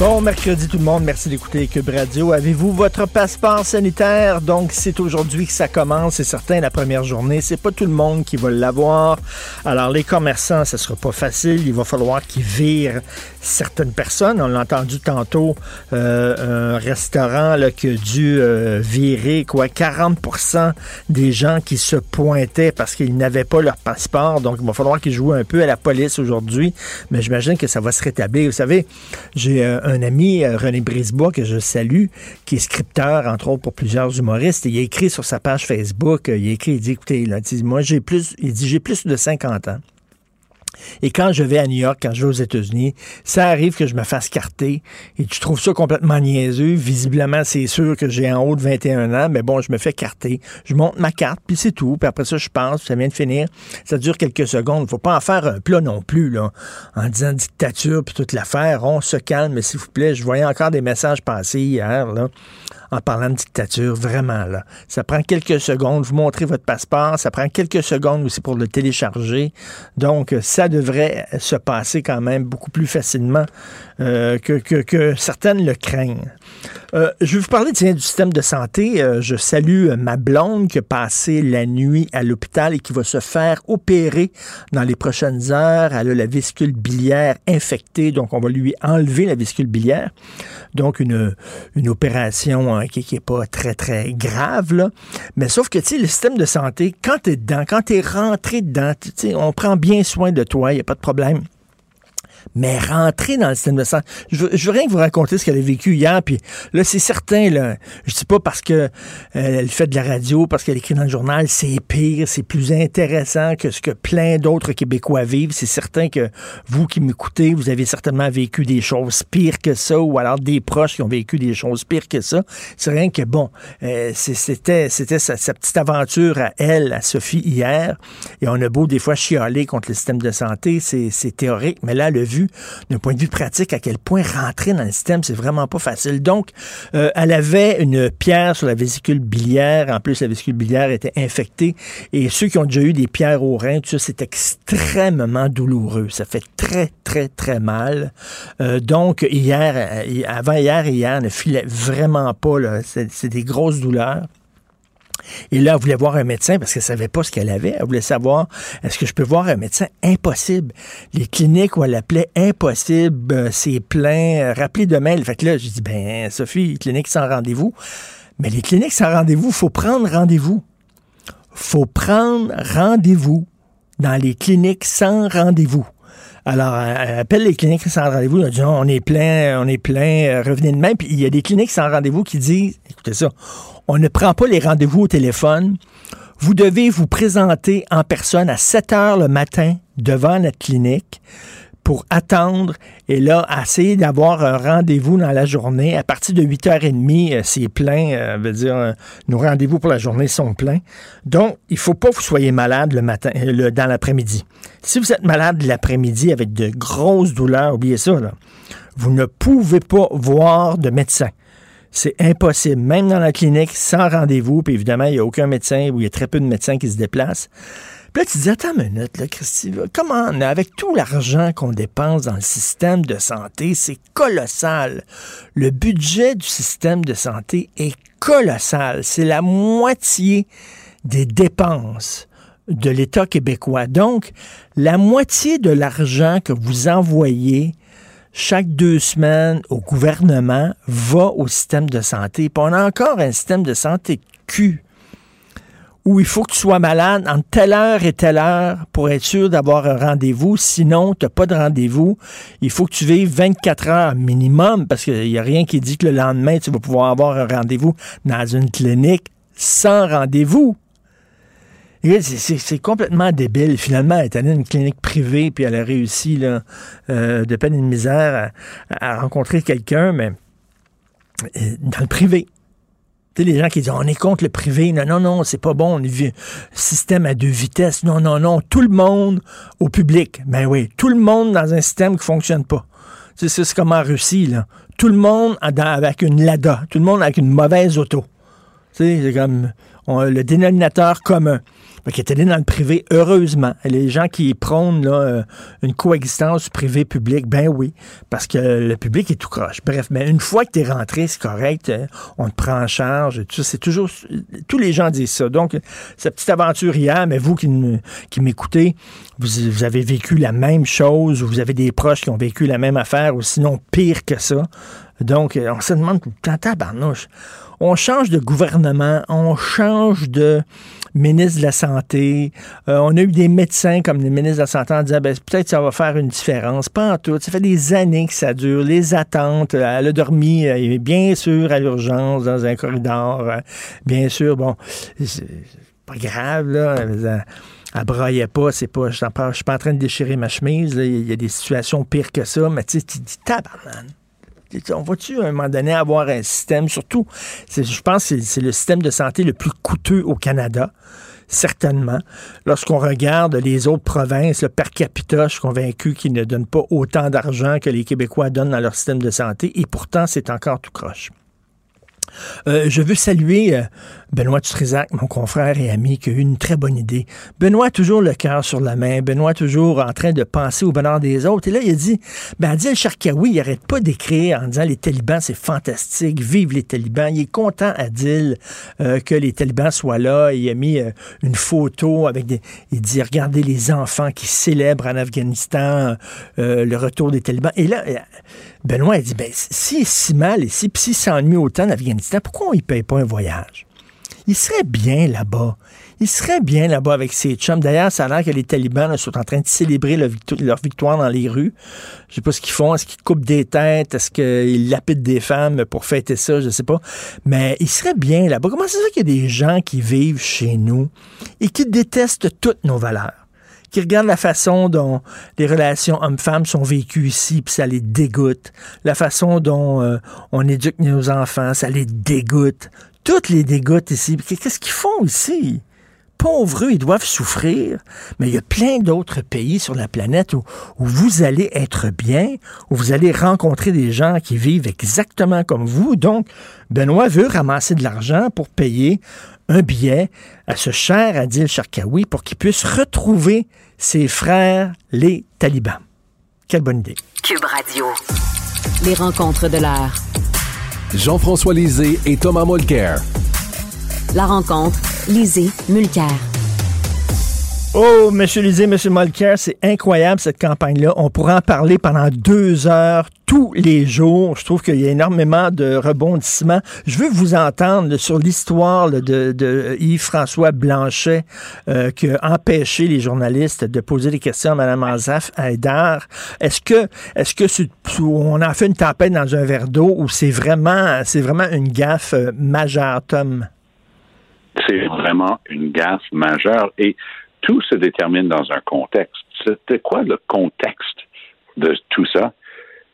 Bon mercredi tout le monde, merci d'écouter Cube Radio. Avez-vous votre passeport sanitaire? Donc c'est aujourd'hui que ça commence, c'est certain la première journée, c'est pas tout le monde qui va l'avoir. Alors les commerçants, ça sera pas facile, il va falloir qu'ils virent certaines personnes. On l'a entendu tantôt, euh, un restaurant là, qui a dû euh, virer quoi 40% des gens qui se pointaient parce qu'ils n'avaient pas leur passeport. Donc il va falloir qu'ils jouent un peu à la police aujourd'hui, mais j'imagine que ça va se rétablir. Vous savez, j'ai euh, un ami, euh, René Brisebois, que je salue, qui est scripteur, entre autres, pour plusieurs humoristes. Et il a écrit sur sa page Facebook, euh, il a écrit, il dit, écoutez, moi, j'ai plus, il dit, j'ai plus de 50 ans. Et quand je vais à New York, quand je vais aux États-Unis, ça arrive que je me fasse carter et tu trouves ça complètement niaiseux. Visiblement, c'est sûr que j'ai en haut de 21 ans, mais bon, je me fais carter. Je monte ma carte, puis c'est tout. Puis après ça, je pense, ça vient de finir. Ça dure quelques secondes. Il faut pas en faire un plat non plus, là, en disant dictature puis toute l'affaire. On se calme, s'il vous plaît. Je voyais encore des messages passer hier, là en parlant de dictature, vraiment là. Ça prend quelques secondes, vous montrez votre passeport, ça prend quelques secondes aussi pour le télécharger. Donc, ça devrait se passer quand même beaucoup plus facilement euh, que, que, que, certaines le craignent. Euh, je vais vous parler du système de santé. Euh, je salue ma blonde qui a passé la nuit à l'hôpital et qui va se faire opérer dans les prochaines heures. Elle a la vésicule biliaire infectée, donc on va lui enlever la vésicule biliaire. Donc une, opération hein, qui n'est pas très, très grave. Mais sauf que le système de santé, quand tu es dedans, quand tu es rentré dedans, on prend bien soin de toi, il n'y a pas de problème mais rentrer dans le système de santé. Je veux, rien que vous raconter ce qu'elle a vécu hier, puis là, c'est certain, là, je dis pas parce que euh, elle fait de la radio, parce qu'elle écrit dans le journal, c'est pire, c'est plus intéressant que ce que plein d'autres Québécois vivent. C'est certain que vous qui m'écoutez, vous avez certainement vécu des choses pires que ça, ou alors des proches qui ont vécu des choses pires que ça. C'est rien que, bon, euh, c'était c'était sa, sa, petite aventure à elle, à Sophie, hier, et on a beau des fois chialer contre le système de santé, c'est théorique, mais là, le vu d'un point de vue pratique, à quel point rentrer dans le système, c'est vraiment pas facile. Donc, euh, elle avait une pierre sur la vésicule biliaire. En plus, la vésicule biliaire était infectée. Et ceux qui ont déjà eu des pierres au rein, tout ça, c'est extrêmement douloureux. Ça fait très, très, très mal. Euh, donc, hier, euh, avant hier hier, ne filait vraiment pas. C'est des grosses douleurs. Et là, elle voulait voir un médecin parce qu'elle savait pas ce qu'elle avait. Elle voulait savoir, est-ce que je peux voir un médecin? Impossible. Les cliniques où elle appelait impossible, euh, c'est plein. Euh, rappelez demain. Fait que là, j'ai dit, ben, Sophie, clinique sans rendez-vous. Mais les cliniques sans rendez-vous, faut prendre rendez-vous. Faut prendre rendez-vous dans les cliniques sans rendez-vous. Alors, elle appelle les cliniques sans rendez-vous. Elle dit, on est plein, on est plein, euh, revenez demain. Puis il y a des cliniques sans rendez-vous qui disent, écoutez ça, on ne prend pas les rendez-vous au téléphone. Vous devez vous présenter en personne à 7 heures le matin devant notre clinique pour attendre et là, essayer d'avoir un rendez-vous dans la journée. À partir de 8h30, euh, c'est plein. Euh, veut dire, euh, nos rendez-vous pour la journée sont pleins. Donc, il faut pas que vous soyez malade le matin, le, dans l'après-midi. Si vous êtes malade l'après-midi avec de grosses douleurs, oubliez ça, là, vous ne pouvez pas voir de médecin. C'est impossible, même dans la clinique, sans rendez-vous. Puis évidemment, il n'y a aucun médecin ou il y a très peu de médecins qui se déplacent. Puis là, tu dis, attends une minute, là, Christy, comment, avec tout l'argent qu'on dépense dans le système de santé, c'est colossal. Le budget du système de santé est colossal. C'est la moitié des dépenses de l'État québécois. Donc, la moitié de l'argent que vous envoyez chaque deux semaines au gouvernement va au système de santé. Puis on a encore un système de santé cul où il faut que tu sois malade entre telle heure et telle heure pour être sûr d'avoir un rendez-vous. Sinon, tu n'as pas de rendez-vous. Il faut que tu vives 24 heures minimum parce qu'il n'y a rien qui dit que le lendemain, tu vas pouvoir avoir un rendez-vous dans une clinique sans rendez-vous. C'est complètement débile. Finalement, elle est allée dans une clinique privée, puis elle a réussi, là, euh, de peine et de misère, à, rencontrer quelqu'un, mais euh, dans le privé. Tu les gens qui disent on est contre le privé. Non, non, non, c'est pas bon. On système à deux vitesses. Non, non, non. Tout le monde au public. Ben oui, tout le monde dans un système qui fonctionne pas. C'est comme en Russie, là. Tout le monde avec une Lada. Tout le monde avec une mauvaise auto. Tu sais, c'est comme le dénominateur commun qui est allé dans le privé, heureusement. Les gens qui prônent là, euh, une coexistence privé-public, ben oui, parce que le public est tout croche. Bref, mais une fois que tu es rentré, c'est correct, hein, on te prend en charge. C'est toujours... Tous les gens disent ça. Donc, cette petite aventure hier, mais vous qui, m'écoutez, vous, avez vécu la même chose, ou vous avez des proches qui ont vécu la même affaire, ou sinon pire que ça. Donc, on se demande tout le temps, on change de gouvernement, on change de ministre de la Santé. Euh, on a eu des médecins comme les ministres de la Santé en disant ben, peut-être ça va faire une différence. Pas en tout. Ça fait des années que ça dure. Les attentes. Elle a dormi, euh, bien sûr, à l'urgence, dans un corridor. Euh, bien sûr, bon, c'est pas grave, là. Elle, elle braillait pas, c'est pas, je suis pas en train de déchirer ma chemise, il y a des situations pires que ça, mais tu sais, tu dis, tabarnan, on va-tu à un moment donné avoir un système, surtout, je pense que c'est le système de santé le plus coûteux au Canada certainement. Lorsqu'on regarde les autres provinces, le per capita, je suis convaincu qu'ils ne donnent pas autant d'argent que les Québécois donnent dans leur système de santé, et pourtant, c'est encore tout croche. Euh, je veux saluer euh, Benoît Dutrisac, mon confrère et ami, qui a eu une très bonne idée. Benoît toujours le cœur sur la main. Benoît toujours en train de penser au bonheur des autres. Et là, il a dit, ben, Adil Sharkawi, il n'arrête pas d'écrire en disant les talibans, c'est fantastique, vive les talibans. Il est content, Adil, euh, que les talibans soient là. Il a mis une photo avec des... Il dit, regardez les enfants qui célèbrent en Afghanistan le retour des talibans. Et là, Benoît a dit, ben, si si mal, et si, si s'ennuie autant en Afghanistan, pourquoi on ne paye pas un voyage? il serait bien là-bas. Il serait bien là-bas avec ses chums. D'ailleurs, ça a l'air que les talibans sont en train de célébrer leur, victoire dans les rues. Je sais pas ce qu'ils font. Est-ce qu'ils coupent des têtes? Est-ce qu'ils lapident des femmes pour fêter ça? Je sais pas. Mais il serait bien là-bas. Comment c'est ça qu'il y a des gens qui vivent chez nous et qui détestent toutes nos valeurs? Qui regardent la façon dont les relations hommes-femmes sont vécues ici, puis ça les dégoûte. La façon dont euh, on éduque nos enfants, ça les dégoûte toutes les dégoûtent ici. Qu'est-ce qu'ils font ici? Pauvres ils doivent souffrir, mais il y a plein d'autres pays sur la planète où, vous allez être bien, où vous allez rencontrer des gens qui vivent exactement comme vous. Donc, Benoît veut ramasser de l'argent pour payer un billet à ce cher Adil Sharkawi pour qu'il puisse retrouver ses frères, les talibans. Quelle bonne idée. Cube Radio. Les rencontres de l'art. Jean-François Lisée et Thomas Mulcair. La rencontre, Lisée, Mulcair. Oh, Monsieur Lisée, Monsieur Mulcair, c'est incroyable cette campagne-là. On pourra en parler pendant deux heures tous les jours. Je trouve qu'il y a énormément de rebondissements. Je veux vous entendre sur l'histoire de, Yves-François Blanchet euh, qui a empêché les journalistes de poser des questions à Mme Azaf Haïdar. Est-ce que, est-ce que on a fait une tempête dans un verre d'eau ou c'est vraiment, c'est vraiment une gaffe euh, majeure, Tom? C'est vraiment une gaffe majeure et tout se détermine dans un contexte. C'était quoi le contexte de tout ça?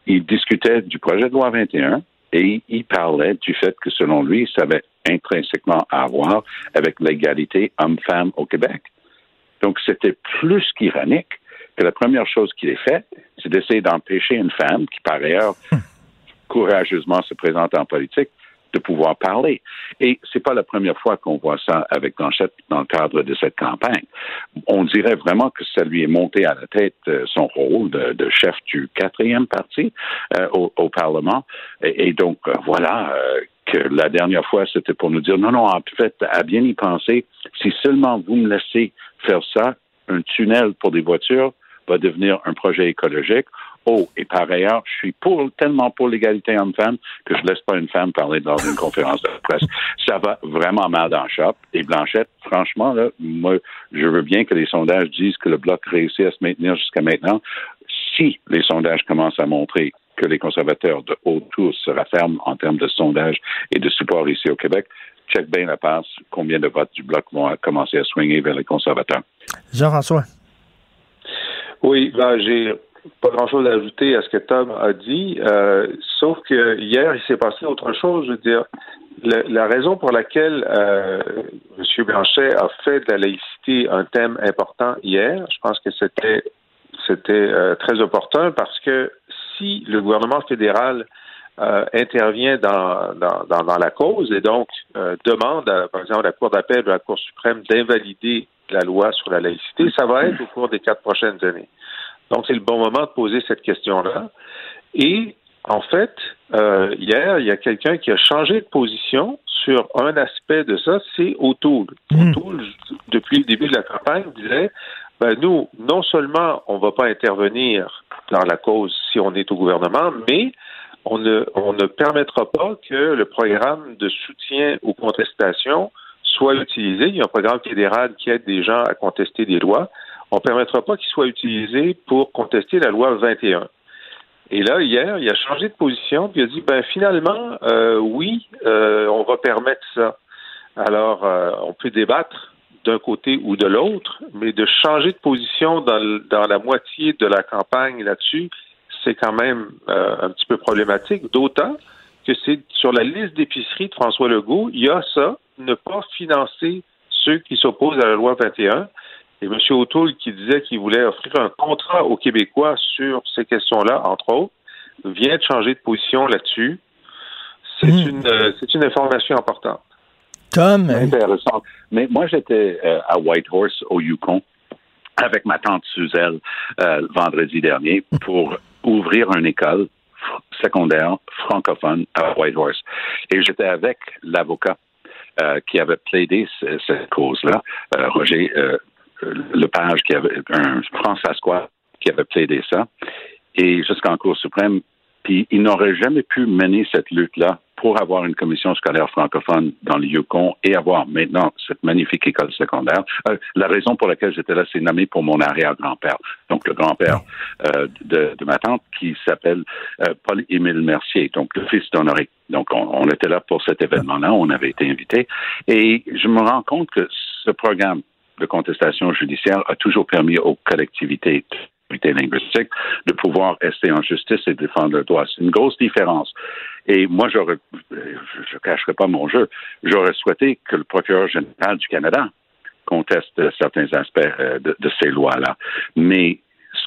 Il discutait du projet de loi 21 et il parlait du fait que, selon lui, ça avait intrinsèquement à voir avec l'égalité homme-femme au Québec. Donc, c'était plus qu'ironique que la première chose qu'il ait fait, c'est d'essayer d'empêcher une femme qui, par ailleurs, hum. courageusement se présente en politique, de pouvoir parler. Et c'est pas la première fois qu'on voit ça avec Blanchette dans le cadre de cette campagne. On dirait vraiment que ça lui est monté à la tête euh, son rôle de, chef du quatrième parti euh, au, Parlement. Et, donc, euh, voilà que la dernière fois, c'était pour nous dire, non, non, en fait, à bien y penser, si seulement vous me laissez faire ça, un tunnel pour des voitures va devenir un projet écologique Oh, et par ailleurs, je suis pour, tellement pour l'égalité homme-femme que je laisse pas une femme parler dans une conférence de presse. Ça va vraiment mal dans le shop. Et Blanchette, franchement, là, moi, je veux bien que les sondages disent que le bloc réussit à se maintenir jusqu'à maintenant. Si les sondages commencent à montrer que les conservateurs de haut tour se rafferment en termes de sondage et de support ici au Québec, check bien la passe, combien de votes du bloc vont commencer à swinger vers les conservateurs? Jean-François. Oui, ben, j'ai pas grand-chose à ajouter à ce que Tom a dit, euh, sauf que hier, il s'est passé autre chose. Je veux dire, la, raison pour laquelle euh, M. Blanchet a fait de la laïcité un thème important hier, je pense que c'était c'était euh, très opportun parce que si le gouvernement fédéral euh, intervient dans, dans, dans, la cause et donc euh, demande, par exemple, à la Cour d'appel ou à la Cour suprême d'invalider la loi sur la laïcité, ça va être au cours des quatre prochaines années. Donc, c'est le bon moment de poser cette question-là. Et en fait, euh, hier, il y a quelqu'un qui a changé de position sur un aspect de ça, c'est O'Toole. Mmh. O'Toole, depuis le début de la campagne, disait ben nous, non seulement on ne va pas intervenir dans la cause si on est au gouvernement, mais on ne, on ne permettra pas que le programme de soutien aux contestations soit utilisé. Il y a un programme fédéral qui aide des gens à contester des lois. On ne permettra pas qu'il soit utilisé pour contester la loi 21. Et là, hier, il a changé de position, puis il a dit, ben finalement, euh, oui, euh, on va permettre ça. Alors, euh, on peut débattre d'un côté ou de l'autre, mais de changer de position dans, dans la moitié de la campagne là-dessus, c'est quand même un petit peu problématique, d'autant que c'est sur la liste d'épicerie de François Legault, il y a ça, ne pas financer ceux qui s'opposent à la loi 21. Et M. O'Toole, qui disait qu'il voulait offrir un contrat aux Québécois sur ces questions-là, entre autres, vient de changer de position là-dessus. C'est hmm. une, euh, une information importante. Tom. Intéressant. Mais moi, j'étais euh, à Whitehorse, au Yukon, avec ma tante Suzelle euh, vendredi dernier pour ouvrir une école secondaire francophone à Whitehorse. Et j'étais avec l'avocat qui avait plaidé cette cause-là, Roger Lepage, qui avait un François qui avait plaidé ça, et jusqu'en Cour suprême. Puis il n'aurait jamais pu mener cette lutte-là pour avoir une commission scolaire francophone dans le Yukon et avoir maintenant cette magnifique école secondaire. Euh, la raison pour laquelle j'étais là, c'est nommé pour mon arrière-grand-père, donc le grand-père euh, de, ma tante, qui s'appelle euh, Paul-Émile Mercier, donc le fils d'Honoré. Donc on, on, était là pour cet événement-là, on avait été invité. Et je me rends compte que ce programme de contestation judiciaire a toujours permis aux collectivités linguistique de pouvoir rester en justice et défendre le droit. C'est une grosse différence. Et moi, j'aurais, je cacherai pas mon jeu, j'aurais souhaité que le procureur général du Canada conteste certains aspects euh, de, de ces lois-là. Mais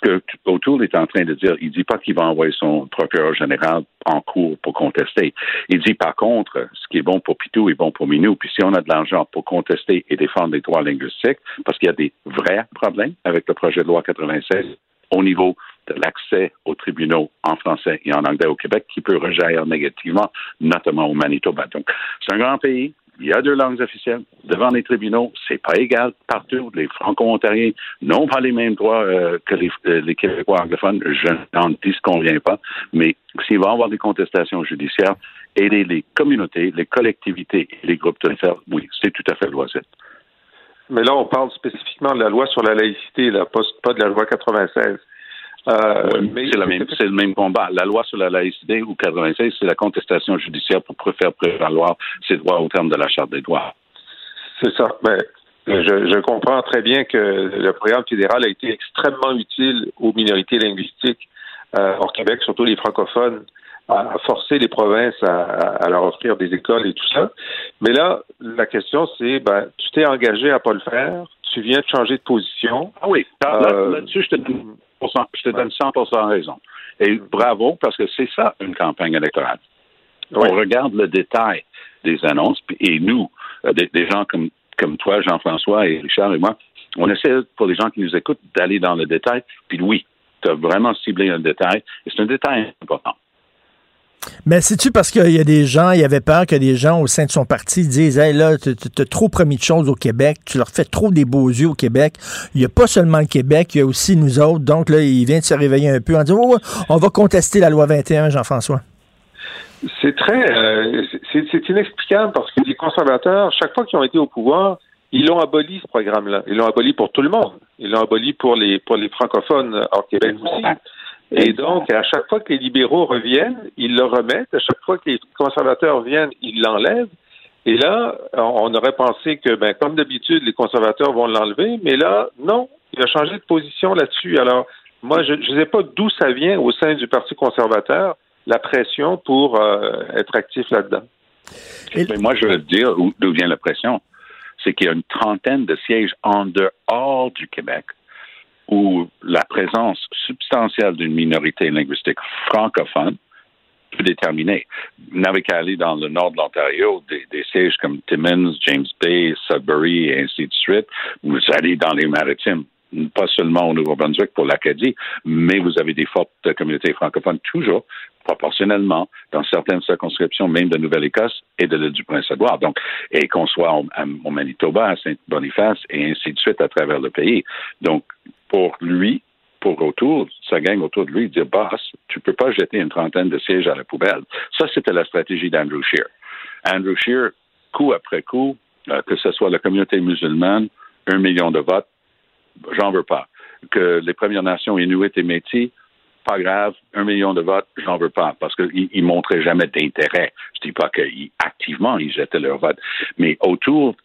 ce que O'Toole est en train de dire, il dit pas qu'il va envoyer son procureur général en cours pour contester. Il dit par contre, ce qui est bon pour Pitou est bon pour Minou. Puis si on a de l'argent pour contester et défendre les droits linguistiques, parce qu'il y a des vrais problèmes avec le projet de loi 96 au niveau de l'accès aux tribunaux en français et en anglais au Québec qui peut rejaillir négativement, notamment au Manitoba. Donc, c'est un grand pays il y a deux langues officielles devant les tribunaux. C'est pas égal partout. Les Franco-Ontariens n'ont pas les mêmes droits euh, que les, euh, les, Québécois anglophones. Je n'en disconviens pas. Mais s'il va y avoir des contestations judiciaires, aider les communautés, les collectivités et les groupes de faire, oui, c'est tout à fait loisible. Mais là, on parle spécifiquement de la loi sur la laïcité, là, pas de la loi 96. Euh, c'est, le même combat. La loi sur la laïcité ou 96, c'est la contestation judiciaire pour faire prévaloir ses droits au terme de la Charte des droits. C'est ça. Mais je, comprends très bien que le programme fédéral a été extrêmement utile aux minorités linguistiques euh, au Québec, surtout les francophones, à, forcer les provinces à, leur offrir des écoles et tout ça. Mais là, la question, c'est, ben, tu t'es engagé à pas le faire, tu viens de changer de position. Ah oui, euh, là-dessus, je te je te donne 100 raison. Et bravo, parce que c'est ça, une campagne électorale. On regarde le détail des annonces, et nous, euh, des, gens comme, comme toi, Jean-François et Richard et moi, on essaie, pour les gens qui nous écoutent, d'aller dans le détail. Puis oui, tu as vraiment ciblé un détail, et c'est un détail important. Mais c'est-tu parce qu'il y a des gens, il y avait peur que des gens au sein de son parti disent Hey là, tu as trop promis de choses au Québec, tu leur fais trop des beaux yeux au Québec. Il n'y a pas seulement le Québec, il y a aussi nous autres. Donc là, il vient de se réveiller un peu en disant on va contester la loi 21, Jean-François. C'est très. Euh, c'est inexplicable parce que les conservateurs, chaque fois qu'ils ont été au pouvoir, ils l'ont aboli, ce programme-là. Ils l'ont aboli pour tout le monde. Ils l'ont aboli pour les, pour les francophones hors Québec aussi. Et donc, à chaque fois que les libéraux reviennent, ils le remettent. À chaque fois que les conservateurs viennent, ils l'enlèvent. Et là, on aurait pensé que, ben, comme d'habitude, les conservateurs vont l'enlever, mais là, non, il a changé de position là-dessus. Alors, moi, je ne sais pas d'où ça vient au sein du Parti conservateur, la pression pour euh, être actif là-dedans. Mais moi, je veux dire d'où vient la pression. C'est qu'il y a une trentaine de sièges en dehors du Québec où la présence substantielle d'une minorité linguistique francophone peut déterminer. Vous n'avez qu'à aller dans le nord de l'Ontario, des, sièges comme Timmins, James Bay, Sudbury et ainsi de suite. Vous allez dans les maritimes pas seulement au Nouveau-Brunswick pour l'Acadie, mais vous avez des fortes communautés francophones toujours, proportionnellement, dans certaines circonscriptions, même de Nouvelle-Écosse et de l'île du Prince-Édouard. Donc, et qu'on soit au, Manitoba, à Saint-Boniface et ainsi de suite à travers le pays. Donc, pour lui, pour autour, sa gang autour de lui, dire Boss, tu peux pas jeter une trentaine de sièges à la poubelle. Ça, c'était la stratégie d'Andrew Scheer. Andrew Scheer, coup après coup, euh, que ce soit la communauté musulmane, un million de votes, j'en veux pas. Que les Premières Nations Inuit et Métis, pas grave, un million de votes, j'en veux pas, parce qu'ils ne montraient jamais d'intérêt. Je dis pas qu'activement, ils jetaient leur vote, mais autour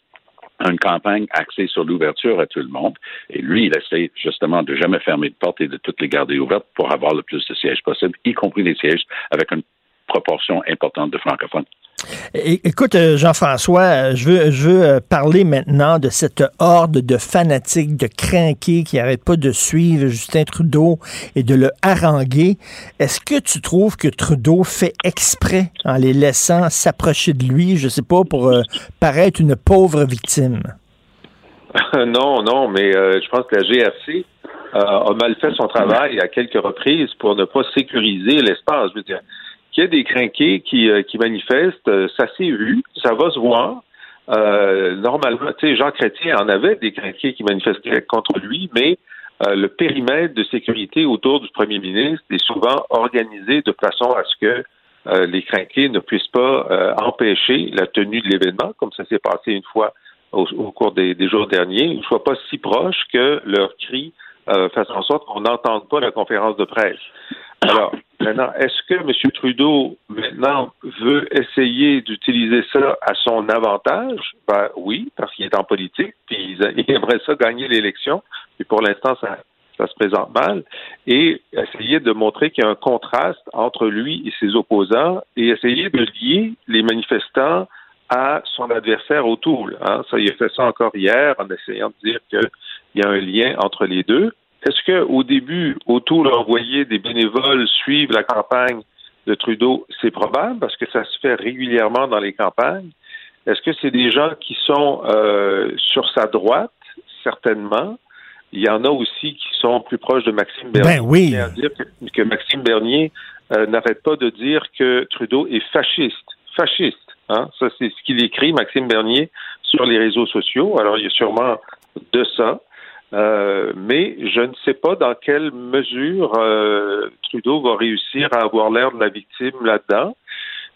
une campagne axée sur l'ouverture à tout le monde. Et lui, il essaie justement de jamais fermer de porte et de toutes les garder ouvertes pour avoir le plus de sièges possible, y compris des sièges avec une proportion importante de francophones. Écoute, euh, Jean-François, euh, je veux, euh, parler maintenant de cette horde de fanatiques, de crinqués qui n'arrêtent pas de suivre Justin Trudeau et de le haranguer. Est-ce que tu trouves que Trudeau fait exprès en les laissant s'approcher de lui, je sais pas, pour paraître une pauvre victime? non, non, mais je pense que la GRC a mal fait son travail à quelques reprises pour ne pas sécuriser l'espace. Je veux dire, qu'il y a des crinqués qui, euh, qui manifestent, euh, ça s'est vu, ça va se voir. Euh, normalement, tu sais, Jean Chrétien en avait des crinqués qui manifestaient contre lui, mais le périmètre de sécurité autour du premier ministre est souvent organisé de façon à ce que les crinqués ne puissent pas empêcher la tenue de l'événement, comme ça s'est passé une fois au, cours des, des, jours derniers, ne soient pas si proches que leurs cris fassent en sorte qu'on n'entende pas la conférence de presse. Alors, maintenant, est-ce que M. Trudeau, maintenant, veut essayer d'utiliser ça à son avantage? Ben oui, parce qu'il est en politique, puis il aimerait ça gagner l'élection, puis pour l'instant, ça, ça se présente mal, et essayer de montrer qu'il y a un contraste entre lui et ses opposants, et essayer de lier les manifestants à son adversaire autour. Hein. Ça, il a fait ça encore hier en essayant de dire qu'il y a un lien entre les deux. Est-ce qu'au début, autour d'envoyer des bénévoles suivre la campagne de Trudeau, c'est probable parce que ça se fait régulièrement dans les campagnes. Est-ce que c'est des gens qui sont euh, sur sa droite, certainement? Il y en a aussi qui sont plus proches de Maxime Bernier. Ben oui. dire que, Maxime Bernier euh, n'arrête pas de dire que Trudeau est fasciste. Fasciste. Hein? Ça, c'est ce qu'il écrit, Maxime Bernier, sur les réseaux sociaux. Alors, il y a sûrement de ça. Euh, mais je ne sais pas dans quelle mesure euh, Trudeau va réussir à avoir l'air de la victime là-dedans.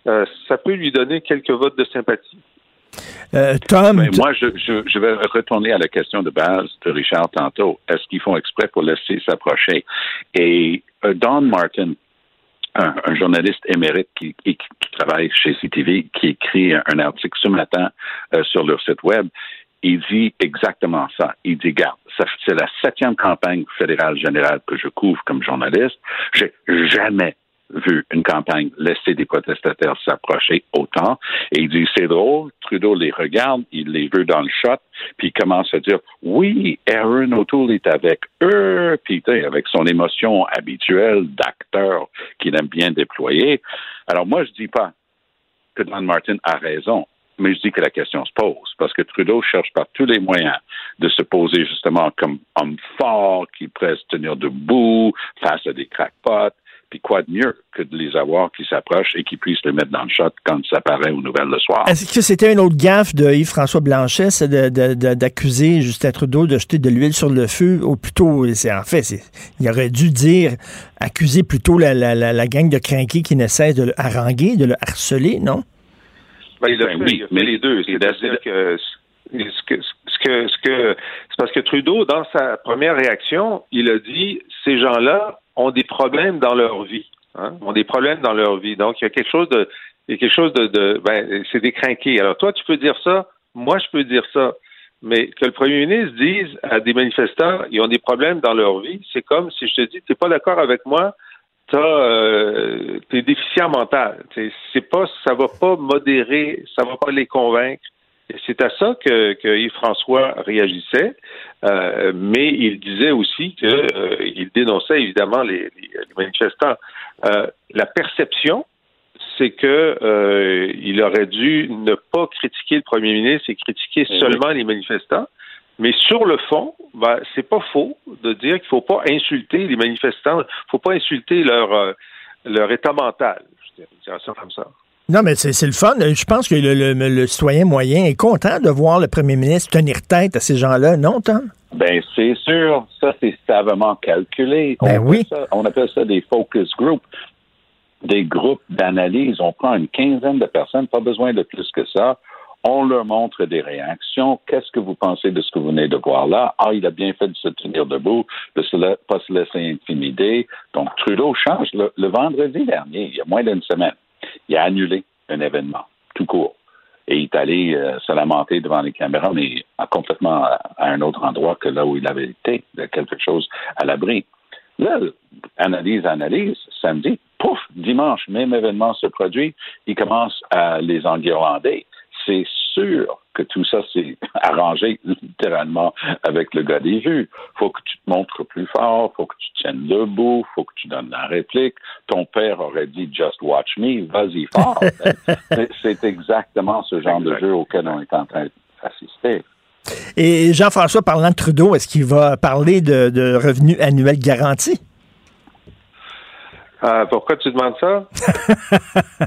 Euh, ça peut lui donner quelques votes de sympathie. Tom, moi, je, je, vais retourner à la question de base de Richard tantôt. Est-ce qu'ils font exprès pour laisser s'approcher? Et Don Martin, un, journaliste émérite qui, qui, travaille chez CTV, qui écrit un, article ce matin sur leur site web, il dit exactement ça. Il dit, garde, c'est la septième campagne fédérale générale que je couvre comme journaliste. J'ai jamais vu une campagne laisser des protestataires s'approcher autant. Et il dit, c'est drôle, Trudeau les regarde, il les veut dans le shot, puis il commence à dire, oui, Aaron O'Toole est avec eux, puis avec son émotion habituelle d'acteur qu'il aime bien déployer. Alors moi, je dis pas que Don Martin a raison mais je dis que la question se pose parce que Trudeau cherche par tous les moyens de se poser justement comme homme fort qui pourrait se tenir debout face à des crackpots. Puis quoi de mieux que de les avoir qui s'approchent et qui puissent les mettre dans le shot quand ça paraît aux nouvelles le soir. Est-ce que c'était une autre gaffe de Yves-François Blanchet, d'accuser Justin Trudeau de jeter de l'huile sur le feu, ou plutôt, c'est en fait, il aurait dû dire, accuser plutôt la, gang de crinqués qui ne cesse de le haranguer, de le harceler, non? Ben, il, a ben fait, les deux. C'est-à-dire que ce que, ce que, ce que c'est parce que Trudeau, dans sa première réaction, il a dit ces gens-là ont des problèmes dans leur vie, hein, ont des problèmes dans leur vie. Donc, il y a quelque chose de il y a quelque chose de, de ben, c'est décrinqué. Alors toi, tu peux dire ça, moi, je peux dire ça. Mais que le premier ministre dise à des manifestants, ils ont des problèmes dans leur vie, c'est comme si je te dis, tu n'es pas d'accord avec moi, t'as euh, t'es déficient mental. C'est pas, ça va pas modérer, ça va pas les convaincre. C'est à ça que, que Yves-François réagissait, euh, mais il disait aussi qu'il euh, dénonçait évidemment les, les, manifestants. Euh, la perception, c'est que euh, il aurait dû ne pas critiquer le premier ministre et critiquer Eh seulement les manifestants. Mais sur le fond, ben, c'est pas faux de dire qu'il faut pas insulter les manifestants, faut pas insulter leur euh, leur état mental. Je dirais ça comme ça. Non, mais c'est c'est le fun. Je pense que le, le- le citoyen moyen est content de voir le premier ministre tenir tête à ces gens-là, non, Tom? Ben, c'est sûr. Ça, c'est savamment calculé. Ben on, oui. appelle ça, on appelle ça des focus groups. Des groupes d'analyse. On prend une quinzaine de personnes, pas besoin de plus que ça. On leur montre des réactions. Qu'est-ce que vous pensez de ce que vous venez de voir là? Ah, il a bien fait de se tenir debout, de ne pas se laisser intimider. Donc, Trudeau change. Le, vendredi dernier, il y a moins d'une semaine, il a annulé un événement, tout court. Et il est allé euh, se lamenter devant les caméras, mais complètement à, un autre endroit que là où il avait été, de quelque chose à l'abri. Là, analyse, analyse, samedi, pouf, dimanche, même événement se produit, il commence à les enguirlander. C'est sûr que tout ça s'est arrangé littéralement avec le gars des vues. Faut que tu te montres plus fort, faut que tu tiennes debout, faut que tu donnes la réplique. Ton père aurait dit Just watch me, vas-y fort. C'est- exactement ce genre de jeu auquel on est en train d'assister. Et Jean-François, parlant de Trudeau, est-ce qu'il va parler de, de revenus annuels garantis? Euh, pourquoi tu demandes ça?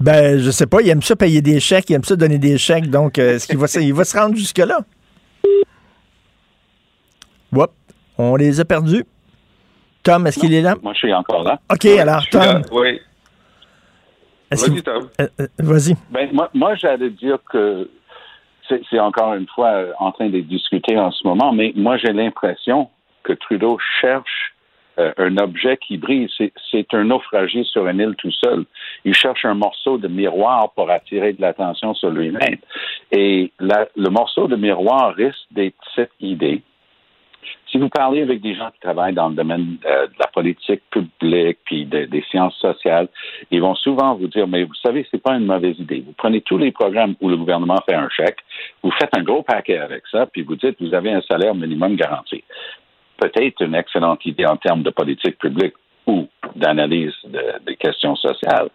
Ben, je sais pas. Il aime ça payer des chèques, il aime ça donner des chèques. Donc, euh, est-ce qu'il va, il va se rendre jusque-là? Whoop, on les a perdus. Tom, est-ce qu'il est là? Moi, je suis encore là. OK, alors, là. Tom, Oui. Vas-y, Tom. euh, euh, vas-y. Ben, moi, moi j'allais dire que c'est encore une fois en train de discuter en ce moment, mais moi, j'ai l'impression que Trudeau cherche euh, un objet qui brille. C'est- un naufragé sur une île tout seul. Il cherche un morceau de miroir pour attirer de l'attention sur lui-même. Et le morceau de miroir risque d'être cette idée. Si vous parlez avec des gens qui travaillent dans le domaine euh, de la politique publique puis de- des sciences sociales, ils vont souvent vous dire, mais vous savez, c'est pas une mauvaise idée. Vous prenez tous les programmes où le gouvernement fait un chèque, vous faites un gros paquet avec ça, puis vous dites, vous avez un salaire minimum garanti. Peut-être une excellente idée en termes de politique publique ou d'analyse de- des questions sociales.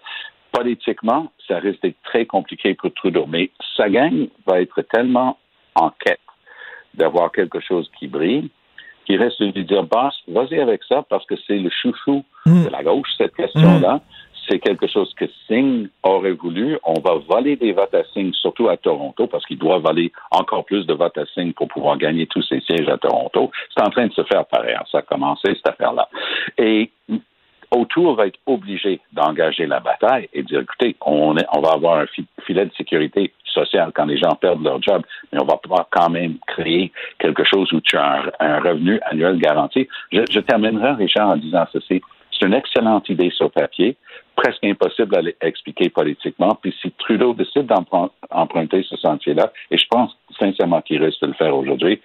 Politiquement, ça risque d'être très compliqué pour Trudeau, mais sa gang va être tellement en quête d'avoir quelque chose qui brille, qu'il reste de lui dire, boss, vas-y avec ça parce que c'est le chouchou de la gauche, cette question-là. C'est quelque chose que Singh aurait voulu. On va voler des votes à Singh, surtout à Toronto, parce qu'il doit voler encore plus de votes à Singh pour pouvoir gagner tous ses sièges à Toronto. C'est en train de se faire par ailleurs. Ça a commencé, cette affaire-là. Et Autour va être obligé d'engager la bataille et dire, écoutez, on, est- on va avoir un fi- filet de sécurité sociale quand les gens perdent leur job, mais on va pouvoir quand même créer quelque chose où tu as un, revenu annuel garanti. Je terminerai, Richard, en disant ceci. C'est une excellente idée sur papier, presque impossible à expliquer politiquement. Puis si Trudeau décide d'emprunter ce sentier-là, et je pense sincèrement qu'il risque de le faire aujourd'hui,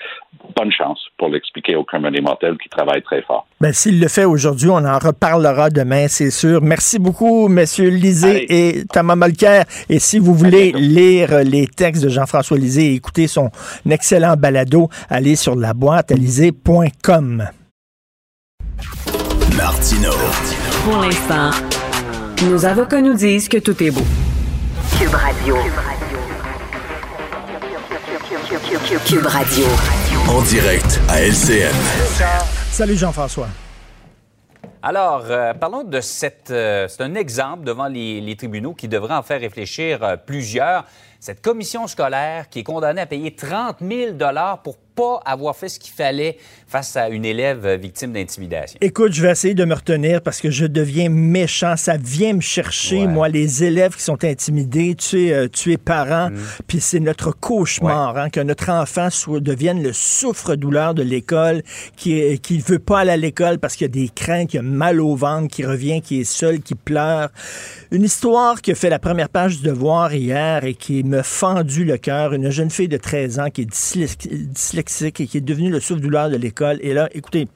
bonne chance pour l'expliquer aux criminels mortels qui travaillent très fort. Ben, s'il le fait aujourd'hui, on en reparlera demain, c'est sûr. Merci beaucoup, messieurs Lisée Allez. et Thomas Molker. Et si vous voulez lire les textes de Jean-François Lisée et écouter son excellent balado, allez sur la boîte Martino. Pour l'instant, nos avocats nous disent que tout est beau. Cube Radio. Cube Radio. En direct à LCN. Salut Jean-François. Alors, euh, parlons de cette. euh, c'est un exemple devant les, les tribunaux qui devrait en faire réfléchir euh, plusieurs. Cette commission scolaire qui est condamnée à payer 30 000 pour pas avoir fait ce qu'il fallait face à une élève euh, victime d'intimidation? Écoute, je vais essayer de me retenir parce que je deviens méchant. Ça vient me chercher, Ouais. moi, les élèves qui sont intimidés. Tu es, euh, tu es parent, Mm. puis c'est notre cauchemar, hein, que notre enfant soit, devienne le souffre-douleur de l'école, qui qui veut pas aller à l'école parce qu'il y a des craintes, qu'il a mal au ventre, qui revient, qui est seul, qui pleure. Une histoire qui a fait la première page du Devoir hier et qui me fendu le cœur. Une jeune fille de 13 ans qui est dyslex- et qui est devenue le souffre-douleur de l'école. Et là, écoutez,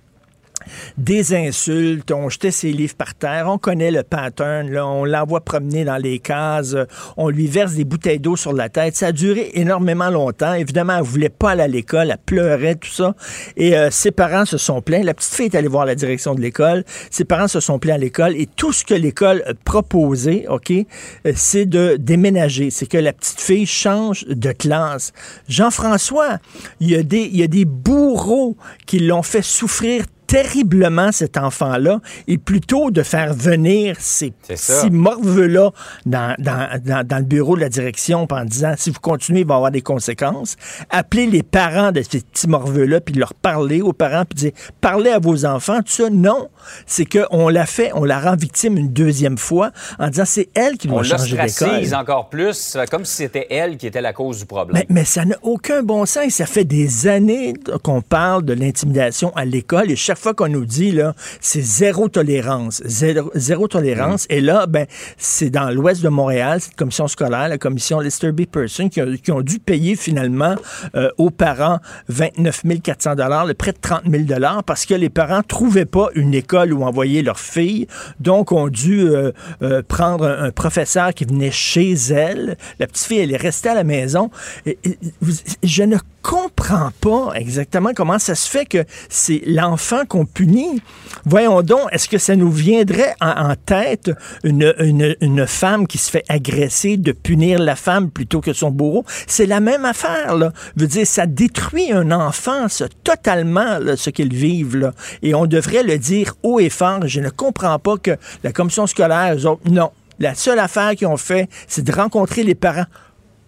des insultes, on jetait ses livres par terre, on connaît le pattern, on l'envoie promener dans les cases, on lui verse des bouteilles d'eau sur la tête. Ça a duré énormément longtemps. Évidemment, elle voulait pas aller à l'école, elle pleurait, tout ça. Et euh, ses parents se sont plaints. La petite fille est allée voir la direction de l'école. Ses parents se sont plaints à l'école et tout ce que l'école proposait, OK, euh, c'est de déménager. C'est que la petite fille change de classe. Jean-François, il y a des, il y a des bourreaux qui l'ont fait souffrir terriblement cet enfant-là et plutôt de faire venir ces petits morveux-là dans, dans, dans, dans le bureau de la direction en disant si vous continuez, il va y avoir des conséquences. Appelez les parents de ces petits morveux-là puis leur parler aux parents puis dire parlez à vos enfants, tout ça. Non, c'est qu'on l'a fait, on la rend victime une deuxième fois en disant c'est elle qui doit changer d'école. encore plus, comme si c'était elle qui était la cause du problème. Mais, mais ça n'a aucun bon sens. Ça fait des années qu'on parle de l'intimidation à l'école et chaque fois qu'on nous dit, là, c'est zéro tolérance. Zéro, zéro tolérance. Et là, ben, c'est dans l'ouest de Montréal, cette commission scolaire, la commission Lester B. Person, qui, ont dû payer finalement euh, aux parents 29 400 le près de 30 000 parce que les parents trouvaient pas une école où envoyer leur fille. Donc, ont dû euh, euh, prendre un, un professeur qui venait chez elle. La petite fille, elle est restée à la maison. Et- et- vous- je ne comprends pas exactement comment ça se fait que c'est l'enfant qu'on punit. Voyons donc, est-ce que ça nous viendrait en, en tête une, une, une femme qui se fait agresser de punir la femme plutôt que son bourreau? C'est la même affaire, là. Je dire, ça détruit un enfant, totalement, ce qu'ils vivent, là. Et on devrait le dire haut et fort. Je ne comprends pas que la commission scolaire, eux autres, non. La seule affaire qu'ils ont fait, c'est de rencontrer les parents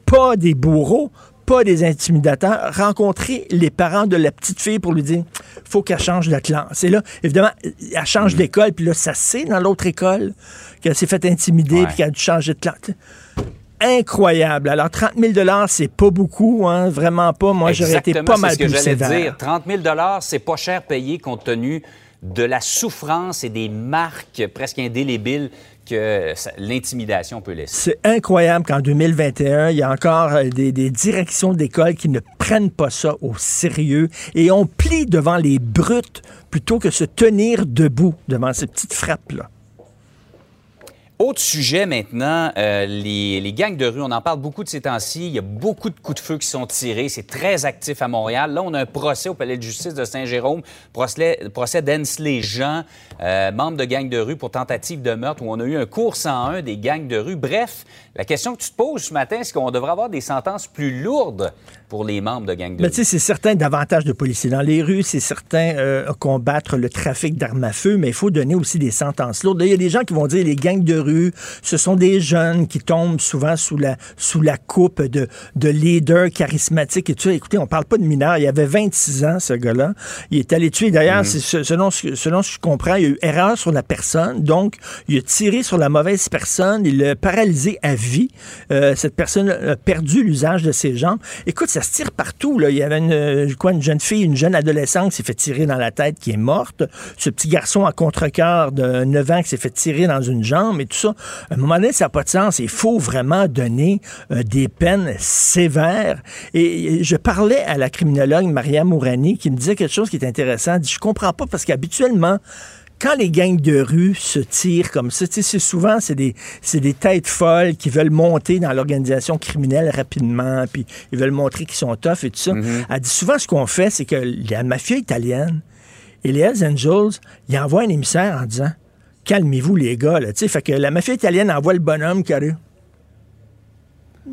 pas des bourreaux, pas des intimidateurs, rencontrer les parents de la petite fille pour lui dire faut qu'elle change de classe. Et là, évidemment, elle change Mm. d'école, puis là, ça sait dans l'autre école qu'elle s'est fait intimider, Ouais. puis qu'elle a dû changer de classe. Incroyable. Alors, 30 000 c'est pas beaucoup, hein, vraiment pas. Moi, j'aurais été pas mal ce que plus j'allais sévère. dire. 30 000 c'est pas cher payé compte tenu de la souffrance et des marques presque indélébiles que l'intimidation peut laisser. C'est incroyable qu'en 2021, il y a encore euh, des, des directions d'école qui ne prennent pas ça au sérieux et on plie devant les brutes plutôt que se tenir debout devant ces petites frappes-là. Autre sujet maintenant, euh, les, les gangs de rue. On en parle beaucoup de ces temps-ci. Il y a beaucoup de coups de feu qui sont tirés. C'est très actif à Montréal. Là, on a un procès au palais de justice de Saint-Jérôme, procès, procès d'Ensley Jean, euh, membre de gangs de rue pour tentative de meurtre, où on a eu un cours 101 des gangs de rue. Bref, la question que tu te poses ce matin, c'est qu'on devrait avoir des sentences plus lourdes pour les membres de gangs de Mais rue. tu sais, c'est certain davantage de policiers dans les rues, c'est certain euh, combattre le trafic d'armes à feu, mais il faut donner aussi des sentences lourdes. Il y a des gens qui vont dire les gangs de rue, ce sont des jeunes qui tombent souvent sous la sous la coupe de, de leaders charismatiques et tout. Écoutez, on parle pas de mineurs. Il avait 26 ans, ce gars-là. Il est allé tuer. D'ailleurs, ce- selon, ce que- selon ce que je comprends, il y a eu erreur sur la personne. Donc, il a tiré sur la mauvaise personne. Il l'a paralysé à vie. Euh, cette personne a perdu l'usage de ses jambes. Écoute, ça se tire partout. Là. Il y avait une, euh, une jeune fille, une jeune adolescente qui s'est fait tirer dans la tête, qui est morte. Ce petit garçon à contre-cœur de 9 ans qui s'est fait tirer dans une jambe et tout ça. À un moment donné, ça n'a pas de sens. Il faut vraiment donner euh, des peines sévères. Et, et je parlais à la criminologue Maria Mourani qui me disait quelque chose qui est intéressant. Elle dit, je comprends pas parce qu'habituellement, quand les gangs de rue se tirent comme ça, c'est souvent, c'est des, c'est des têtes folles qui veulent monter dans l'organisation criminelle rapidement, puis ils veulent montrer qu'ils sont tough et tout ça. Elle dit souvent, ce qu'on fait, c'est que la mafia italienne et les Hells Angels, ils envoient un émissaire en disant Calmez-vous, les gars, là. Fait que la mafia italienne envoie le bonhomme qui arrive.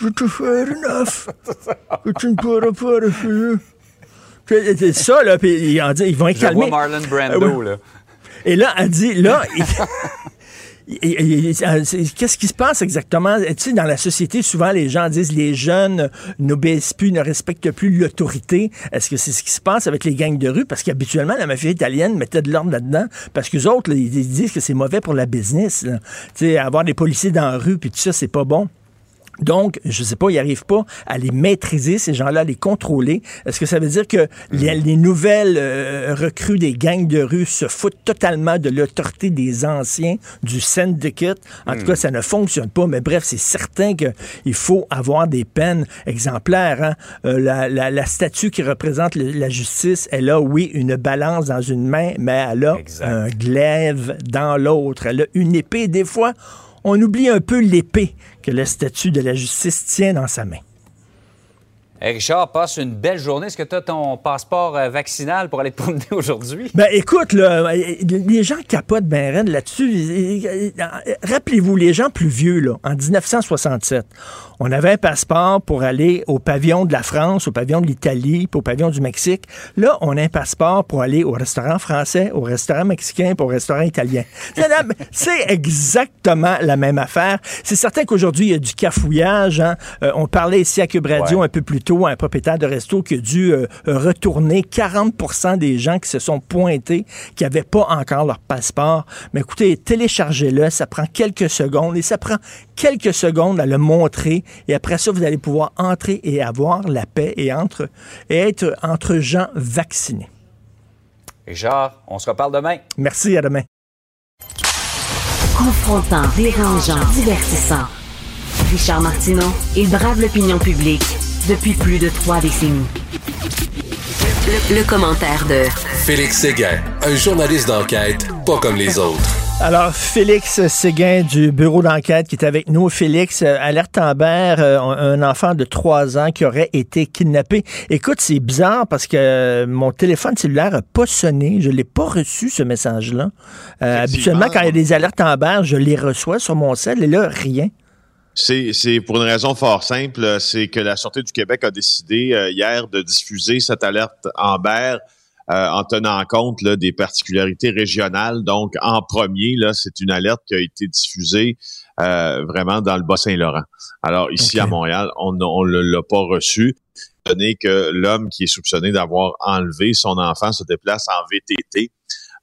Je te faire enough. Que tu ne pourras pas refuser. Puis, C'est ça, là, puis ils, vont être calmés. Marlon Ah Brando, là. Et là, elle dit, là, il, Qu'est-ce qui se passe exactement? Tu sais, dans la société, souvent, les gens disent les jeunes n'obéissent plus, ne respectent plus l'autorité. Est-ce que c'est ce qui se passe avec les gangs de rue? Parce qu'habituellement, la mafia italienne mettait de l'ordre là-dedans parce que autres, ils disent que c'est mauvais pour la business. Tu sais, avoir des policiers dans la rue, puis tout ça, c'est pas bon. Donc, je sais pas, ils n'arrivent pas à les maîtriser, ces gens-là, à les contrôler. Est-ce que ça veut dire que les, hmm. nouvelles euh, recrues des gangs de rue se foutent totalement de l'autorité des anciens, du syndicate? En tout cas, hmm. ça ne fonctionne pas. Mais bref, c'est certain qu'il faut avoir des peines exemplaires. Hein. Euh, la, statue qui représente la justice, elle a, oui, une balance dans une main, mais elle a un glaive dans l'autre. Elle a une épée. Des fois, on oublie un peu l'épée que la statue de la justice tient dans sa main. Richard, passe une belle journée. Est-ce que tu as ton passeport euh, vaccinal pour aller te promener aujourd'hui? Ben écoute, là, les gens capotent bien là-dessus. Rappelez-vous, les gens plus vieux, là, en 1967, on avait un passeport pour aller au pavillon de la France, au pavillon de l'Italie, au pavillon du Mexique. Là, on a un passeport pour aller au restaurant français, au restaurant mexicain, puis au restaurant italien. C'est exactement la même affaire. C'est certain qu'aujourd'hui, il y a du cafouillage. Hein. Euh, on parlait ici à Cube Radio un peu plus tôt, un propriétaire de resto qui a dû euh, retourner 40% des gens qui se sont pointés, qui n'avaient pas encore leur passeport. Mais écoutez, téléchargez-le, ça prend quelques secondes et ça prend quelques secondes à le montrer et après ça, vous allez pouvoir entrer et avoir la paix et, entre, et être entre gens vaccinés. Richard, on se reparle demain. Merci, à demain. Confrontant, dérangeant, divertissant. Richard Martineau, il brave l'opinion publique depuis plus de trois décennies. Le, commentaire de Félix Séguin, un journaliste d'enquête pas comme les autres. Alors, Félix Séguin du bureau d'enquête qui est avec nous. Félix, euh, alerte Amber, euh, un enfant de 3 ans qui aurait été kidnappé. Écoute, c'est bizarre parce que euh, mon téléphone cellulaire n'a pas sonné. Je l'ai pas reçu, ce message-là. habituellement, quand il y a des alertes Amber, je les reçois sur mon cell et là, rien. C'est pour une raison fort simple, c'est que la Sûreté du Québec a décidé hier de diffuser cette alerte Amber euh, en tenant compte là, des particularités régionales. Donc, en premier, là, c'est une alerte qui a été diffusée euh, vraiment dans le Bas-Saint-Laurent. Alors, ici à Montréal, on ne l'a pas reçu donné que l'homme qui est soupçonné d'avoir enlevé son enfant se déplace en VTT.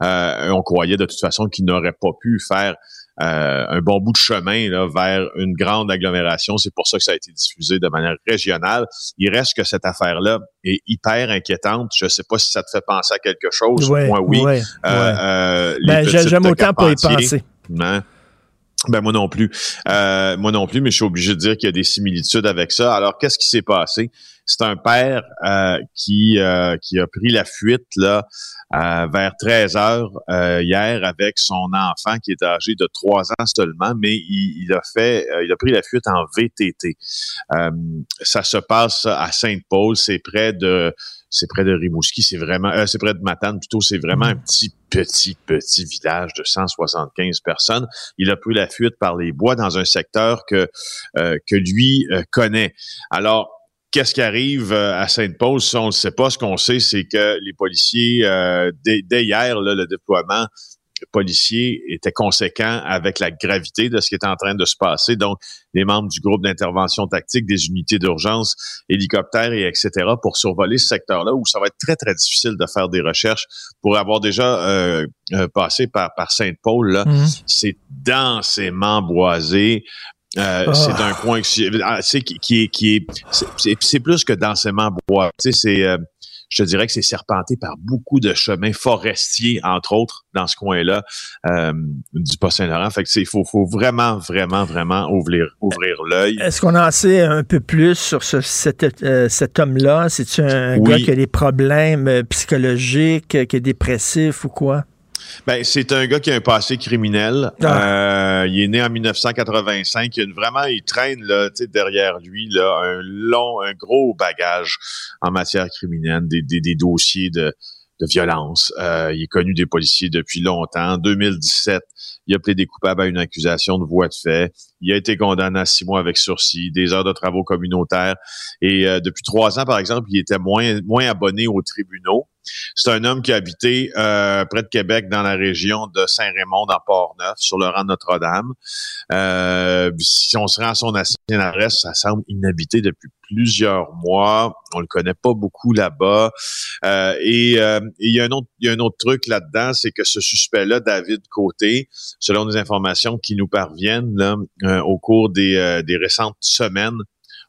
Euh, on croyait de toute façon qu'il n'aurait pas pu faire euh, un bon bout de chemin là, vers une grande agglomération. C'est pour ça que ça a été diffusé de manière régionale. Il reste que cette affaire-là est hyper inquiétante. Je ne sais pas si ça te fait penser à quelque chose. Moi, oui. Euh, euh, ben, J'aime autant pas y penser. Hein? Ben moi non plus. moi non plus, mais je suis obligé de dire qu'il y a des similitudes avec ça. Alors, qu'est-ce qui s'est passé? C'est un père qui, qui a pris la fuite là euh, vers 13 heures euh, hier avec son enfant qui est âgé de 3 ans seulement, mais il, a fait, euh, il a pris la fuite en VTT. ça se passe à Sainte-Paul, c'est près de c'est près de Rimouski, c'est vraiment, c'est près de Matane plutôt, c'est vraiment un petit, petit, petit village de 175 personnes. Il a pris la fuite par les bois dans un secteur que, que lui connaît. Alors, Qu'est-ce qui arrive euh, à Sainte-Paul? on ne sait pas. Ce qu'on sait, c'est que les policiers, euh, dès, hier, le déploiement policier était conséquent avec la gravité de ce qui est en train de se passer. Donc, les membres du groupe d'intervention tactique, des unités d'urgence, hélicoptères et etc. pour survoler ce secteur-là où ça va être très, très difficile de faire des recherches. Pour avoir déjà euh, passé par, par Sainte-Paul, là, mmh. c'est densément boisé. Euh, c'est ah. un coin qui, ah, qui, est qui est c'est plus que densément bois. Tu sais, c'est euh, je te dirais que c'est serpenté par beaucoup de chemins forestiers, entre autres, dans ce coin-là euh, du Pas-Saint-Laurent. Fait que il faut, faut vraiment, vraiment, vraiment ouvrir, ouvrir l'œil. Est-ce qu'on en sait un peu plus sur ce, cet, cet homme-là? C'est-tu un gars qui a des problèmes psychologiques, qui est dépressif ou quoi? Ben, c'est un gars qui a un passé criminel. Ah. Euh, il est né en 1985. Il a vraiment, il traîne là, derrière lui là, un long, un gros bagage en matière criminelle, des, des, des dossiers de, de violence. Euh, il est connu des policiers depuis longtemps. En 2017, il a plaidé coupable à une accusation de voie de fait. Il a été condamné à six mois avec sursis, des heures de travaux communautaires. Et euh, depuis trois ans, par exemple, il était moins, moins abonné aux tribunaux. C'est un homme qui a habité euh, près de Québec, dans la région de Saint-Raymond, dans Port-Neuf, sur le rang Notre-Dame. Euh, si on se rend à son ancienne adresse, ça semble inhabité depuis plusieurs mois. On le connaît pas beaucoup là-bas. Euh, et il y a un autre, y a un autre truc là-dedans, c'est que ce suspect-là, David Côté, selon des informations qui nous parviennent là, au cours des, des récentes semaines,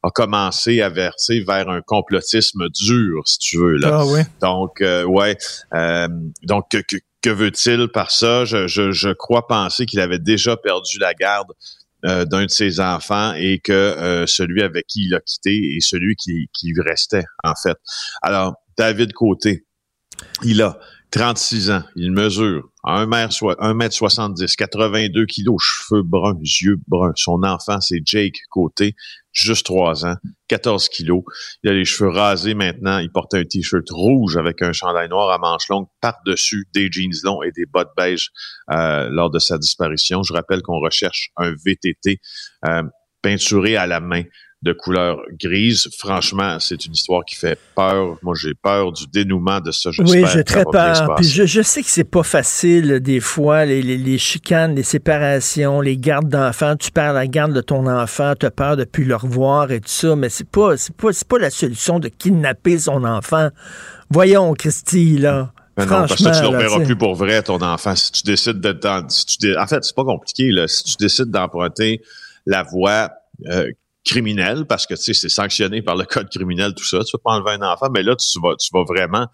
a commencé à verser vers un complotisme dur, si tu veux. Là. Ah oui. Donc, euh, ouais. Euh, donc, que, que, veut-il par ça? Je, je, je crois penser qu'il avait déjà perdu la garde euh, d'un de ses enfants et que celui avec qui il a quitté est celui qui, qui restait, en fait. Alors, David Côté, il a 36 ans, il mesure 1 mètre, 70, 82 kilos, cheveux bruns, yeux bruns. Son enfant, c'est Jake Côté, juste 3 ans, 14 kilos. Il a les cheveux rasés maintenant. Il porte un t-shirt rouge avec un chandail noir à manches longues par-dessus des jeans longs et des bottes beige euh, lors de sa disparition. Je rappelle qu'on recherche un VTT euh, peinturé à la main de couleur grise. Franchement, c'est une histoire qui fait peur. Moi, j'ai peur du dénouement de ça. Oui, j'ai très peur. Puis je, je, sais que c'est pas facile des fois, les, les, les, chicanes, les séparations, les gardes d'enfants. Tu perds la garde de ton enfant, tu as peur de plus le revoir et tout ça, mais c'est pas, c'est pas, pas la solution de kidnapper son enfant. Voyons, Christy, là. Mais non, parce que tu ne reverras plus pour vrai, ton enfant. Si tu décides de... Si tu, en fait, c'est pas compliqué. Là. Si tu décides d'emprunter la voie euh, criminel parce que tu sais c'est sanctionné par le code criminel tout ça. Tu vas pas enlever un enfant mais là tu vas tu vas vraiment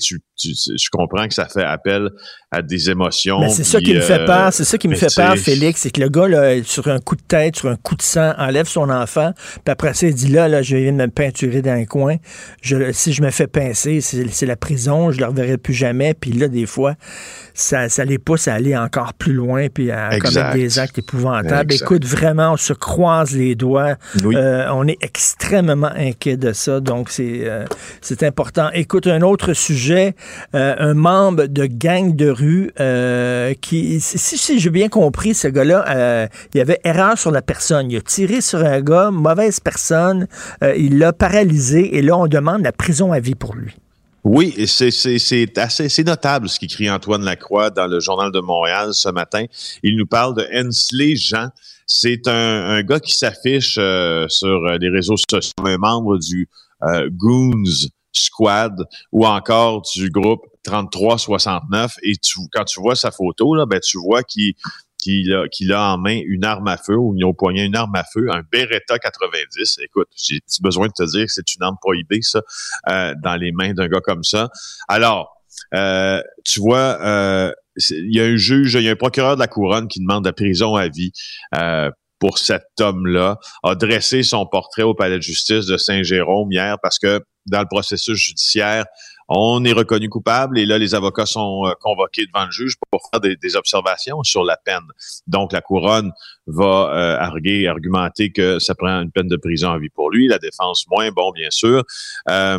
tu tu, je comprends que ça fait appel à des émotions mais c'est ça qui me fait peur c'est ça qui me fait peur Félix c'est que le gars là sur un coup de tête sur un coup de sang enlève son enfant puis après ça il dit là là je viens de me peinturer dans un coin. Je, si je me fais pincer c'est la prison je le reverrai plus jamais. Puis là des fois ça, ça les pousse à aller encore plus loin puis à commettre des actes épouvantables. Écoute vraiment on se croise les doigts. Euh, on est extrêmement inquiet de ça, donc c'est euh, c'est important. Écoute, un autre sujet, euh, un membre de gang de rue qui, si, si j'ai bien compris, ce gars-là, il y avait erreur sur la personne. Il a tiré sur un gars, mauvaise personne, il l'a paralysé et là, on demande la prison à vie pour lui. Oui, c'est assez notable ce qu'écrit Antoine Lacroix dans le Journal de Montréal ce matin. Il nous parle de Hensley Jean. C'est un, gars qui s'affiche euh, sur euh, les réseaux sociaux, un membre du euh, Goons Squad ou encore du groupe 3369. Et quand tu vois sa photo, là, ben, tu vois qu'il a, en main une arme à feu ou il a au poignet une arme à feu, un Beretta 90. Écoute, j'ai besoin de te dire que c'est une arme prohibée, ça, euh, dans les mains d'un gars comme ça. Alors, euh, tu vois, euh, il y a un juge, il y a un procureur de la couronne qui demande la prison à vie pour cet homme-là, a dressé son portrait au palais de justice de Saint-Jérôme hier parce que dans le processus judiciaire, on est reconnu coupable et là, les avocats sont euh, convoqués devant le juge pour faire des, des observations sur la peine. Donc, la couronne va euh, arguer, argumenter que ça prend une peine de prison à vie pour lui. La défense moins, bon, bien sûr. Euh,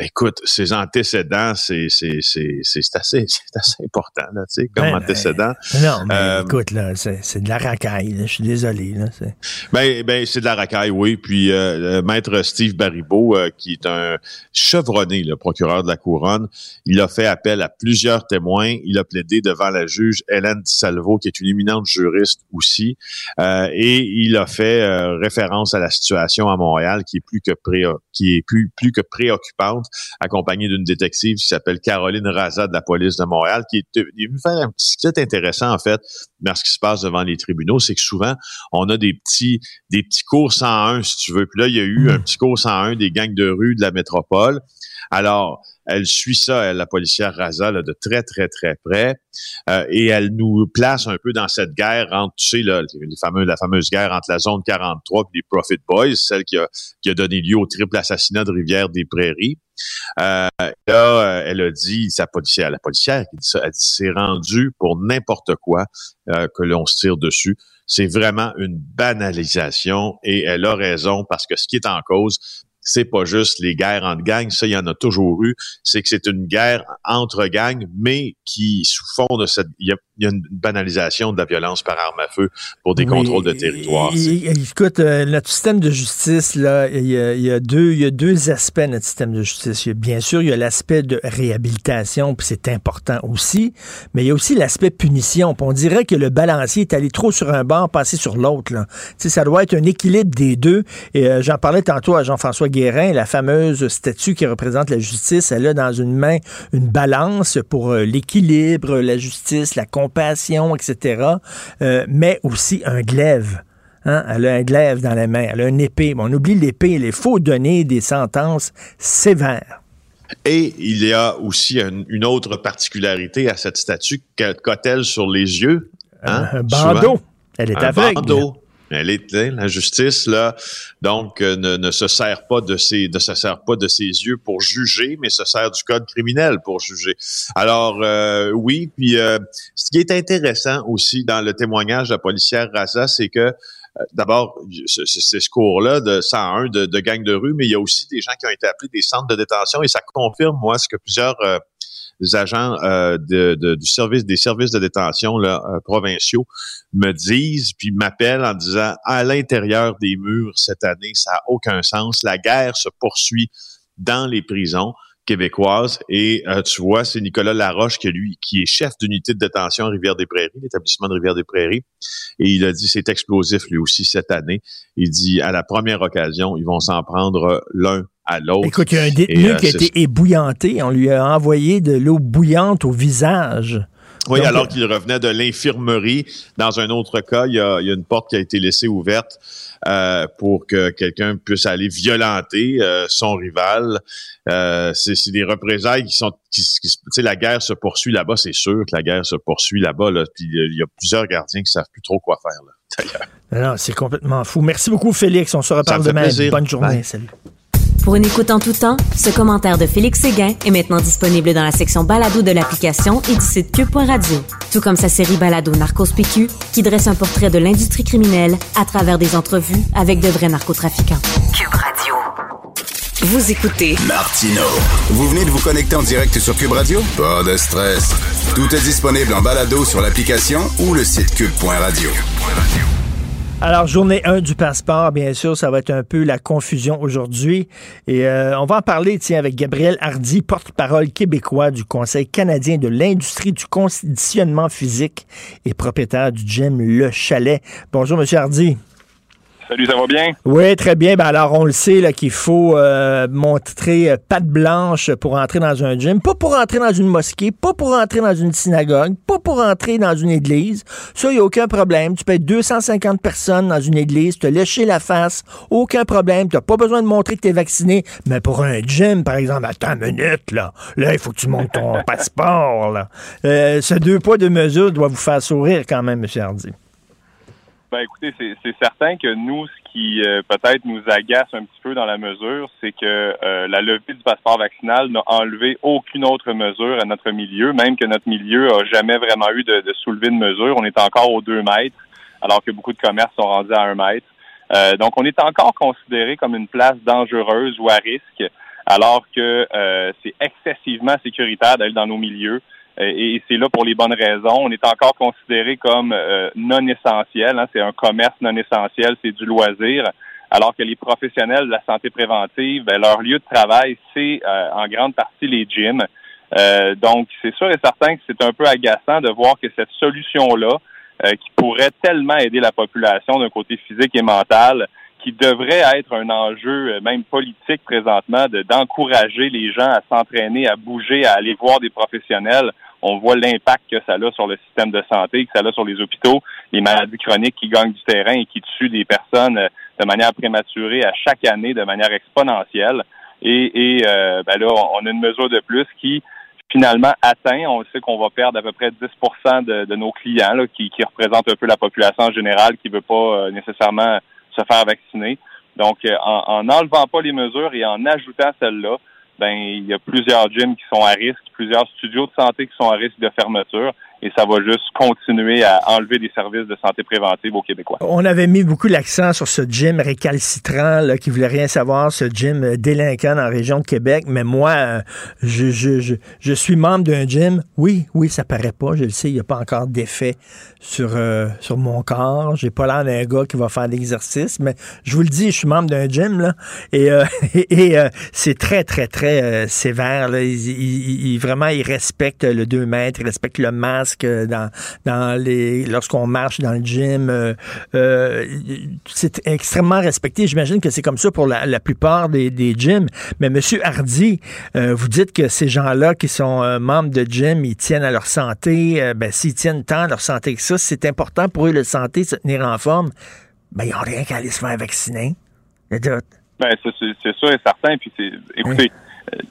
écoute, ses antécédents, c'est c'est c'est c'est assez c'est assez important là, tu sais, comme ben, antécédent. non, mais euh, écoute là, c'est de la racaille. je suis désolé là. Ben ben c'est de la racaille, oui. Puis euh, maître Steve Baribeau, euh, qui est un chevronné, le procureur de la couronne, il a fait appel à plusieurs témoins. Il a plaidé devant la juge Hélène Di Salvo, qui est une éminente juriste aussi. Euh, et il a fait euh, référence à la situation à Montréal qui est plus que préoccupante, accompagnée d'une détective qui s'appelle Caroline Raza de la police de Montréal, qui est, venue faire un petit truc intéressant en fait dans ce qui se passe devant les tribunaux, c'est que souvent on a des petits des petits cours 101 si tu veux. Puis là il y a eu hmm. un petit cours 101 des gangs de rue de la métropole. Alors elle suit ça, elle, la policière Raza, de très, très, très près. Euh, et elle nous place un peu dans cette guerre entre, tu sais, là, les fameux, la fameuse guerre entre la zone 43 et les Profit Boys, celle qui a, qui a donné lieu au triple assassinat de Rivière-des-Prairies. Euh, là, euh, elle a dit, sa policière, la policière qui dit ça, elle dit c'est rendu pour n'importe quoi euh, que l'on se tire dessus. C'est vraiment une banalisation et elle a raison parce que ce qui est en cause, c'est pas juste les guerres entre gangs, ça, il y en a toujours eu. C'est que c'est une guerre entre gangs, mais qui, sous fond de cette, il y a, une banalisation de la violence par arme à feu pour des contrôles de territoire. écoute, euh, notre système de justice, là, il y, a, deux, il y a deux aspects notre système de justice. bien sûr, il y a l'aspect de réhabilitation, puis c'est important aussi, mais il y a aussi l'aspect punition. on dirait que le balancier est allé trop sur un bord, passé sur l'autre. Ça doit être un équilibre des deux. Et euh, j'en parlais tantôt à Jean-François Guérin, la fameuse statue qui représente la justice, elle a dans une main une balance pour euh, l'équilibre, la justice, la compassion, etc., euh, mais aussi un glaive. Hein? Elle a un glaive dans la main, elle a une épée. on oublie l'épée, il faut donner des sentences sévères. Et il y a aussi une autre particularité à cette statue qu'a-t-elle sur les yeux? Hein? Un bandeau. Elle est un Bandeau. Elle est la justice là, donc euh, ne, se sert pas de ses ne se sert pas de ses yeux pour juger, mais se sert du code criminel pour juger. Alors euh, oui, puis euh, ce qui est intéressant aussi dans le témoignage de la policière Raza, c'est que D'abord, c'est ce cours-là de 101 de, de gang de rue, mais il y a aussi des gens qui ont été appelés des centres de détention et ça confirme, moi, ce que plusieurs les agents euh, du service des services de détention euh, provinciaux me disent puis m'appellent en disant à l'intérieur des murs cette année ça a aucun sens la guerre se poursuit dans les prisons québécoises. Et euh, tu vois, c'est Nicolas Laroche qui, lui, qui est chef d'unité de détention à Rivière-des-Prairies, l'établissement de Rivière-des-Prairies. Et il a dit, c'est explosif lui aussi cette année. Il dit, à la première occasion, ils vont s'en prendre l'un à l'autre. Écoute, il y a un détenu euh, qui a été ébouillanté. On lui a envoyé de l'eau bouillante au visage. Oui, alors qu'il revenait de l'infirmerie. Dans un autre cas, il y, a, une porte qui a été laissée ouverte euh, pour que quelqu'un puisse aller violenter euh, son rival. Euh, c'est des représailles qui sont... Qui, tu sais, la guerre se poursuit là-bas, c'est sûr que la guerre se poursuit là-bas. Là, puis il y a plusieurs gardiens qui savent plus trop quoi faire. Là, non, c'est complètement fou. Merci beaucoup, Félix. On se reparle demain. Bonne journée. Salut. Pour une écoute en tout temps, ce commentaire de Félix Séguin est maintenant disponible dans la section balado de l'application et du site cube.radio. Tout comme sa série balado Narcos PQ, qui dresse un portrait de l'industrie criminelle à travers des entrevues avec de vrais narcotrafiquants. Cube Radio. Vous écoutez Martino. Vous venez de vous connecter en direct sur Cube Radio? Pas de stress. Tout est disponible en balado sur l'application ou le site cube.radio. Alors, journée 1 du passeport, bien sûr, ça va être un peu la confusion aujourd'hui. Et euh, on va en parler, tiens, avec Gabriel Hardy, porte-parole québécois du Conseil canadien de l'industrie du conditionnement physique et propriétaire du gym Le Chalet. Bonjour, Monsieur Hardy. Salut, ça va bien? Oui, très bien. Ben alors, on le sait là, qu'il faut euh, montrer euh, patte blanche pour entrer dans un gym. Pas pour entrer dans une mosquée, pas pour entrer dans une synagogue, pas pour entrer dans une église. Ça, il n'y a aucun problème. Tu peux être 250 personnes dans une église, te lécher la face, aucun problème. Tu n'as pas besoin de montrer que tu es vacciné. Mais pour un gym, par exemple, attends une minute, là. Là, il faut que tu montes ton passeport, là. Euh, ce deux poids, deux mesures doit vous faire sourire quand même, M. Hardy. Ben écoutez, c'est certain que nous, ce qui euh, peut-être nous agace un petit peu dans la mesure, c'est que euh, la levée du passeport vaccinal n'a enlevé aucune autre mesure à notre milieu, même que notre milieu a jamais vraiment eu de, de soulevé de mesure. On est encore aux deux mètres, alors que beaucoup de commerces sont rendus à un mètre. Euh, donc, on est encore considéré comme une place dangereuse ou à risque, alors que c'est excessivement sécuritaire d'aller dans nos milieux. Euh, et c'est là pour les bonnes raisons. On est encore considéré comme euh, non essentiel. Hein. c'est un commerce non essentiel, c'est du loisir. Alors que les professionnels de la santé préventive, ben, leur lieu de travail, c'est euh, en grande partie les gyms. donc, c'est sûr et certain que c'est un peu agaçant de voir que cette solution-là, qui pourrait tellement aider la population d'un côté physique et mental, qui devrait être un enjeu même politique présentement, d'encourager les gens à s'entraîner, à bouger, à aller voir des professionnels on voit l'impact que ça a sur le système de santé, que ça a sur les hôpitaux, les maladies chroniques qui gagnent du terrain et qui tuent des personnes euh, de manière prématurée à chaque année de manière exponentielle. Et, euh, ben là, on a une mesure de plus qui finalement atteint. On sait qu'on va perdre à peu près 10 de, de nos clients qui, qui représentent un peu la population en général qui ne veut pas euh, nécessairement se faire vacciner. Donc, en, en enlevant pas les mesures et en ajoutant celles-là, ben il y a plusieurs gyms qui sont à risque, plusieurs studios de santé qui sont à risque de fermeture. Et ça va juste continuer à enlever des services de santé préventive aux Québécois. On avait mis beaucoup l'accent sur ce gym récalcitrant là, qui voulait rien savoir, ce gym délinquant dans la région de Québec, mais moi, je, je, je, je suis membre d'un gym. Oui, oui, ça paraît pas, je le sais, il n'y a pas encore d'effet sur, euh, sur mon corps. J'ai pas l'air d'un gars qui va faire l'exercice, mais je vous le dis, je suis membre d'un gym, là, et, euh, et, euh, c'est très, très, très sévère. Là. Il- vraiment, il respecte le 2 mètres, il respecte le masque dans, dans les lorsqu'on marche dans le gym. euh, euh, c'est extrêmement respecté. J'imagine que c'est comme ça pour la, la plupart des, des gyms. Mais Monsieur Hardy, euh, vous dites que ces gens-là qui sont membres de gym, ils tiennent à leur santé. Ben, s'ils tiennent tant à leur santé que ça, c'est important pour eux, la santé, se tenir en forme. Ben, ils n'ont rien qu'à aller se faire vacciner. Ben, c'est, sûr et certain. Puis écoutez, euh,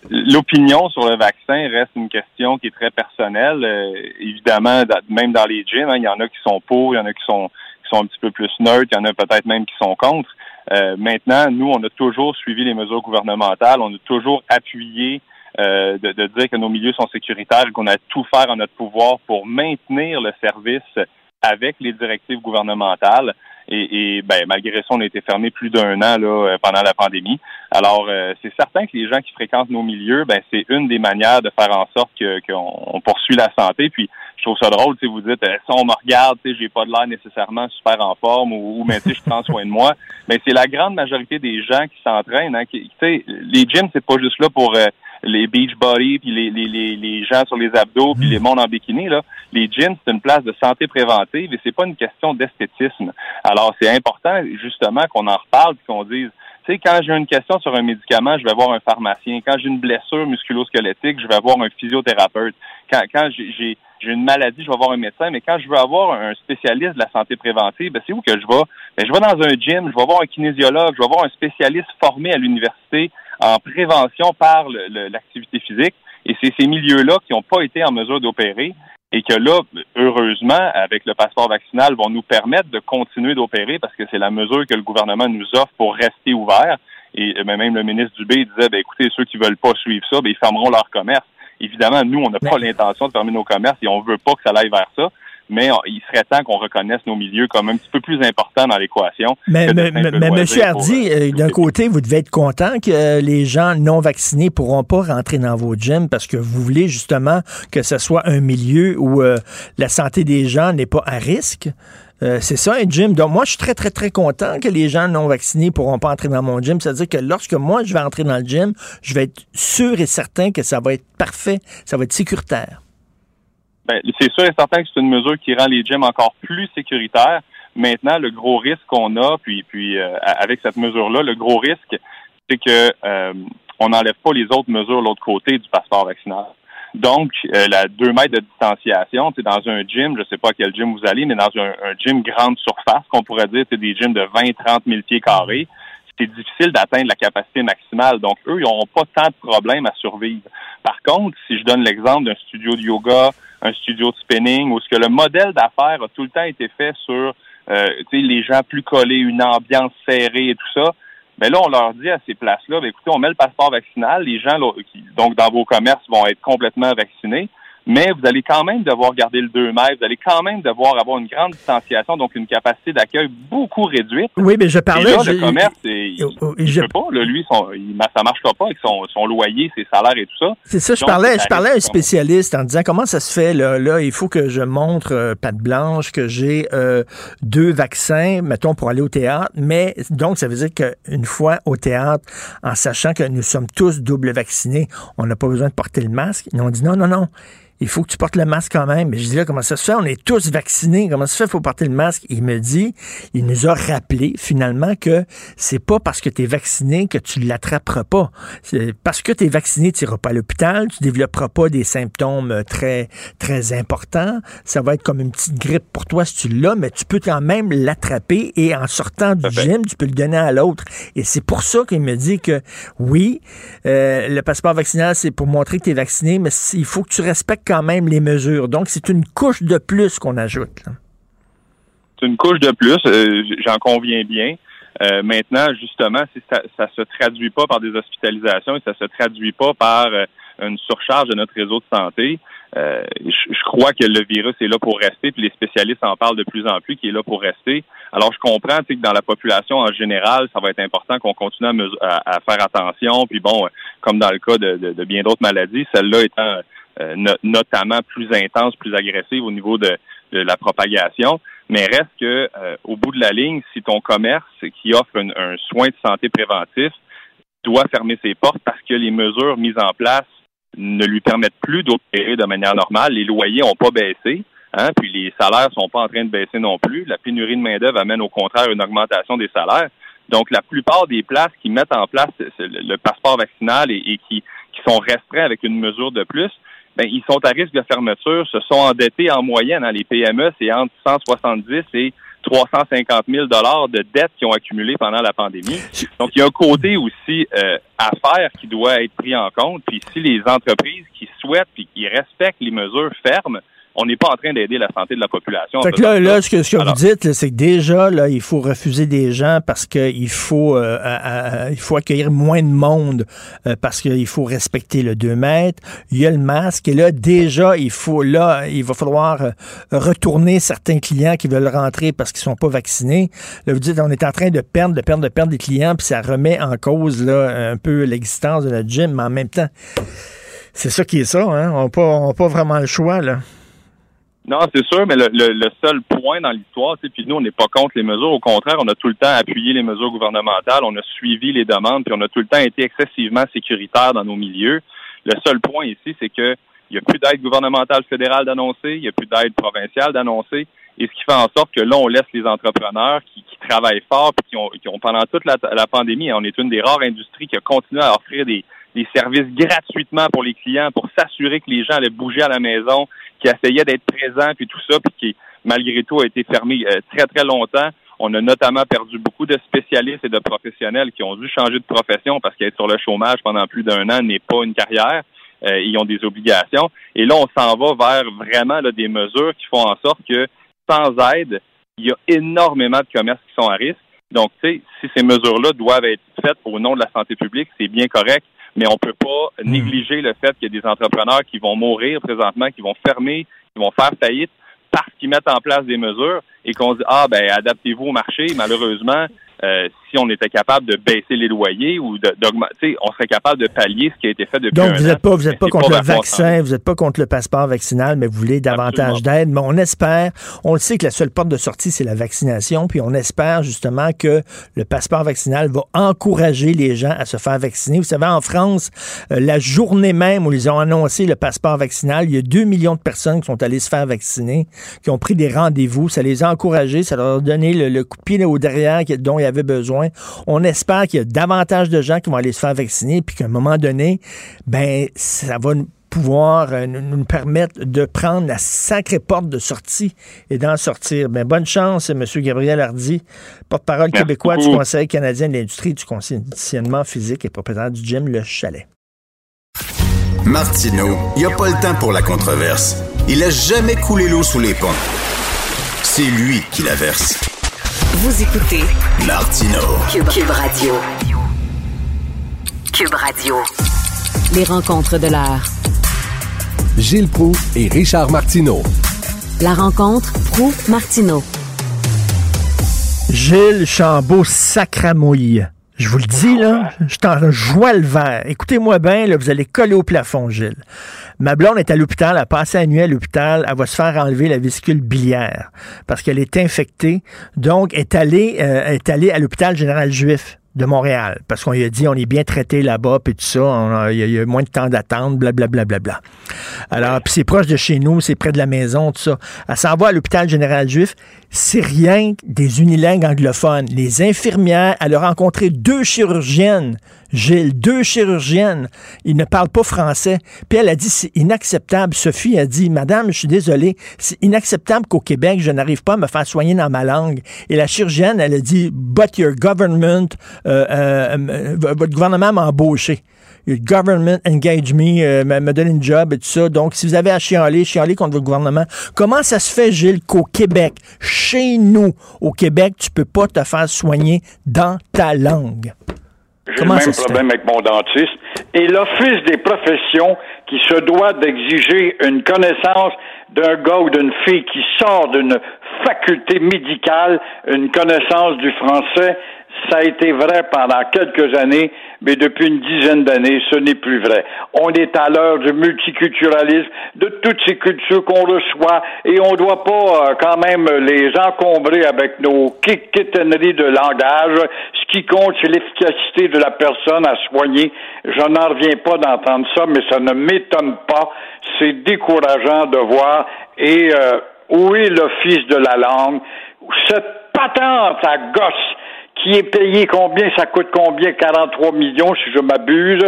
l'opinion sur le vaccin reste une question qui est très personnelle. Euh, évidemment, même dans les gyms, hein, il y en a qui sont pour, il y en a qui sont qui sont un petit peu plus neutres, il y en a peut-être même qui sont contre. Euh, maintenant, nous, on a toujours suivi les mesures gouvernementales, on a toujours appuyé euh, de, de dire que nos milieux sont sécuritaires et qu'on a tout faire en notre pouvoir pour maintenir le service avec les directives gouvernementales. Et, et ben, malgré ça, on a été fermé plus d'un an là, euh, pendant la pandémie. Alors, euh, c'est certain que les gens qui fréquentent nos milieux, ben, c'est une des manières de faire en sorte que- qu'on on poursuit la santé. Puis, je trouve ça drôle, si vous dites, euh, on me regarde, tu sais, j'ai pas de l'air nécessairement super en forme ou, ou mais tu je prends soin de moi. Mais c'est la grande majorité des gens qui s'entraînent. Hein, qui, les gyms, c'est pas juste là pour euh, les beach body puis les, les, les, les gens sur les abdos puis les mondes en bikini. Là. Les gyms, c'est une place de santé préventive et c'est pas une question d'esthétisme. Alors, c'est important justement qu'on en reparle et qu'on dise tu sais, quand j'ai une question sur un médicament, je vais voir un pharmacien. Quand j'ai une blessure musculo-squelettique, je vais voir un physiothérapeute. Quand, quand j'ai- j'ai j'ai une maladie, je vais voir un médecin. Mais quand je veux avoir un spécialiste de la santé préventive, ben, c'est où que je vais? Ben, je vais dans un gym, je vais voir un kinésiologue, je vais voir un spécialiste formé à l'université en prévention par l'activité physique. Et c'est ces milieux-là qui n'ont pas été en mesure d'opérer et que là, heureusement, avec le passeport vaccinal, vont nous permettre de continuer d'opérer parce que c'est la mesure que le gouvernement nous offre pour rester ouvert. Et euh, ben, même le ministre Dubé disait, ben, écoutez, ceux qui veulent pas suivre ça, ben, ils fermeront leur commerce. Évidemment, nous, on n'a pas l'intention de fermer nos commerces et on veut pas que ça aille vers ça. Mais il serait temps qu'on reconnaisse nos milieux comme un petit peu plus importants dans l'équation. Mais, mais, pour, Hardy, euh, euh, d'un côté, vous devez être content que euh, les gens non vaccinés pourront pas rentrer dans vos gyms parce que vous voulez justement que ce soit un milieu où euh, la santé des gens n'est pas à risque. Euh, c'est ça, un gym. Donc, moi, je suis très, très, très content que les gens non vaccinés pourront pas entrer dans mon gym. C'est-à-dire que lorsque moi, je vais entrer dans le gym, je vais être sûr et certain que ça va être parfait, ça va être sécuritaire. Ben, c'est sûr et certain que c'est une mesure qui rend les gyms encore plus sécuritaires. Maintenant, le gros risque qu'on a, puis, puis euh, avec cette mesure-là, le gros risque, c'est que euh, on n'enlève pas les autres mesures de l'autre côté du passeport vaccinal. Donc, euh, la 2 mètres de distanciation, c'est dans un gym, je sais pas à quel gym vous allez, mais dans un, un gym grande surface, qu'on pourrait dire, c'est des gyms de 20, 30 000 pieds carrés, c'est difficile d'atteindre la capacité maximale. Donc, eux, ils n'auront pas tant de problèmes à survivre. Par contre, si je donne l'exemple d'un studio de yoga, un studio de spinning, où ce que le modèle d'affaires a tout le temps été fait sur euh, les gens plus collés, une ambiance serrée et tout ça, mais là, on leur dit à ces places-là, ben, écoutez, on met le passeport vaccinal, les gens, là, qui, donc, dans vos commerces, vont être complètement vaccinés, mais vous allez quand même devoir garder le 2 mètres, vous allez quand même devoir avoir une grande distanciation, donc une capacité d'accueil beaucoup réduite. Oui, mais je parlais... Et là, je- le commerce, il, il je- peut pas, là, lui, son, il, ça marchera pas avec son, son loyer, ses salaires et tout ça. C'est ça, je parlais, je parlais à un spécialiste en disant comment ça se fait là, là il faut que je montre euh, patte blanche que j'ai euh, deux vaccins, mettons pour aller au théâtre, mais donc ça veut dire qu'une fois au théâtre, en sachant que nous sommes tous double vaccinés, on n'a pas besoin de porter le masque. Ils ont dit non, non, non. Il faut que tu portes le masque quand même. Mais je dis là, comment ça se fait? On est tous vaccinés. Comment ça se fait? Il faut porter le masque? Il me dit, il nous a rappelé finalement que c'est pas parce que tu es vacciné que tu l'attraperas pas. C'est parce que tu es vacciné, tu n'iras pas à l'hôpital, tu développeras pas des symptômes euh, très, très importants. Ça va être comme une petite grippe pour toi si tu l'as, mais tu peux quand même l'attraper et en sortant du gym, tu peux le donner à l'autre. Et c'est pour ça qu'il me dit que oui, euh, le passeport vaccinal, c'est pour montrer que tu es vacciné, mais il faut que tu respectes quand même les mesures. Donc, c'est une couche de plus qu'on ajoute. c'est une couche de plus, euh, j'en conviens bien. Euh, maintenant, justement, si ça, ça se traduit pas par des hospitalisations et ça se traduit pas par euh, une surcharge de notre réseau de santé. Je, crois que le virus est là pour rester, puis les spécialistes en parlent de plus en plus qu'il est là pour rester. Alors, je comprends que dans la population en général, ça va être important qu'on continue à, faire attention. Puis bon, comme dans le cas de, bien d'autres maladies, celle-là étant euh, notamment plus intense, plus agressive au niveau de, la propagation. Mais reste que, euh, au bout de la ligne, si ton commerce qui offre un soin de santé préventif doit fermer ses portes parce que les mesures mises en place ne lui permettent plus d'opérer de manière normale. Les loyers n'ont pas baissé. Hein, puis les salaires sont pas en train de baisser non plus. La pénurie de main-d'œuvre amène au contraire une augmentation des salaires. Donc, la plupart des places qui mettent en place le, passeport vaccinal et, qui, sont restreints avec une mesure de plus, ben, ils sont à risque de fermeture, se sont endettés en moyenne. Hein, les PME, c'est entre 170 et 350 000 dollars de dettes qui ont accumulé pendant la pandémie. Donc, il y a un côté aussi euh, à faire qui doit être pris en compte. Puis, si les entreprises qui souhaitent puis qui respectent les mesures fermes on n'est pas en train d'aider la santé de la population. Fait que là, là, ce que, ce que vous dites, c'est que déjà, là, il faut refuser des gens parce qu'il faut, euh, il faut accueillir moins de monde euh, parce qu'il faut respecter le 2 mètres. Il y a le masque et là, déjà, il faut, là, il va falloir euh, retourner certains clients qui veulent rentrer parce qu'ils sont pas vaccinés. Là, vous dites, on est en train de perdre, de perdre, de perdre des clients, puis ça remet en cause, là, un peu l'existence de notre gym, mais en même temps, c'est ça qui est ça, hein? On n'a pas, pas vraiment le choix, là. Non, c'est sûr, mais le, le, seul point dans l'histoire, puis nous, on n'est pas contre les mesures. Au contraire, on a tout le temps appuyé les mesures gouvernementales, on a suivi les demandes, puis on a tout le temps été excessivement sécuritaire dans nos milieux. Le seul point ici, c'est que il n'y a plus d'aide gouvernementale fédérale d'annoncer, il n'y a plus d'aide provinciale d'annoncer, et ce qui fait en sorte que là, on laisse les entrepreneurs qui, qui travaillent fort, puis qui ont, qui ont pendant toute la, la pandémie, on est une des rares industries qui a continué à offrir des, des services gratuitement pour les clients pour s'assurer que les gens allaient bouger à la maison, qui essayait d'être présent, puis tout ça, puis qui, malgré tout, a été fermé euh, très, très longtemps. On a notamment perdu beaucoup de spécialistes et de professionnels qui ont dû changer de profession parce qu'être sur le chômage pendant plus d'un an n'est pas une carrière. Euh, ils ont des obligations. Et là, on s'en va vers vraiment là, des mesures qui font en sorte que sans aide, il y a énormément de commerces qui sont à risque. Donc, tu sais, si ces mesures-là doivent être faites au nom de la santé publique, c'est bien correct mais on peut pas hmm. négliger le fait qu'il y a des entrepreneurs qui vont mourir présentement, qui vont fermer, qui vont faire faillite parce qu'ils mettent en place des mesures et qu'on dit ah ben adaptez-vous au marché. Malheureusement, euh, si on était capable de baisser les loyers ou d'augmenter, on serait capable de pallier ce qui a été fait depuis Donc, vous n'êtes pas, vous êtes pas contre le vaccin, vous n'êtes pas contre le passeport vaccinal, mais vous voulez davantage d'aide. Mais on espère, on le sait que la seule porte de sortie, c'est la vaccination, puis on espère justement que le passeport vaccinal va encourager les gens à se faire vacciner. Vous savez, en France, euh, la journée même où ils ont annoncé le passeport vaccinal, il y a 2 millions de personnes qui sont allées se faire vacciner, qui ont pris des rendez-vous. Ça les a encouragés, ça leur a donné le, coup de pied au derrière dont il avait besoin. On espère qu'il y a davantage de gens qui vont aller se faire vacciner, puis qu'à un moment donné, ben, ça va pouvoir euh, nous permettre de prendre la sacrée porte de sortie et d'en sortir. Ben, bonne chance, M. Gabriel Hardy, porte-parole québécois du Conseil canadien de l'industrie du conditionnement physique et propriétaire du gym Le Chalet. Martineau, il n'y a pas le temps pour la controverse. Il a jamais coulé l'eau sous les ponts. C'est lui qui la verse. Vous écoutez Martino Cube, Radio. Cube Radio. Les rencontres de l'heure. Gilles Proux et Richard Martineau. La rencontre Proux-Martineau. Gilles Chambaud Sacramouille. Je vous le dis, là, je t'en joie le vert. Écoutez-moi bien, là, vous allez coller au plafond, Gilles. Ma blonde est à l'hôpital, elle a passé la nuit à l'hôpital, elle va se faire enlever la vésicule biliaire parce qu'elle est infectée. Donc, est allée, euh, est allée à l'hôpital général juif de Montréal, parce qu'on lui a dit on est bien traité là-bas, puis tout ça, il y, a moins de temps d'attente, blablabla. Bla, bla. Alors, puis c'est proche de chez nous, c'est près de la maison, tout ça. Elle s'en va à l'hôpital général juif, c'est rien des unilingues anglophones. Les infirmières, elle a rencontré deux chirurgiennes, Gilles, deux chirurgiennes. Ils ne parlent pas français. Puis elle a dit, c'est inacceptable. Sophie a dit, Madame, je suis désolée, c'est inacceptable qu'au Québec, je n'arrive pas à me faire soigner dans ma langue. Et la chirurgienne, elle a dit, But your government, euh, euh, euh votre gouvernement m'a embauché government engage me, euh, me donne une job et tout ça. Donc, si vous avez à chialer, chialer contre votre gouvernement. Comment ça se fait, Gilles, qu'au Québec, chez nous, au Québec, tu peux pas te faire soigner dans ta langue? J'ai le même problème avec mon dentiste. Et l'Office des professions qui se doit d'exiger une connaissance d'un gars ou d'une fille qui sort d'une faculté médicale, une connaissance du français, ça a été vrai pendant quelques années, mais depuis une dizaine d'années, ce n'est plus vrai. On est à l'heure du multiculturalisme, de toutes ces cultures qu'on reçoit, et on ne doit pas euh, quand même les encombrer avec nos quiquetteries de langage. Ce qui compte, c'est l'efficacité de la personne à soigner. Je n'en reviens pas d'entendre ça, mais ça ne m'étonne pas. C'est décourageant de voir. Et euh, où est l'Office de la langue? Cette patente à gosse qui est payé combien, ça coûte combien, 43 millions si je m'abuse.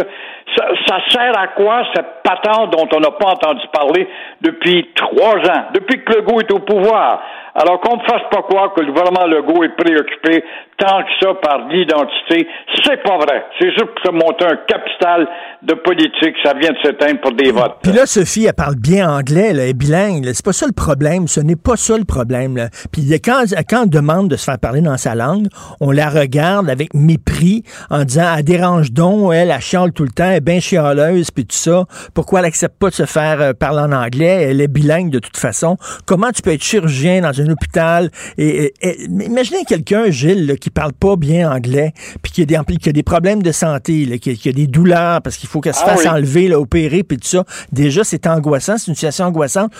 Ça, ça, sert à quoi cette patente dont on n'a pas entendu parler depuis trois ans, depuis que Legault est au pouvoir? Alors qu'on ne fasse pas croire que le gouvernement Legault est préoccupé tant que ça par l'identité. C'est pas vrai. C'est juste pour se monter un capital de politique. Ça vient de s'éteindre pour des votes. Puis là, Sophie, elle parle bien anglais, elle est bilingue. C'est pas ça le problème. Ce n'est pas ça le problème. Là. Puis quand, quand on demande de se faire parler dans sa langue, on la regarde avec mépris en disant elle dérange donc, elle, elle chiale tout le temps, bien chialeuse, puis tout ça. Pourquoi elle accepte pas de se faire euh, parler en anglais? Elle est bilingue de toute façon. Comment tu peux être chirurgien dans un hôpital? Et, imaginez quelqu'un, Gilles, qui parle pas bien anglais, puis qui a des, qui a des problèmes de santé, là, qui, a des douleurs parce qu'il faut qu'elle se ah fasse enlever, là, opérer, puis tout ça. Déjà, c'est angoissant, c'est une situation angoissante.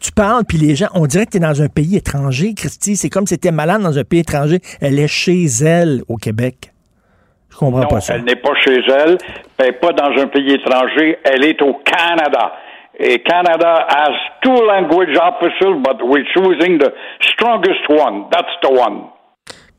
Tu, parles, puis les gens, on dirait que tu es dans un pays étranger, Christy. C'est comme si tu malade dans un pays étranger. Elle est chez elle au Québec. Je comprends non, pas ça. Elle n'est pas chez elle, elle n'est pas dans un pays étranger, elle est au Canada. Et Canada has two language officers, but we're choosing the strongest one. That's the one.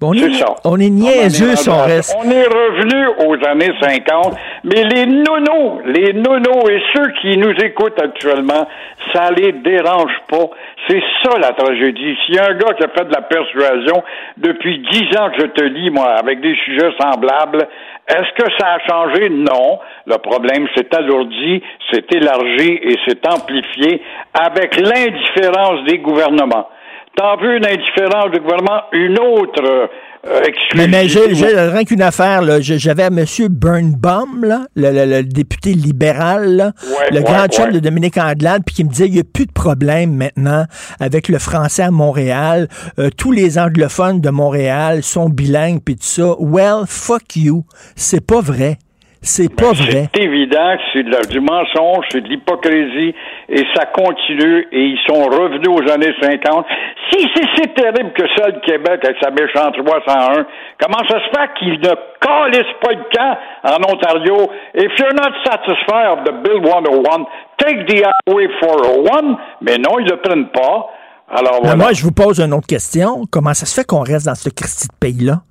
On, est, ça. on est niaiseux si on reste. On est revenu aux années 50, mais les nonos, les nonos et ceux qui nous écoutent actuellement, ça les dérange pas. C'est ça la tragédie. S'il y a un gars qui a fait de la persuasion depuis dix ans que je te lis, moi, avec des sujets semblables, est-ce que ça a changé? Non. Le problème s'est alourdi, s'est élargi et s'est amplifié avec l'indifférence des gouvernements. T'as vu une indifférence du gouvernement? Une autre euh, mais, mais j'ai rien qu'une affaire. J'avais M. Burnbaum, là, le, député libéral, le grand chef de Dominique Anglade, puis qui me disait il n'y a plus de problème maintenant avec le français à Montréal. Euh, tous les anglophones de Montréal sont bilingues, puis tout ça. Well, fuck you. C'est pas vrai. C'est pas ben, vrai. C'est évident que c'est du mensonge, c'est de l'hypocrisie, et ça continue, et ils sont revenus aux années 50. Si c'est si terrible que ça, le Québec, avec sa méchante 301, comment ça se fait qu'ils ne calissent pas le camp en Ontario? If you're not satisfied of the Bill 101, take the highway 401, mais non, ils le prennent pas. Alors, voilà. moi, je vous pose une autre question. Comment ça se fait qu'on reste dans ce Christi de pays-là?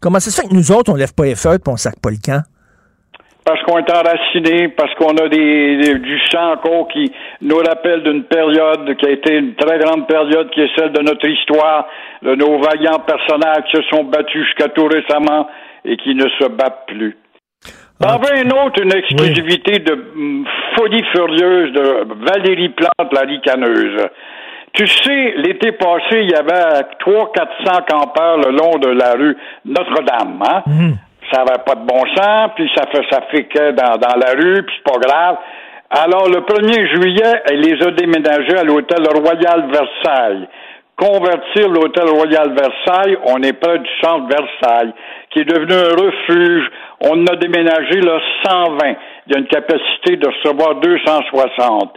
Comment ça se fait que nous autres, on lève pas les feux et on sac pas le camp? Parce qu'on est enraciné, parce qu'on a des, du sang encore qui nous rappelle d'une période qui a été une très grande période, qui est celle de notre histoire, de nos vaillants personnages qui se sont battus jusqu'à tout récemment et qui ne se battent plus. T'en veux une autre, une exclusivité de mm, folie furieuse de Valérie Plante, la ricaneuse. Tu sais, l'été passé, il y avait 300-400 campeurs le long de la rue Notre-Dame. Hein? Mhm ça n'avait pas de bon sens, puis ça fait ça que dans, dans la rue, puis c'est pas grave. Alors, le 1er juillet, elle les a déménagés à l'hôtel Royal Versailles. Convertir l'hôtel Royal Versailles, on est près du centre Versailles, qui est devenu un refuge. On a déménagé là 120. Il y a une capacité de recevoir 260.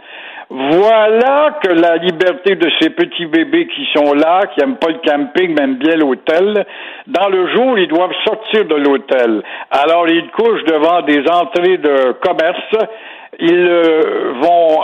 Voilà que la liberté de ces petits bébés qui sont là, qui n'aiment pas le camping, même bien l'hôtel, dans le jour, ils doivent sortir de l'hôtel. Alors, ils couchent devant des entrées de commerce. Ils euh, vont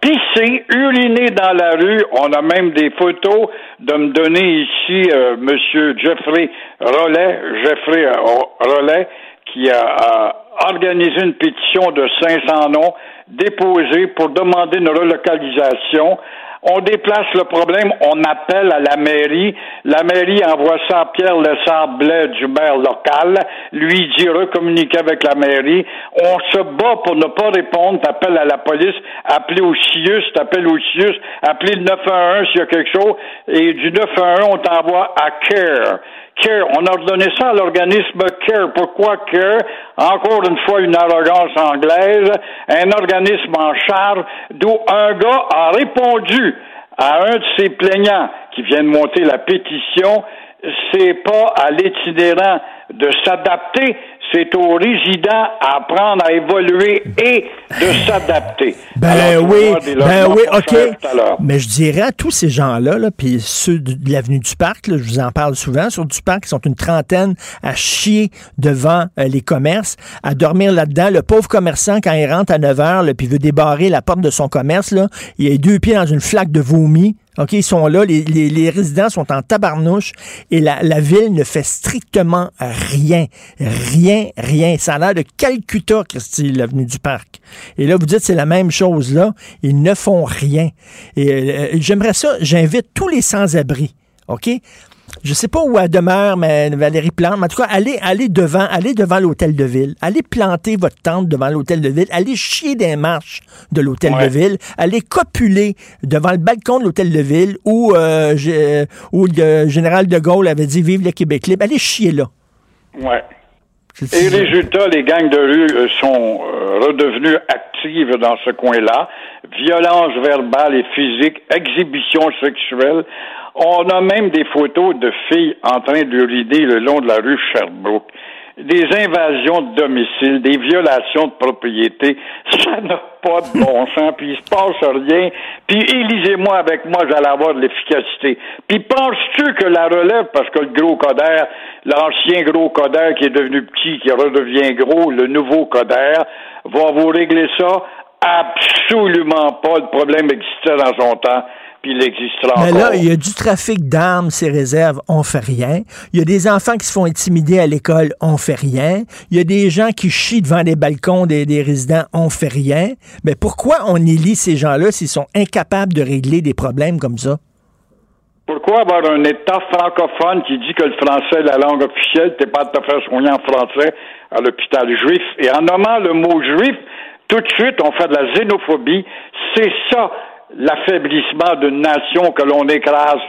pisser, uriner dans la rue. On a même des photos de me donner ici euh, Monsieur Jeffrey Rollet, Jeffrey euh, Rollet, qui a organisé une pétition de 500 noms déposé pour demander une relocalisation. On déplace le problème, on appelle à la mairie. La mairie envoie ça à Pierre Lessard-Blais du maire local. Lui dit recommuniquer avec la mairie. On se bat pour ne pas répondre. T'appelles à la police, appelez au CIUS, t'appelles au CIUS, appelez le 911 s'il y a quelque chose. Et du 911, on t'envoie à CARE. CARE. On a redonné ça à l'organisme CARE. Pourquoi CARE? Encore une fois, une arrogance anglaise. Un organisme en charge d'où un gars a répondu à un de ses plaignants qui vient de monter la pétition. C'est pas à l'itinérant de s'adapter, c'est aux résidents à apprendre à évoluer et de s'adapter. Ben Alors, tu oui, ben oui, OK. Mais je dirais à tous ces gens-là, là, puis ceux de l'avenue du Parc, là, je vous en parle souvent, sur du Parc, qui sont une trentaine à chier devant euh, les commerces, à dormir là-dedans. Le pauvre commerçant, quand il rentre à 9 heures, là, puis veut débarrer la porte de son commerce, là, il a deux pieds dans une flaque de vomi. OK, ils sont là, les, les- résidents sont en tabarnouche et la, la ville ne fait strictement rien. Rien, rien. Ça a l'air de Calcutta, Christy, l'avenue du Parc. Et là, vous dites, c'est la même chose là. Ils ne font rien. Et euh, j'aimerais ça, j'invite tous les sans-abri, OK? Je sais pas où elle demeure, mais Valérie Plante, mais en tout cas, allez, allez devant, allez devant l'hôtel de ville. Allez planter votre tente devant l'hôtel de ville. Allez chier des marches de l'hôtel Ouais. de ville. Allez copuler devant le balcon de l'hôtel de ville où, euh, où le général de Gaulle avait dit Vive le Québec libre. Allez chier là. Ouais. Et résultat, les gangs de rue euh, sont euh, redevenues actives dans ce coin-là. Violence verbale et physique, exhibition sexuelle. On a même des photos de filles en train d'uriner le long de la rue Sherbrooke. Des invasions de domicile, des violations de propriété, ça n'a pas de bon sens, puis il se passe rien. Puis élisez-moi avec moi, j'allais avoir de l'efficacité. Puis penses-tu que la relève, parce que le gros Coder, l'ancien gros Coder qui est devenu petit, qui redevient gros, le nouveau Coder, va vous régler ça? Absolument pas. Le problème existait dans son temps, puis il existera Mais encore? là, il y a du trafic d'armes, ces réserves, on fait rien. Il y a des enfants qui se font intimider à l'école, on fait rien. Il y a des gens qui chient devant les balcons des, des résidents, on fait rien. Mais pourquoi on élit ces gens-là s'ils sont incapables de régler des problèmes comme ça? Pourquoi avoir un État francophone qui dit que le français est la langue officielle, t'es pas de te faire soigner en français à l'hôpital juif? Et en nommant le mot juif, tout de suite, on fait de la xénophobie. C'est ça, l'affaiblissement d'une nation que l'on écrase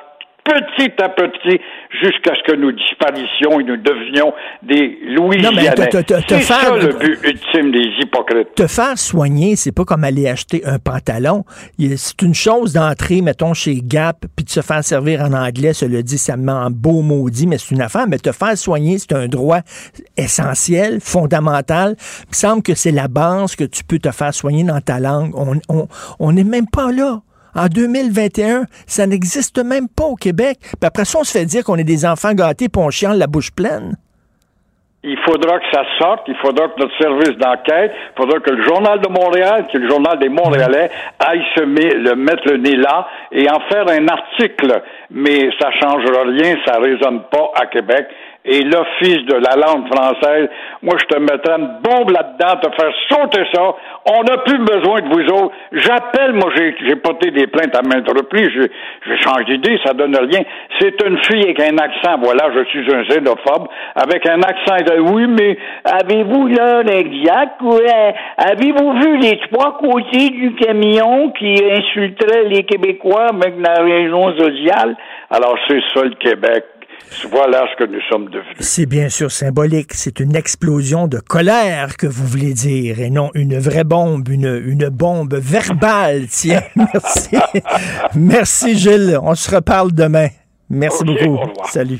petit à petit jusqu'à ce que nous disparissions et nous devenions des Louisianais. C'est ça faire- le but ultime des hypocrites. Te faire soigner, c'est pas comme aller acheter un pantalon. C'est une chose d'entrer, mettons, chez Gap, puis de se faire servir en anglais, se le dit, ça me met en beau maudit, mais c'est une affaire. Mais te faire soigner, c'est un droit essentiel, fondamental. Il me semble que c'est la base que tu peux te faire soigner dans ta langue. On on- on n'est même pas là. En 2021, ça n'existe même pas au Québec. Puis après ça, on se fait dire qu'on est des enfants gâtés puis on chiale la bouche pleine. Il faudra que ça sorte, il faudra que notre service d'enquête, il faudra que le Journal de Montréal, qui est le journal des Montréalais, aille se le mettre le nez là et en faire un article. Mais ça changera rien, ça résonne pas à Québec. Et l'Office de la langue française, moi, je te mettrais une bombe là-dedans, te faire sauter ça. On n'a plus besoin de vous autres. J'appelle, moi, j'ai, porté des plaintes à maintes reprises. Je, je change d'idée, ça donne rien. C'est une fille avec un accent. Voilà, je suis un xénophobe. Avec un accent. Oui, mais avez-vous l'heure exacte? ou, avez-vous vu les trois côtés du camion qui insulterait les Québécois avec la région sociale? Alors, c'est ça le Québec. Voilà ce que nous sommes devenus. C'est bien sûr symbolique. C'est une explosion de colère que vous voulez dire et non une vraie bombe, une, une bombe verbale. Tiens, merci. merci Gilles. On se reparle demain. Merci beaucoup. Salut.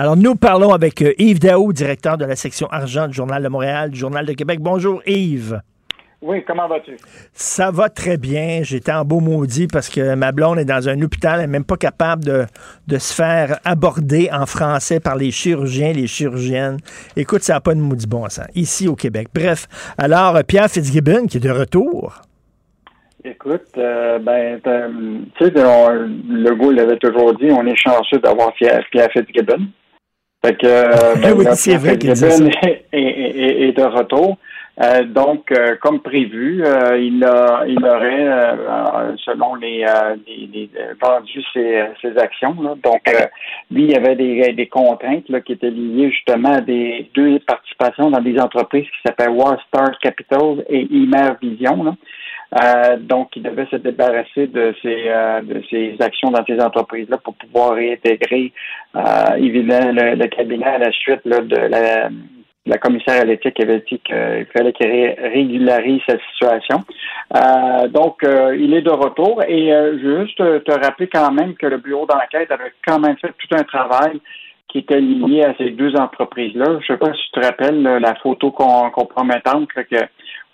Alors, nous parlons avec euh, Yves Daou, directeur de la section argent du Journal de Montréal, du Journal de Québec. Bonjour Yves. Oui, comment vas-tu? Ça va très bien. J'étais en beau maudit parce que ma blonde est dans un hôpital. Elle n'est même pas capable de, de, se faire aborder en français par les chirurgiens, les chirurgiennes. Écoute, ça n'a pas de maudit bon sens. Ici au Québec. Bref, alors Pierre Fitzgibbon qui est de retour. Écoute, euh, ben, tu sais, le goût l'avait toujours dit, on est chanceux d'avoir Pierre, Pierre Fitzgibbon. Fait que, euh, ben, oui, c'est vrai qu'il est, de retour. Euh, donc, euh, comme prévu, euh, il, a, il aurait, selon les, les, vendu ses, ses actions. Donc, lui, il y avait des, des contraintes là, qui étaient liées justement à des deux participations dans des entreprises qui s'appellent Star Capital et Imer Vision. Donc, il devait se débarrasser de ses, de ses actions dans ces entreprises-là pour pouvoir réintégrer, évidemment, le, le, cabinet à la suite là, de la la commissaire à l'éthique avait dit qu'il fallait qu'il régularise cette situation. Euh, donc, euh, il est de retour et euh, juste te rappeler quand même que le bureau d'enquête avait quand même fait tout un travail qui était lié à ces deux entreprises-là. Je ne sais pas si tu te rappelles la photo compromettante que,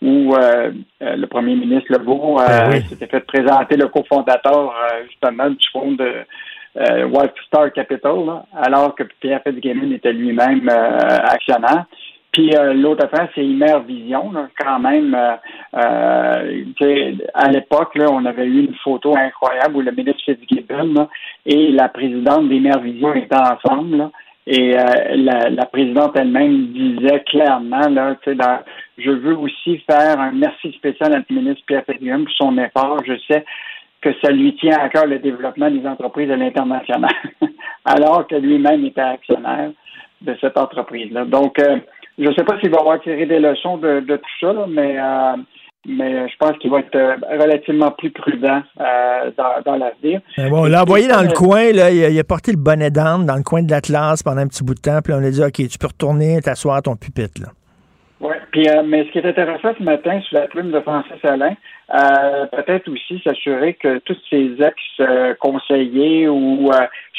où le premier ministre Legault ben s'était fait présenter le cofondateur justement du fonds de White Star Capital, alors que Pierre Fitzgibbon était lui-même actionnaire. Puis euh, l'autre affaire, c'est Imer Vision, quand même. Euh, euh à l'époque, on avait eu une photo incroyable où le ministre Fitzgibbon et la présidente d'Imer Vision étaient ensemble. et euh, la, la, présidente elle-même disait clairement, là, dans, je veux aussi faire un merci spécial à notre ministre Pierre Fitzgibbon pour son effort. Je sais que ça lui tient à cœur le développement des entreprises à l'international, alors que lui-même était actionnaire de cette entreprise-là. Donc, je ne sais pas s'il va avoir tiré des leçons de, tout ça, mais, euh, mais je pense qu'il va être euh, relativement plus prudent euh, dans, l'avenir. Ben bon, on l'a envoyé dans le coin, là, il, a, porté le bonnet d'âne dans le coin de l'Atlas pendant un petit bout de temps, puis on a dit OK, tu peux retourner t'asseoir à ton pupitre. Là. Puis mais ce qui est intéressant ce matin sur la plume de Francis Alain, peut-être aussi s'assurer que tous ces ex-conseillers ou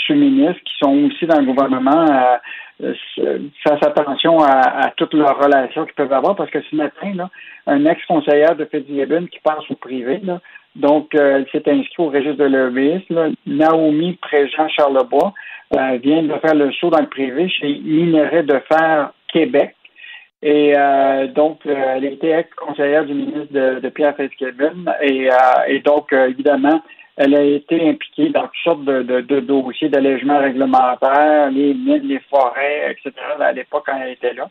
sous-ministres qui sont aussi dans le gouvernement euh, fasse attention à, toutes leurs relations qu'ils peuvent avoir, parce que ce matin, là, un ex-conseillère de Fitzgibbon qui passe au privé, là, donc euh, elle s'est inscrite au registre de lobbyisme, Naomi Préjean-Charlebois euh, vient de faire le saut dans le privé chez Minerai de Fer Québec. Et donc, elle était ex-conseillère du ministre de, Pierre Fitzgibbon. Et, et donc, évidemment, elle a été impliquée dans toutes sortes de, de, dossiers d'allègement réglementaire, les mines, les forêts, etc. à l'époque quand elle était là.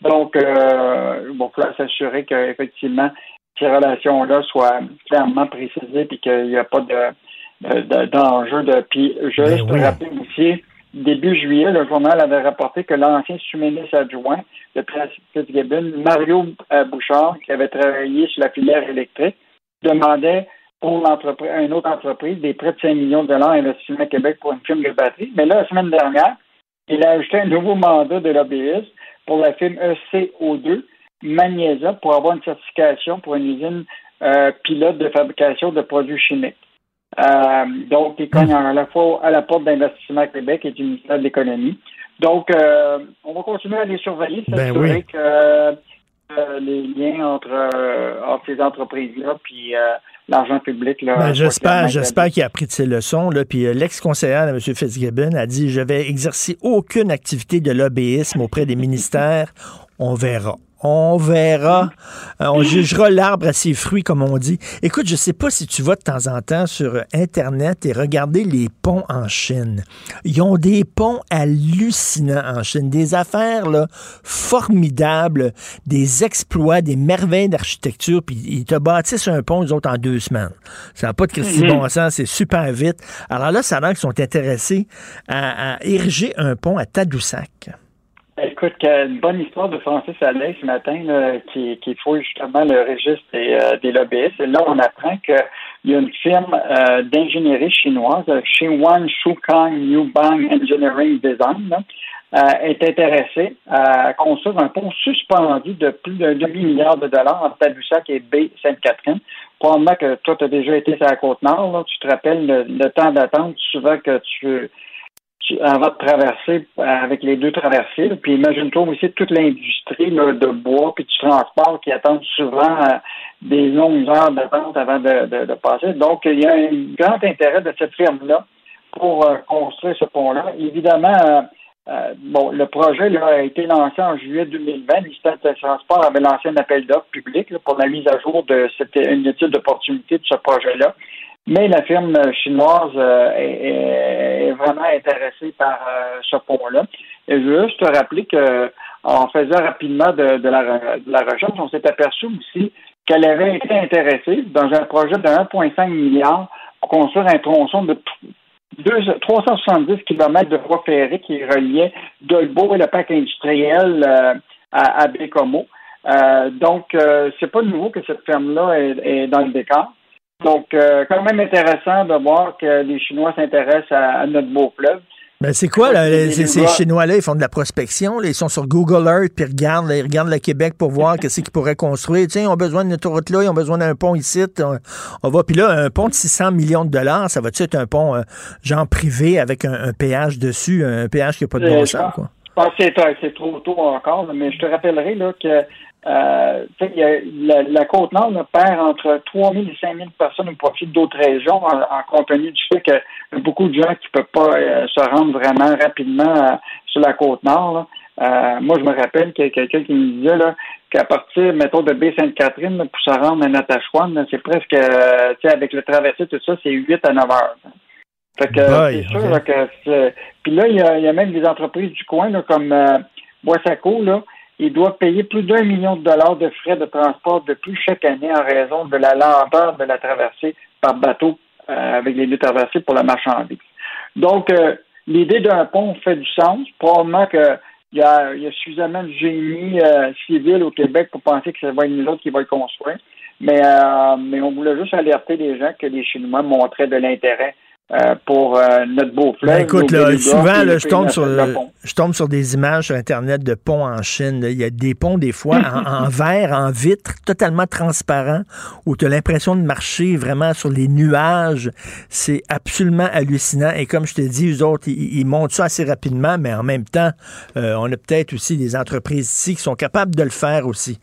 Donc, euh, bon, il faut s'assurer qu'effectivement, ces relations-là soient clairement précisées et qu'il n'y a pas de, d'enjeu de, Puis, je ben juste rappeler aussi, début juillet, le journal avait rapporté que l'ancien sous-ministre adjoint de Fitzgibbon, Mario euh, Bouchard, qui avait travaillé sur la filière électrique, demandait pour une autre entreprise des prêts de 5 millions de dollars investis à Québec pour une firme de batterie. Mais là, la semaine dernière, il a ajouté un nouveau mandat de lobbyiste pour la firme ECO2, Magnésia, pour avoir une certification pour une usine euh, pilote de fabrication de produits chimiques. Euh, donc, il cogne à la fois à la porte d'Investissement Québec et du ministère de l'Économie. Donc, euh, on va continuer à les surveiller, ben s'assurer que les liens entre, entre ces entreprises-là puis l'argent public. Là, ben, j'espère, j'espère qu'il a appris de ses leçons. Là, puis euh, l'ex-conseillère de M. Fitzgibbon a dit Je vais exercer aucune activité de lobbyisme auprès des ministères. On verra. On verra. Euh, on jugera l'arbre à ses fruits, comme on dit. Écoute, je sais pas si tu vas de temps en temps sur Internet et regarder les ponts en Chine. Ils ont des ponts hallucinants en Chine, des affaires là, formidables, des exploits, des merveilles d'architecture, puis ils te bâtissent un pont, ils autres, en deux semaines. Ça n'a pas de Christy mm bon sens, c'est super vite. Alors là, ça a l'air qu'ils sont intéressés à, à ériger un pont à Tadoussac. Écoute, une bonne histoire de Francis Allais ce matin qui, qui fouille justement le registre des, euh, des lobbyistes. Et là, on apprend qu'il y a une firme euh, d'ingénierie chinoise, Xinhuan Shukang Newbang Engineering Design, euh, est intéressée à construire un pont suspendu de plus d'un demi-milliard de dollars entre Tadoussac et Baie Sainte-Catherine. Probablement que toi, tu as déjà été sur la Côte-Nord. Tu te rappelles le, le temps d'attente souvent que tu avant de traverser avec les deux traversées. Puis imagine-toi aussi toute l'industrie de bois puis du transport qui attendent souvent euh, des longues heures d'attente avant de, passer. Donc, il y a un grand intérêt de cette firme-là pour euh, construire ce pont-là. Évidemment, euh, bon, le projet là, a été lancé en juillet 2020. Le ministère du Transport avait lancé un appel d'offres public pour la mise à jour de cette une étude d'opportunité de ce projet-là. Mais la firme chinoise euh, est, vraiment intéressée par euh, ce pont-là. Et je veux juste te rappeler que en faisant rapidement de, la, recherche, on s'est aperçu aussi qu'elle avait été intéressée dans un projet de 1,5 milliard pour construire un tronçon de 370 km de voie ferrée qui reliait Dolbeau et le parc industriel euh, à, à Bécomo. donc, c'est pas nouveau que cette ferme-là est, dans le décor. Donc, euh, quand même intéressant de voir que les Chinois s'intéressent à, notre beau fleuve. Ben c'est quoi, là, ces, Chinois-là, ils font de la prospection, ils sont sur Google Earth, puis ils regardent, ils regardent le Québec pour voir qu'est-ce qu'ils pourraient construire. Tiens, ils ont besoin d'une autoroute là, ils ont besoin d'un pont ici. On, va, puis là, un pont de 600 millions de dollars, ça va-tu être un pont euh, genre privé avec un, péage dessus, un péage qui n'a pas de bon sens, quoi? C'est trop tôt encore, mais je te rappellerai là, que euh, la, la Côte-Nord perd entre 3 000 et 5 000 personnes au profit d'autres régions en, compte tenu du fait que beaucoup de gens qui ne peuvent pas euh, se rendre vraiment rapidement euh, sur la Côte-Nord. Euh, moi, je me rappelle qu'il y a quelqu'un qui me disait là, qu'à partir, mettons, de Baie-Sainte-Catherine, pour se rendre à Natashquan, c'est presque, sais, avec le traversé, tout ça, c'est 8 à 9 heures. Fait que c'est sûr que Puis là, il y, a, y, a, même des entreprises du coin, là, comme euh, Boissaco, là, il doit payer plus d'un million de dollars de frais de transport de plus chaque année en raison de la lenteur de la traversée par bateau euh, avec les deux traversées pour la marchandise. Donc, euh, l'idée d'un pont fait du sens. Probablement qu'il y a, suffisamment de génie euh, civil au Québec pour penser que ça va être nous autres qui va le construire. Mais, mais on voulait juste alerter les gens que les Chinois montraient de l'intérêt euh, pour euh, notre beau fleuve. Ben, écoute, là, souvent, je, tombe sur, je tombe sur des images sur Internet de ponts en Chine. Il y a des ponts, des fois, en, verre, en vitre, totalement transparent, où tu as l'impression de marcher vraiment sur les nuages. C'est absolument hallucinant. Et comme je te dis, eux autres, ils, montent ça assez rapidement, mais en même temps, euh, on a peut-être aussi des entreprises ici qui sont capables de le faire aussi.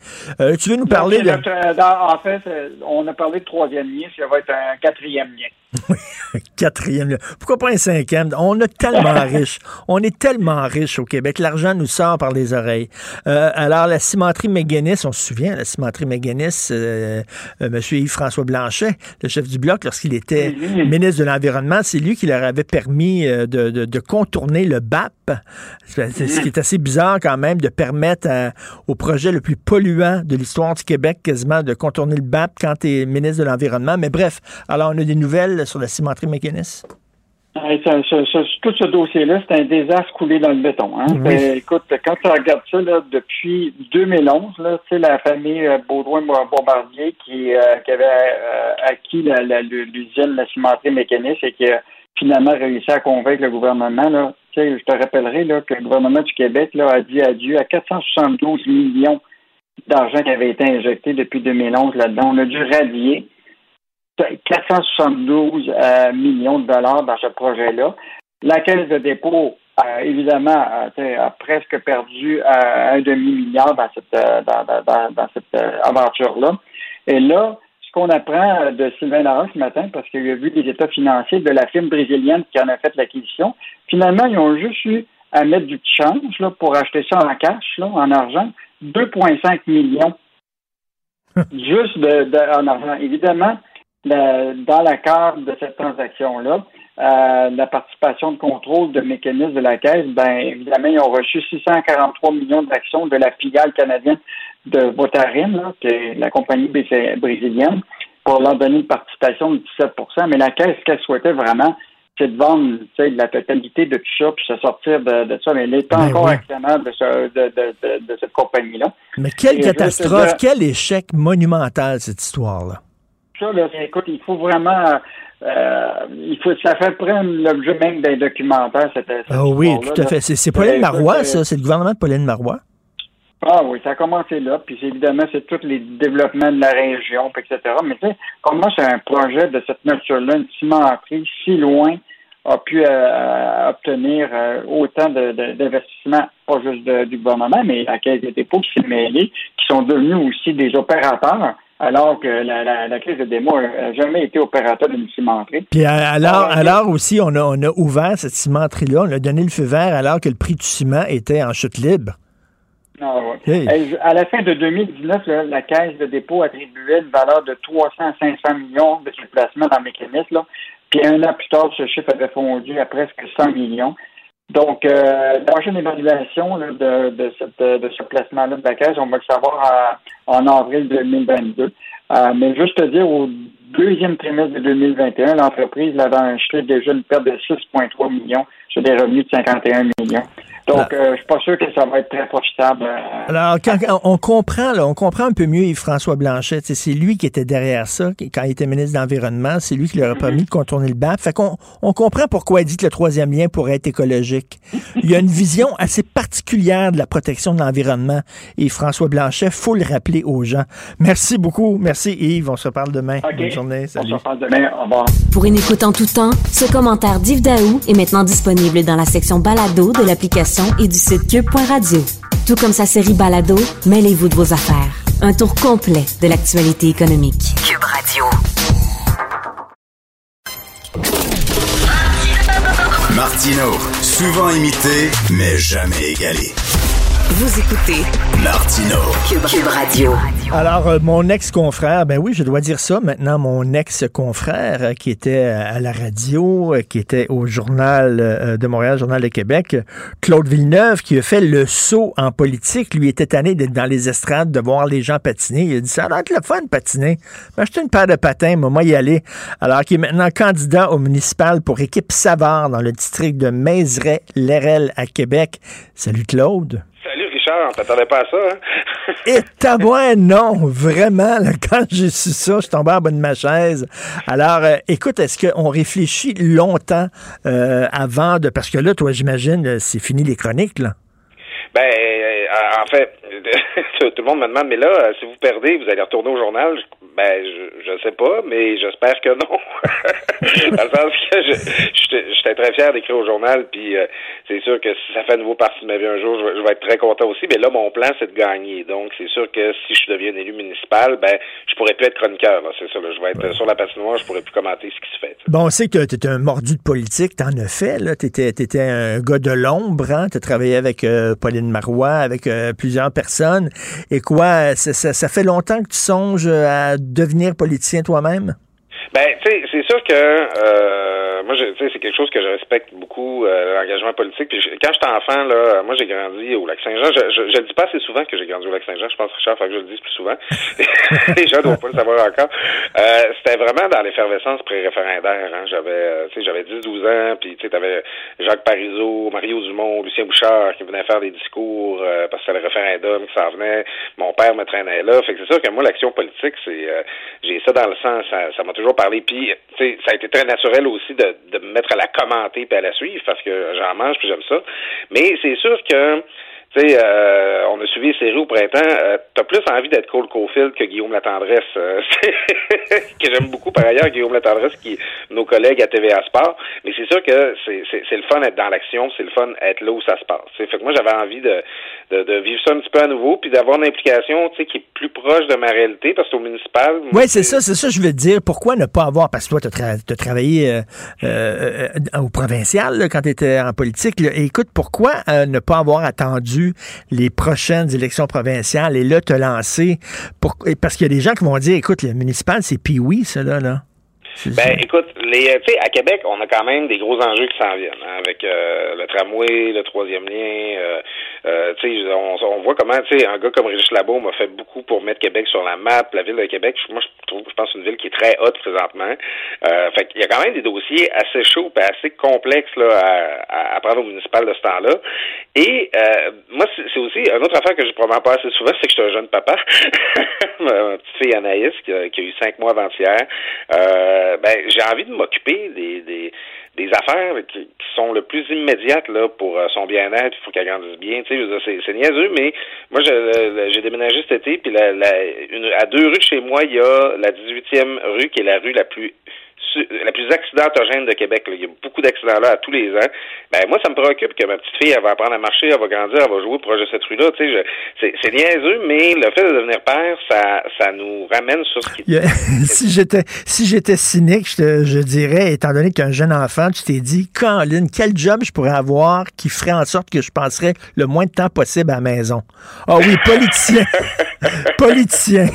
tu veux nous parler de... en fait, on a parlé de troisième lien, ça va être un quatrième lien. Quatrième. Pourquoi pas un cinquième? On est tellement riche. On est tellement riche au Québec. L'argent nous sort par les oreilles. Euh, alors, la cimenterie McGuinness, on se souvient, la cimenterie McGuinness, euh, euh, M. Yves-François Blanchet, le chef du Bloc, lorsqu'il était ministre de l'Environnement, c'est lui qui leur avait permis de, de, contourner le BAP. C'est ce qui est assez bizarre quand même, de permettre au projet le plus polluant de l'histoire du Québec quasiment de contourner le BAP quand tu es ministre de l'Environnement. Mais bref, alors on a des nouvelles sur la cimenterie McGuinness? tout ce dossier-là, c'est un désastre coulé dans le béton. Hein? Ben, écoute, quand tu regardes ça depuis 2011, c'est la famille euh, Baudouin-Bombardier qui, euh, avait euh, acquis l'usine, la, cimenterie mécaniste et qui a finalement réussi à convaincre le gouvernement. Là. Je te rappellerai là, que le gouvernement du Québec là, a dit adieu à 472 millions d'argent qui avait été injecté depuis 2011 là-dedans. On a dû rallier 472 euh, millions de dollars dans ce projet-là. La Caisse de dépôt, euh, évidemment, a presque perdu euh, un demi-milliard dans cette, aventure-là. Et là, ce qu'on apprend de Sylvain Lara ce matin, parce qu'il a vu les états financiers de la firme brésilienne qui en a fait l'acquisition, finalement, ils ont juste eu à mettre du petit change là, pour acheter ça en cash, en argent, 2,5 millions. juste en argent. Évidemment, dans le cadre de cette transaction-là, euh, la participation de contrôle de mécanismes de la Caisse, ben évidemment, ils ont reçu 643 millions d'actions de la filiale canadienne de Votarin, qui est la compagnie brésilienne, pour leur donner une participation de 17% Mais la Caisse, ce qu'elle souhaitait vraiment, c'est de vendre la totalité de tout ça, puis se sortir de, ça. Mais elle est ben encore actionnaire de, cette compagnie-là. Mais quelle catastrophe, quel échec monumental, cette histoire-là écoute, il faut vraiment. Euh, il faut, ça fait prendre l'objet même d'un documentaire. Cette, ah oui, tout à fait. C'est Pauline Marois, ça? C'est le gouvernement de Pauline Marois? Ah oui, ça a commencé là. Puis évidemment, c'est tous les développements de la région, etc. Mais tu sais, comment c'est un projet de cette nature-là, une cimenterie si loin a pu euh, obtenir euh, autant d'investissements, pas juste du gouvernement, mais la Caisse des dépôts qui s'est mêlée, qui sont devenus aussi des opérateurs alors que la, la, la Caisse de démo n'a jamais été opérateur d'une cimenterie. Puis alors, alors aussi, on a, on a ouvert cette cimenterie-là, on a donné le feu vert alors que le prix du ciment était en chute libre. Ah, à la fin de 2019, la Caisse de dépôt attribuait une valeur de 300 à 500 millions de placements dans le mécanisme. Puis un an plus tard, ce chiffre avait fondu à presque 100 millions. Donc, euh, la prochaine évaluation de, de, ce placement-là de la on va le savoir en, avril 2022. Euh, mais juste te dire, au deuxième trimestre de 2021, l'entreprise avait enregistré déjà une perte de 6,3 millions sur des revenus de 51 millions. Donc, euh, je suis pas sûr que ça va être très profitable. Euh, Alors, quand, on comprend, là, on comprend un peu mieux Yves-François Blanchet. C'est lui qui était derrière ça quand il était ministre de l'Environnement. C'est lui qui leur a permis de contourner le BAP. Fait qu'on on comprend pourquoi il dit que le troisième lien pourrait être écologique. Il y a une vision assez particulière de la protection de l'environnement. Et François Blanchet, faut le rappeler aux gens. Merci beaucoup. Merci Yves. On se reparle demain. Bonne journée. Salut. On se reparle demain. Au revoir. Pour une écoute en tout temps, ce commentaire d'Yves Daou est maintenant disponible dans la section balado de l'application et du site cube.radio. Tout comme sa série Balado, mêlez-vous de vos affaires. Un tour complet de l'actualité économique. Cube Radio. Martino, souvent imité, mais jamais égalé. Vous écoutez Martino, Cube, Radio. Alors, euh, mon ex-confrère, ben oui, je dois dire ça maintenant, mon ex-confrère euh, qui était à la radio, euh, qui était au Journal de Montréal, Journal de Québec, Claude Villeneuve, qui a fait le saut en politique, lui était tanné d'être dans les estrades, de voir les gens patiner. Il a dit, ça a le fun de patiner. M'acheter une paire de patins, moi, y aller. Alors qu'il est maintenant candidat au municipal pour équipe Savard dans le district de Mézeray-Lérel à Québec. Salut Claude. Richard, on t'attendait pas à ça, hein? Et tabouin, non, vraiment, quand j'ai su ça, je tombé en bas de ma chaise. Alors, euh, écoute, est-ce qu'on réfléchit longtemps euh, avant de... Parce que là, toi, j'imagine, euh, c'est fini les chroniques, là. Ben, en fait, tout le monde me demande, mais là, si vous perdez, vous allez retourner au journal. Ben, je, je sais pas, mais j'espère que non. Dans le sens que j'étais très fier d'écrire au journal, puis euh, c'est sûr que si ça fait nouveau partie de ma vie un jour, je, vais être très content aussi. Mais là, mon plan, c'est de gagner. Donc, c'est sûr que si je deviens élu municipal, ben, je pourrais plus être chroniqueur. C'est ça. Je vais être sur la patinoire, je pourrais plus commenter ce qui se fait. Bon, on sait que tu es un mordu de politique, t'en as fait. T'étais, étais un gars de l'ombre. Hein? T'as travaillé avec euh, Pauline Marois, avec euh, plusieurs personnes. Et quoi, ça, ça fait longtemps que tu songes à devenir politicien toi-même? Ben, tu sais, c'est sûr que euh, moi, tu sais, c'est quelque chose que je respecte beaucoup, euh, l'engagement politique. Puis quand j'étais enfant, là, moi, j'ai grandi au Lac-Saint-Jean. Je, je, je, dis pas assez souvent que j'ai grandi au Lac-Saint-Jean. Je pense, Richard, faut que je le dise plus souvent. les gens doivent pas le savoir encore. Euh, c'était vraiment dans l'effervescence pré-référendaire. Hein. J'avais, euh, tu sais, j'avais 10-12 ans. Puis, tu sais, t'avais Jacques Parizeau, Mario Dumont, Lucien Bouchard qui venaient faire des discours euh, parce que c'était le référendum qui s'en venait. Mon père me traînait là. Fait que c'est sûr que moi, l'action politique, c'est, j'ai ça dans le sens. Ça m'a toujours parler. Puis, ça a été très naturel aussi de, de me mettre à la commenter et à la suivre parce que j'en mange puis j'aime ça. Mais c'est sûr que tu sais, euh, on a suivi les séries au printemps. Euh, T'as plus envie d'être Cole Caulfield que Guillaume Latendresse, euh, que j'aime beaucoup par ailleurs, Guillaume Latendresse, qui est nos collègues à TVA Sport. Mais c'est sûr que c'est le fun d'être dans l'action, c'est le fun d'être là où ça se passe. Fait que moi, j'avais envie de, de, de, vivre ça un petit peu à nouveau, puis d'avoir une implication qui est plus proche de ma réalité, parce qu'au municipal... Oui, c'est ça, c'est ça je veux te dire. Pourquoi ne pas avoir... Parce que toi, tu as, travaillé euh, euh, au provincial là, quand tu étais en politique. écoute, pourquoi ne pas avoir attendu les prochaines élections provinciales et là, te lancer. Pour, parce qu'il y a des gens qui vont dire, écoute, le municipal, c'est puis ça, là. là. Ben, écoute, les, tu sais, à Québec, on a quand même des gros enjeux qui s'en viennent, hein, avec euh, le tramway, le troisième lien. Euh, euh, on, on, voit comment, un gars comme Régis Labo m'a fait beaucoup pour mettre Québec sur la map, la ville de Québec. Moi, je trouve, je pense, une ville qui est très haute présentement. Euh, fait qu'il y a quand même des dossiers assez chauds, et assez complexes là à, à, prendre au municipal de ce temps-là. Et moi, c'est aussi une autre affaire que je probablement pas assez souvent, c'est que je suis un jeune papa, ma petite fille Anaïs qui a, qui a eu cinq mois avant-hier. ben, j'ai envie de m'occuper des, des, des affaires qui, sont le plus immédiates là pour euh, son bien-être, il faut qu'elle grandisse bien. Tu sais, c'est niaiseux, mais moi j'ai déménagé cet été, puis la, la, une, à deux rues chez moi, il y a la 18e rue qui est la rue la plus la plus accidentogène de Québec. Il y a beaucoup d'accidents là à tous les ans. Ben moi, ça me préoccupe que ma petite fille, elle va apprendre à marcher, elle va grandir, elle va jouer proche de cette rue-là. Tu sais, c'est, c'est niaiseux, mais le fait de devenir père, ça, ça nous ramène sur ce qui. si j'étais, si j'étais cynique, je, je dirais, étant donné qu'un jeune enfant, tu t'es dit, Colin, quel job je pourrais avoir qui ferait en sorte que je passerais le moins de temps possible à la maison? Ah oui, politicien, politicien.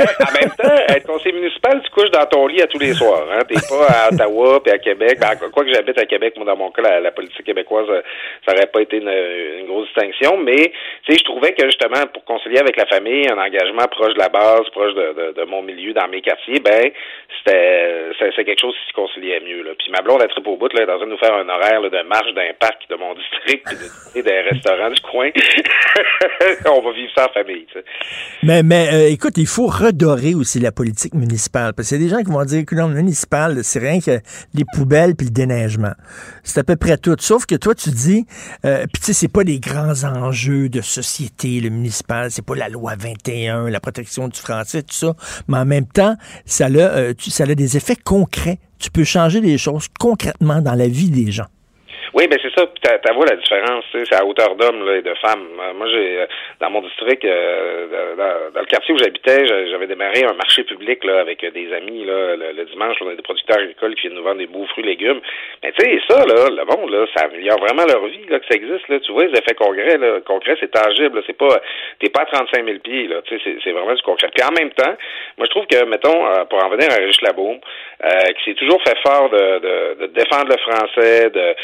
En même temps, être conseiller municipal, tu couches dans ton lit à tous les soirs. Hein? T'es pas à Ottawa puis à Québec. Ben, quoi que j'habite à Québec, moi, dans mon cas, la, politique québécoise, euh, ça aurait pas été une, grosse distinction. Mais, tu sais, je trouvais que justement, pour concilier avec la famille, un engagement proche de la base, proche de, de, mon milieu, dans mes quartiers, ben, c'était c'est quelque chose qui se conciliait mieux. Là. Puis ma blonde, a très au bout, là, est en train de nous faire un horaire de marche d'un parc de mon district puis de, des restaurants du coin. On va vivre ça en famille. Mais, mais euh, écoute, il faut redorer aussi la politique municipale. Parce qu'il y a des gens qui vont dire que le municipal, c'est rien que les poubelles puis le déneigement. C'est à peu près tout. Sauf que toi, tu dis, euh, puis tu sais, c'est pas les grands enjeux de société, le municipal, c'est pas la loi 21, la protection du français, tout ça. Mais en même temps, ça a, euh, ça a des effets concrets. Tu peux changer des choses concrètement dans la vie des gens. Oui, ben c'est ça. Puis t'as vois la différence, c'est à hauteur d'hommes et de femmes. Euh, moi, j'ai euh, dans mon district, euh, dans, le quartier où j'habitais, j'avais démarré un marché public là avec des amis là, le, dimanche. on a des producteurs agricoles qui viennent nous vendre des beaux fruits, légumes. Mais tu sais, ça là, le monde là, ça améliore vraiment leur vie là que ça existe là. Tu vois les effets concrets là, concret, c'est tangible. C'est pas, t'es pas à 35 000 pieds là. Tu sais, c'est vraiment du concret. Puis en même temps, moi je trouve que mettons pour en venir à Rich Labaume, qui s'est toujours fait fort de, de, de défendre le français, de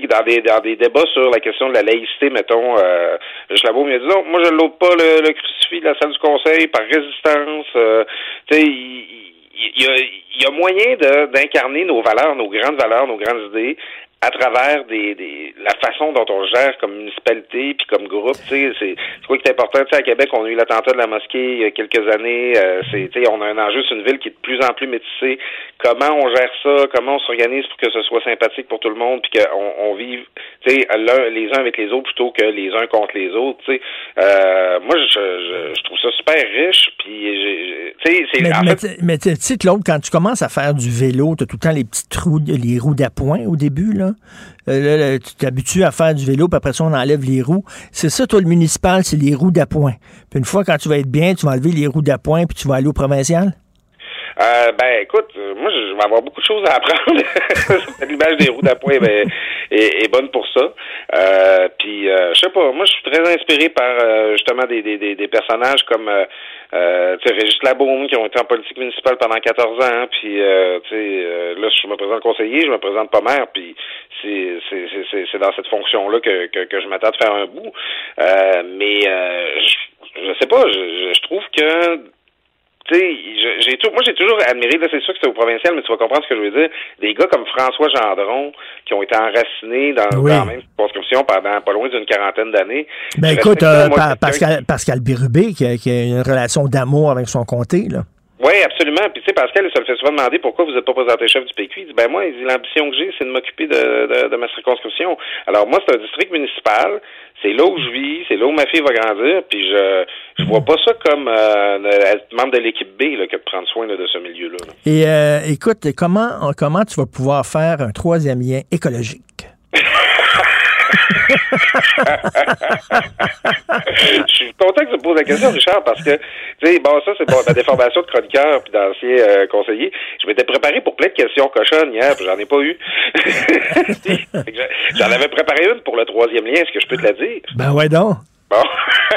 dans des, dans des débats sur la question de la laïcité, mettons, euh, Schlabo m'a dit non, moi je l'ôte pas le, crucifix de la salle du conseil par résistance. Euh, tu sais, il, y, a, il y a moyen d'incarner nos valeurs, nos grandes valeurs, nos grandes idées à travers des, des, la façon dont on gère comme municipalité puis comme groupe, tu sais, c'est quoi qui est important. Tu sais, à Québec, on a eu l'attentat de la mosquée il y a quelques années. Euh, c'est, tu sais, on a un enjeu sur une ville qui est de plus en plus métissée. Comment on gère ça? Comment on s'organise pour que ce soit sympathique pour tout le monde puis qu'on on vive, tu sais, les uns avec les autres plutôt que les uns contre les autres. Tu sais, euh, moi, je, je, trouve ça super riche. Puis, tu sais, c'est. Mais, mais tu sais, Claude, quand tu commences à faire du vélo, t'as tout le temps les petits trous, les roues d'appoint au début là? Euh, tu t'habitues à faire du vélo, puis après ça, on enlève les roues. C'est ça, toi, le municipal, c'est les roues d'appoint. Puis une fois, quand tu vas être bien, tu vas enlever les roues d'appoint, puis tu vas aller au provincial? Euh, ben écoute, euh, moi je vais avoir beaucoup de choses à apprendre. L'image des roues d'appoint ben, est, bonne pour ça. Euh, puis euh, je sais pas, moi je suis très inspiré par justement des, des, des, personnages comme euh, tu sais, Régis Labaume qui ont été en politique municipale pendant 14 ans, puis tu sais, là je me présente conseiller, je me présente pas maire, puis c'est dans cette fonction-là que, que, que je m'attends de faire un bout. mais je, je sais pas, je, trouve que j'ai tout, moi j'ai toujours admiré, là c'est sûr que c'est au provincial, mais tu vas comprendre ce que je veux dire, des gars comme François Gendron qui ont été enracinés dans, la même conscription pendant pas loin d'une quarantaine d'années. Ben écoute, euh, Pascal, Pascal Birubé qui a, qui a une relation d'amour avec son comté, là. Oui, absolument. Puis tu sais, Pascal, il se le fait souvent demander pourquoi vous n'êtes pas présenté chef du PQ. Il dit ben moi, l'ambition que j'ai, c'est de m'occuper de, de, de, ma circonscription. Alors moi, c'est un district municipal. C'est là où je vis, c'est là où ma fille va grandir. Puis je je vois pas ça comme euh, membre de l'équipe B là, que de prendre soin de ce milieu-là. Et euh, écoute, comment comment tu vas pouvoir faire un troisième lien écologique? Je suis content que tu me poses la question, Richard, parce que, tu sais, bon, ça, c'est ma déformation de chroniqueur puis d'ancien euh, conseiller. Je m'étais préparé pour plein de questions cochonnes hier, puis j'en ai pas eu. j'en avais préparé une pour le troisième lien, est-ce que je peux te la dire? Ben ouais, donc. Bon.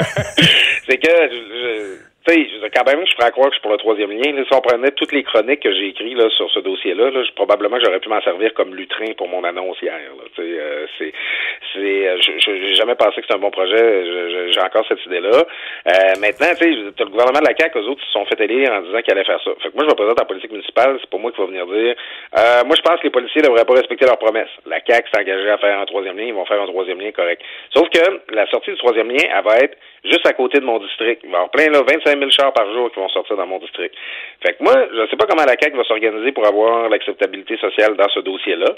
c'est que, je, tu sais, quand même, je ferais croire que je suis pour le troisième lien. si on prenait toutes les chroniques que j'ai écrites là, sur ce dossier-là, là, probablement j'aurais pu m'en servir comme lutrin pour mon annonce hier. Euh, c'est, c'est, euh, je n'ai jamais pensé que c'était un bon projet. j'ai encore cette idée-là. Euh, maintenant, tu sais, le gouvernement de la CAQ, eux autres, se sont fait élire en disant qu'ils allaient faire ça. Fait que moi, je me présente en politique municipale. C'est pas moi qui va venir dire. Euh, moi, je pense que les policiers devraient pas respecter leurs promesses. La CAQ s'est engagée à faire un troisième lien. Ils vont faire un troisième lien correct. Sauf que la sortie du troisième lien, elle va être juste à côté de mon district. Il va y avoir plein, là, 25 25 000 chars par jour qui vont sortir dans mon district. Fait que moi, je ne sais pas comment la CAQ va s'organiser pour avoir l'acceptabilité sociale dans ce dossier-là,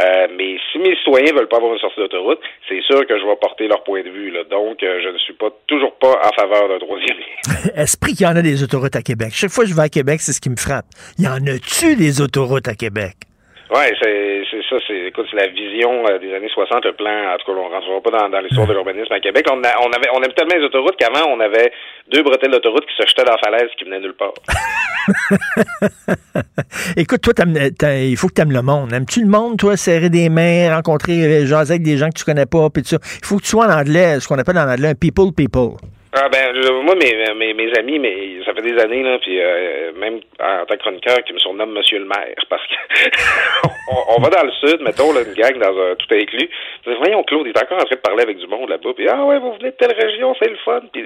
euh, mais si mes citoyens veulent pas avoir une sortie d'autoroute, c'est sûr que je vais porter leur point de vue. Donc, euh, je ne suis pas toujours pas en faveur d'un troisième lien. Esprit qu'il y en a des autoroutes à Québec. Chaque fois que je vais à Québec, c'est ce qui me frappe. Il y en a-tu des autoroutes à Québec? Oui, c'est ça. C'est écoute, c'est la vision euh, des années 60, le plan. En tout cas, on ne rentrera pas dans, l'histoire de l'urbanisme à Québec. On, a, avait, on aime tellement les autoroutes qu'avant, on avait deux bretelles d'autoroute qui se jetaient dans la falaise qui venaient nulle part. Écoute, toi, t'aimes- il faut que tu aimes le monde. Aimes-tu le monde, toi, serrer des mains, rencontrer, euh, jaser avec des gens que tu connais pas, puis? Il faut que tu sois en anglais, ce qu'on appelle en anglais un people people. Ah ben je- moi mes, mes mes amis mais ça fait des années là puis euh, même en tant que chroniqueur qui me surnomme Monsieur le Maire parce que on, on va dans le sud mettons là une gang dans un tout inclus dis, voyons Claude il est encore en train de parler avec du monde là-bas puis ah ouais vous venez de telle région c'est le fun puis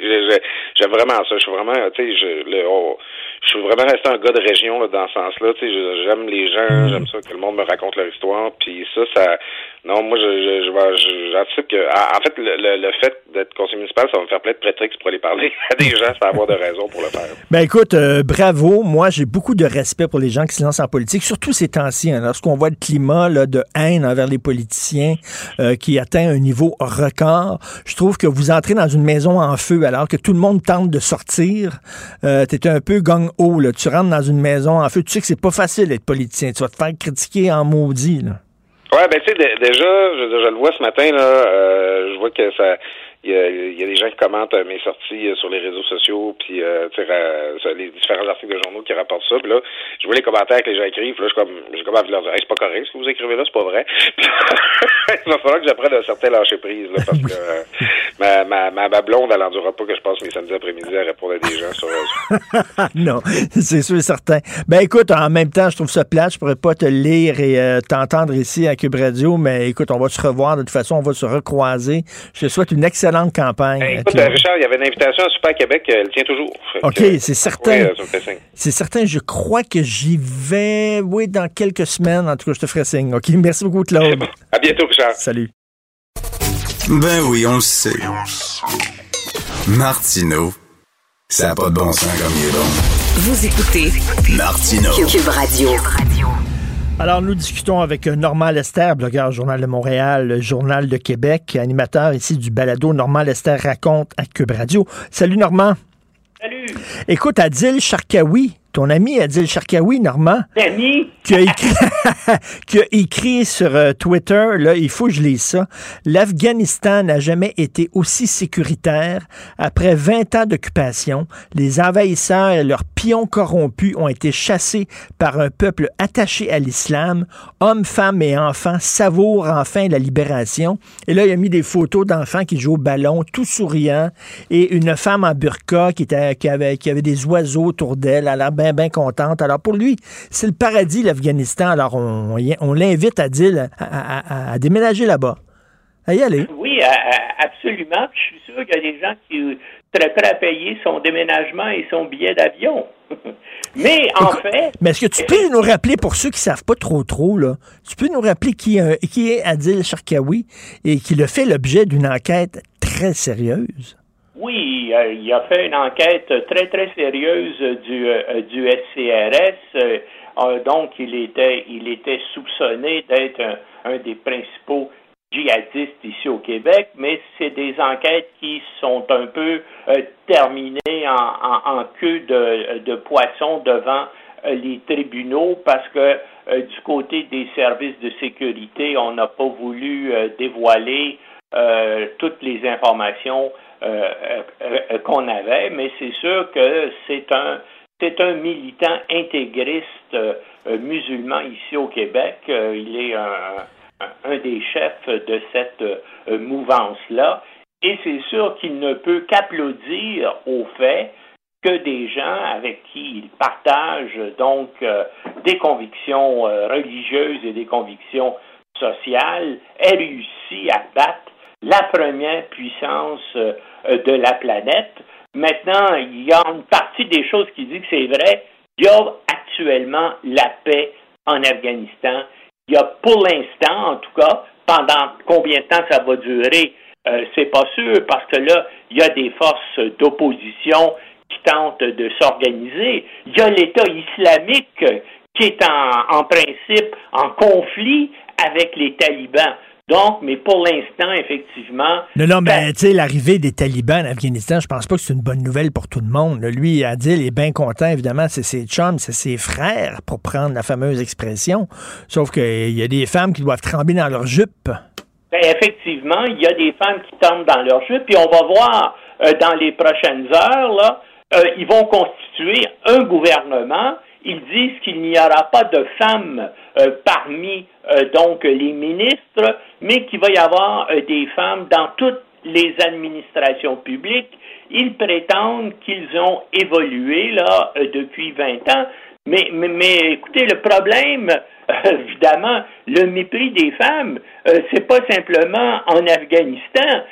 j'aime vraiment ça je suis vraiment tu sais je le on- je suis vraiment resté un gars de région là, dans ce sens-là. Tu sais, j'aime les gens, j'aime ça que le monde me raconte leur histoire. Puis ça, ça, non, moi, je, je, je, que, en fait, le, le, le fait d'être conseiller municipal, ça va me faire plein de prétextes pour aller parler à des gens sans avoir de raison pour le faire. Ben écoute, euh, bravo. Moi, j'ai beaucoup de respect pour les gens qui se lancent en politique, surtout ces temps-ci. hein, lorsqu'on voit le climat là, de haine envers les politiciens euh, qui atteint un niveau record, je trouve que vous entrez dans une maison en feu alors que tout le monde tente de sortir. Euh, T'es un peu gang-ho. Tu rentres dans une maison en feu. Tu sais que c'est pas facile d'être politicien. Tu vas te faire critiquer en maudit. Là. Ouais, ben tu sais, dé- déjà, je, je le vois ce matin, là, euh, je vois que ça. Il y, a, il y a des gens qui commentent euh, mes sorties euh, sur les réseaux sociaux, puis euh, les différents articles de journaux qui rapportent ça. Puis là, je vois les commentaires que les gens écrivent. Puis là, je comme, j'ai comme envie de leur dire, Hey, c'est pas correct ce que vous écrivez là, c'est pas vrai. Il va falloir que j'apprenne un certain lâcher prise, là, parce que euh, ma, ma, ma, ma blonde, elle n'endurera pas que je passe mes samedis après-midi à répondre à des gens sur. non, c'est sûr et certain. Ben écoute, en même temps, je trouve ça plate. Je pourrais pas te lire et euh, t'entendre ici à Cube Radio, mais écoute, on va se revoir. De toute façon, on va se recroiser. Je te souhaite une excellente campagne. Écoute, Richard, il y avait une invitation à Super Québec, euh, elle tient toujours. OK, c'est certain. oui, euh, signe. C'est certain, je crois que j'y vais, oui, dans quelques semaines. En tout cas, je te ferai signe. OK, merci beaucoup, Claude. À bientôt, Richard. Salut. Ben oui, on le sait. Martineau, ça n'a pas de bon sens comme il est bon. Vous écoutez Martineau. Cube Radio. Alors, nous discutons avec Normand Lester, blogueur Journal de Montréal, Journal de Québec, animateur ici du balado Normand Lester raconte à Cube Radio. Salut, Normand. Salut. Écoute, Adil Sharkawi, ton ami Adil Sharkawi, Normand, Danny. qui a écrit, qui a écrit sur euh, Twitter, là, il faut que je lise ça. L'Afghanistan n'a jamais été aussi sécuritaire. Après 20 ans d'occupation, les envahisseurs et leurs pions corrompus ont été chassés par un peuple attaché à l'islam. Hommes, femmes et enfants savourent enfin la libération. Et là, il a mis des photos d'enfants qui jouent au ballon, tout souriants, et une femme en burqa qui, était, qui, avait, qui avait des oiseaux autour d'elle, elle a l'air bien, bien contente. Alors pour lui, c'est le paradis, l'Afghanistan. Alors on, on l'invite à dire à- à- à déménager là-bas. À y aller. Oui, absolument. Puis je suis sûr qu'il y a des gens qui seraient prêts à payer son déménagement et son billet d'avion. Mais en fait, Mais est-ce que tu peux nous rappeler, pour ceux qui savent pas trop trop, là, tu peux nous rappeler qui, euh, qui est Adil Sharkawi et qui le fait l'objet d'une enquête très sérieuse? oui, euh, il a fait une enquête très, très sérieuse du, euh, du SCRS. Euh, euh, donc, il était, il était soupçonné d'être un, un des principaux djihadistes ici au Québec, mais c'est des enquêtes qui sont un peu euh, terminées en, queue de, de poisson devant euh, les tribunaux parce que euh, du côté des services de sécurité, on n'a pas voulu dévoiler toutes les informations qu'on avait, mais c'est sûr que c'est un c'est un militant intégriste musulman ici au Québec. Il est un, un- des chefs de cette euh, mouvance-là. Et c'est sûr qu'il ne peut qu'applaudir au fait que des gens avec qui il partage donc euh, des convictions euh, religieuses et des convictions sociales aient réussi à battre la première puissance de la planète. Maintenant, il y a une partie des choses qui dit que c'est vrai. Il y a actuellement la paix en Afghanistan. Il y a pour l'instant, en tout cas, pendant combien de temps ça va durer, euh, c'est pas sûr parce que là, il y a des forces d'opposition qui tentent de s'organiser. Il y a l'État islamique qui est en, en principe en conflit avec les talibans. Donc, mais pour l'instant, effectivement. Non, non, mais tu sais, l'arrivée des talibans en Afghanistan, je pense pas que c'est une bonne nouvelle pour tout le monde. Lui, Adil est bien content, évidemment, c'est ses chums, c'est ses frères, pour prendre la fameuse expression. Sauf qu'il y a des femmes qui doivent trembler dans leur jupe. Ben, effectivement, il y a des femmes qui tombent dans leur jupe, puis on va voir euh, dans les prochaines heures, là, euh, ils vont constituer un gouvernement ils disent qu'il n'y aura pas de femmes euh, parmi euh, donc les ministres, mais qu'il va y avoir euh, des femmes dans toutes les administrations publiques. Ils prétendent qu'ils ont évolué là depuis 20 ans, mais, mais, mais, écoutez, le problème, évidemment, le mépris des femmes, c'est pas simplement en Afghanistan.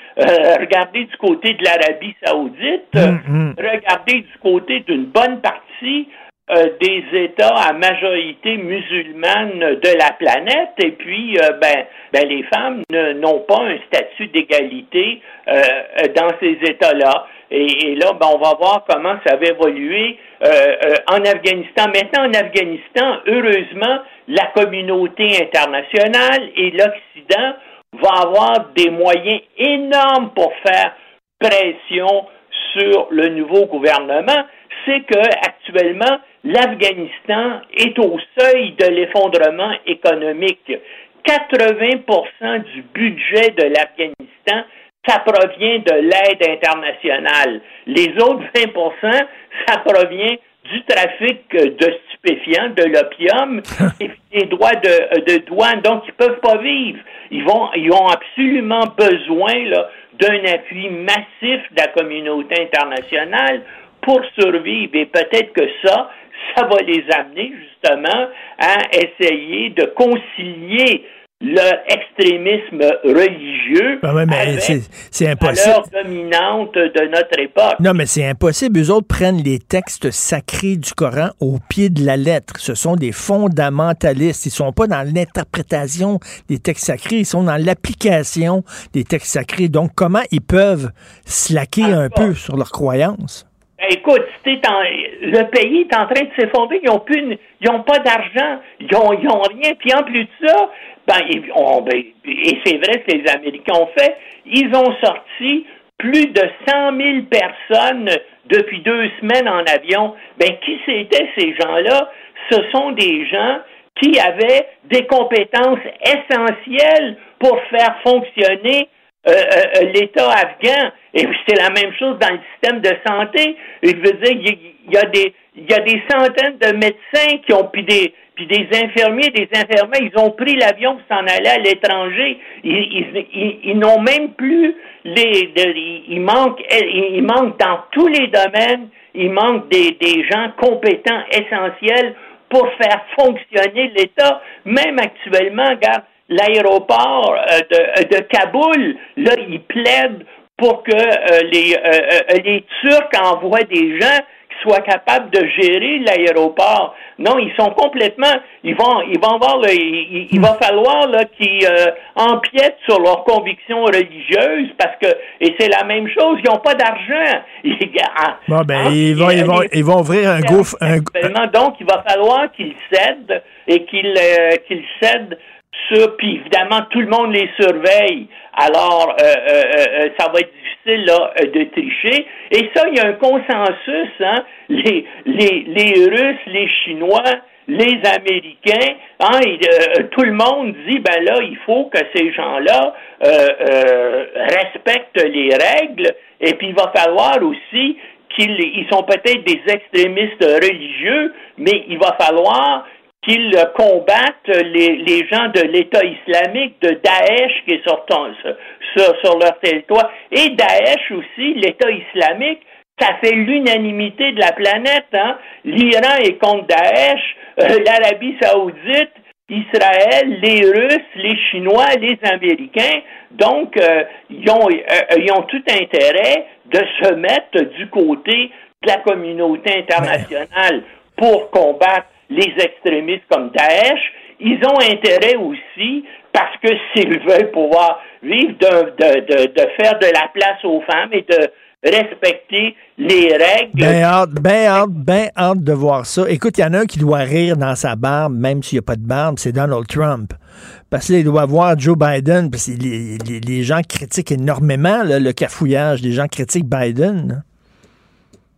regardez du côté de l'Arabie saoudite, Hum, hum. regardez du côté d'une bonne partie euh, des États à majorité musulmane de la planète et puis euh, ben, ben les femmes n'ont pas un statut d'égalité euh, dans ces États-là. Et, et, là, ben, on va voir comment ça va évoluer en Afghanistan. Maintenant, en Afghanistan, heureusement, la communauté internationale et l'Occident vont avoir des moyens énormes pour faire pression sur le nouveau gouvernement. C'est que actuellement, l'Afghanistan est au seuil de l'effondrement économique. 80% du budget de l'Afghanistan, ça provient de l'aide internationale. Les autres 20% ça provient du trafic de stupéfiants, de l'opium et des droits de, de, douane. Donc, ils peuvent pas vivre. Ils vont, ils ont absolument besoin là, d'un appui massif de la communauté internationale pour survivre. Et peut-être que ça, ça va les amener justement à essayer de concilier leur extrémisme religieux Ben ouais, mais avec c'est- impossible. dominante de notre époque. Non, mais c'est impossible. Eux autres prennent les textes sacrés du Coran au pied de la lettre. Ce sont des fondamentalistes. Ils sont pas dans l'interprétation des textes sacrés, ils sont dans l'application des textes sacrés. Donc, comment ils peuvent slacker un peu sur leurs croyances? Écoute, le pays est en train de s'effondrer, ils ont plus, pas d'argent, ils ont, ils ont rien. Puis en plus de ça, ben, ben, et c'est vrai ce que les Américains ont fait, ils ont sorti plus de 100 000 personnes depuis deux semaines en avion. Ben, qui c'étaient ces gens-là? Ce sont des gens qui avaient des compétences essentielles pour faire fonctionner euh, euh, l'État afghan. Et c'est la même chose dans le système de santé. Je veux dire, il y, a des il y a des centaines de médecins qui ont puis des puis des infirmiers, des infirmières, ils ont pris l'avion pour s'en aller à l'étranger. Ils, ils, ils- ils n'ont même plus les, de- il manque il manque dans tous les domaines, il manque des, des gens compétents essentiels pour faire fonctionner l'État. Même actuellement, regarde, l'aéroport euh, de, de Kaboul, là, ils plaident pour que euh, les, euh, euh, les Turcs envoient des gens qui soient capables de gérer l'aéroport. Non, ils sont complètement, ils vont, ils vont avoir, là, il, il- va falloir là qu'ils euh, empiètent sur leurs convictions religieuses parce que, et c'est la même chose, ils n'ont pas d'argent. Ils- en- Bon, ben, en- ils vont, ils vont, ils vont ouvrir un gouffre. Un, donc, il va falloir qu'ils cèdent et qu'ils euh, qu'ils cèdent sur, puis évidemment, tout le monde les surveille. Alors, euh, euh, euh, ça va être difficile là, euh, de tricher. Et ça, il y a un consensus. Hein? Les, les, les Russes, les Chinois, les Américains, hein, euh, tout le monde dit, ben là, il faut que ces gens-là euh, euh, respectent les règles. Et puis, il va falloir aussi qu'ils ils sont peut-être des extrémistes religieux, mais il va falloir qu'ils combattent les, les gens de l'État islamique, de Daesh qui est sur, ton- sur, sur leur territoire. Et Daesh aussi, l'État islamique, ça fait l'unanimité de la planète. Hein? L'Iran est contre Daesh, euh, l'Arabie saoudite, Israël, les Russes, les Chinois, les Américains. Donc, euh, ils, ont, euh, ils ont tout intérêt de se mettre du côté de la communauté internationale pour combattre les extrémistes comme Daesh. Ils ont intérêt aussi, parce que s'ils veulent pouvoir vivre, de, faire de la place aux femmes et de respecter les règles. Ben hâte, ben hâte, ben hâte de voir ça. Écoute, il y en a un qui doit rire dans sa barbe, même s'il n'y a pas de barbe, c'est Donald Trump. Parce qu'il doit voir Joe Biden, parce que les, gens critiquent énormément le cafouillage. Les gens critiquent Biden.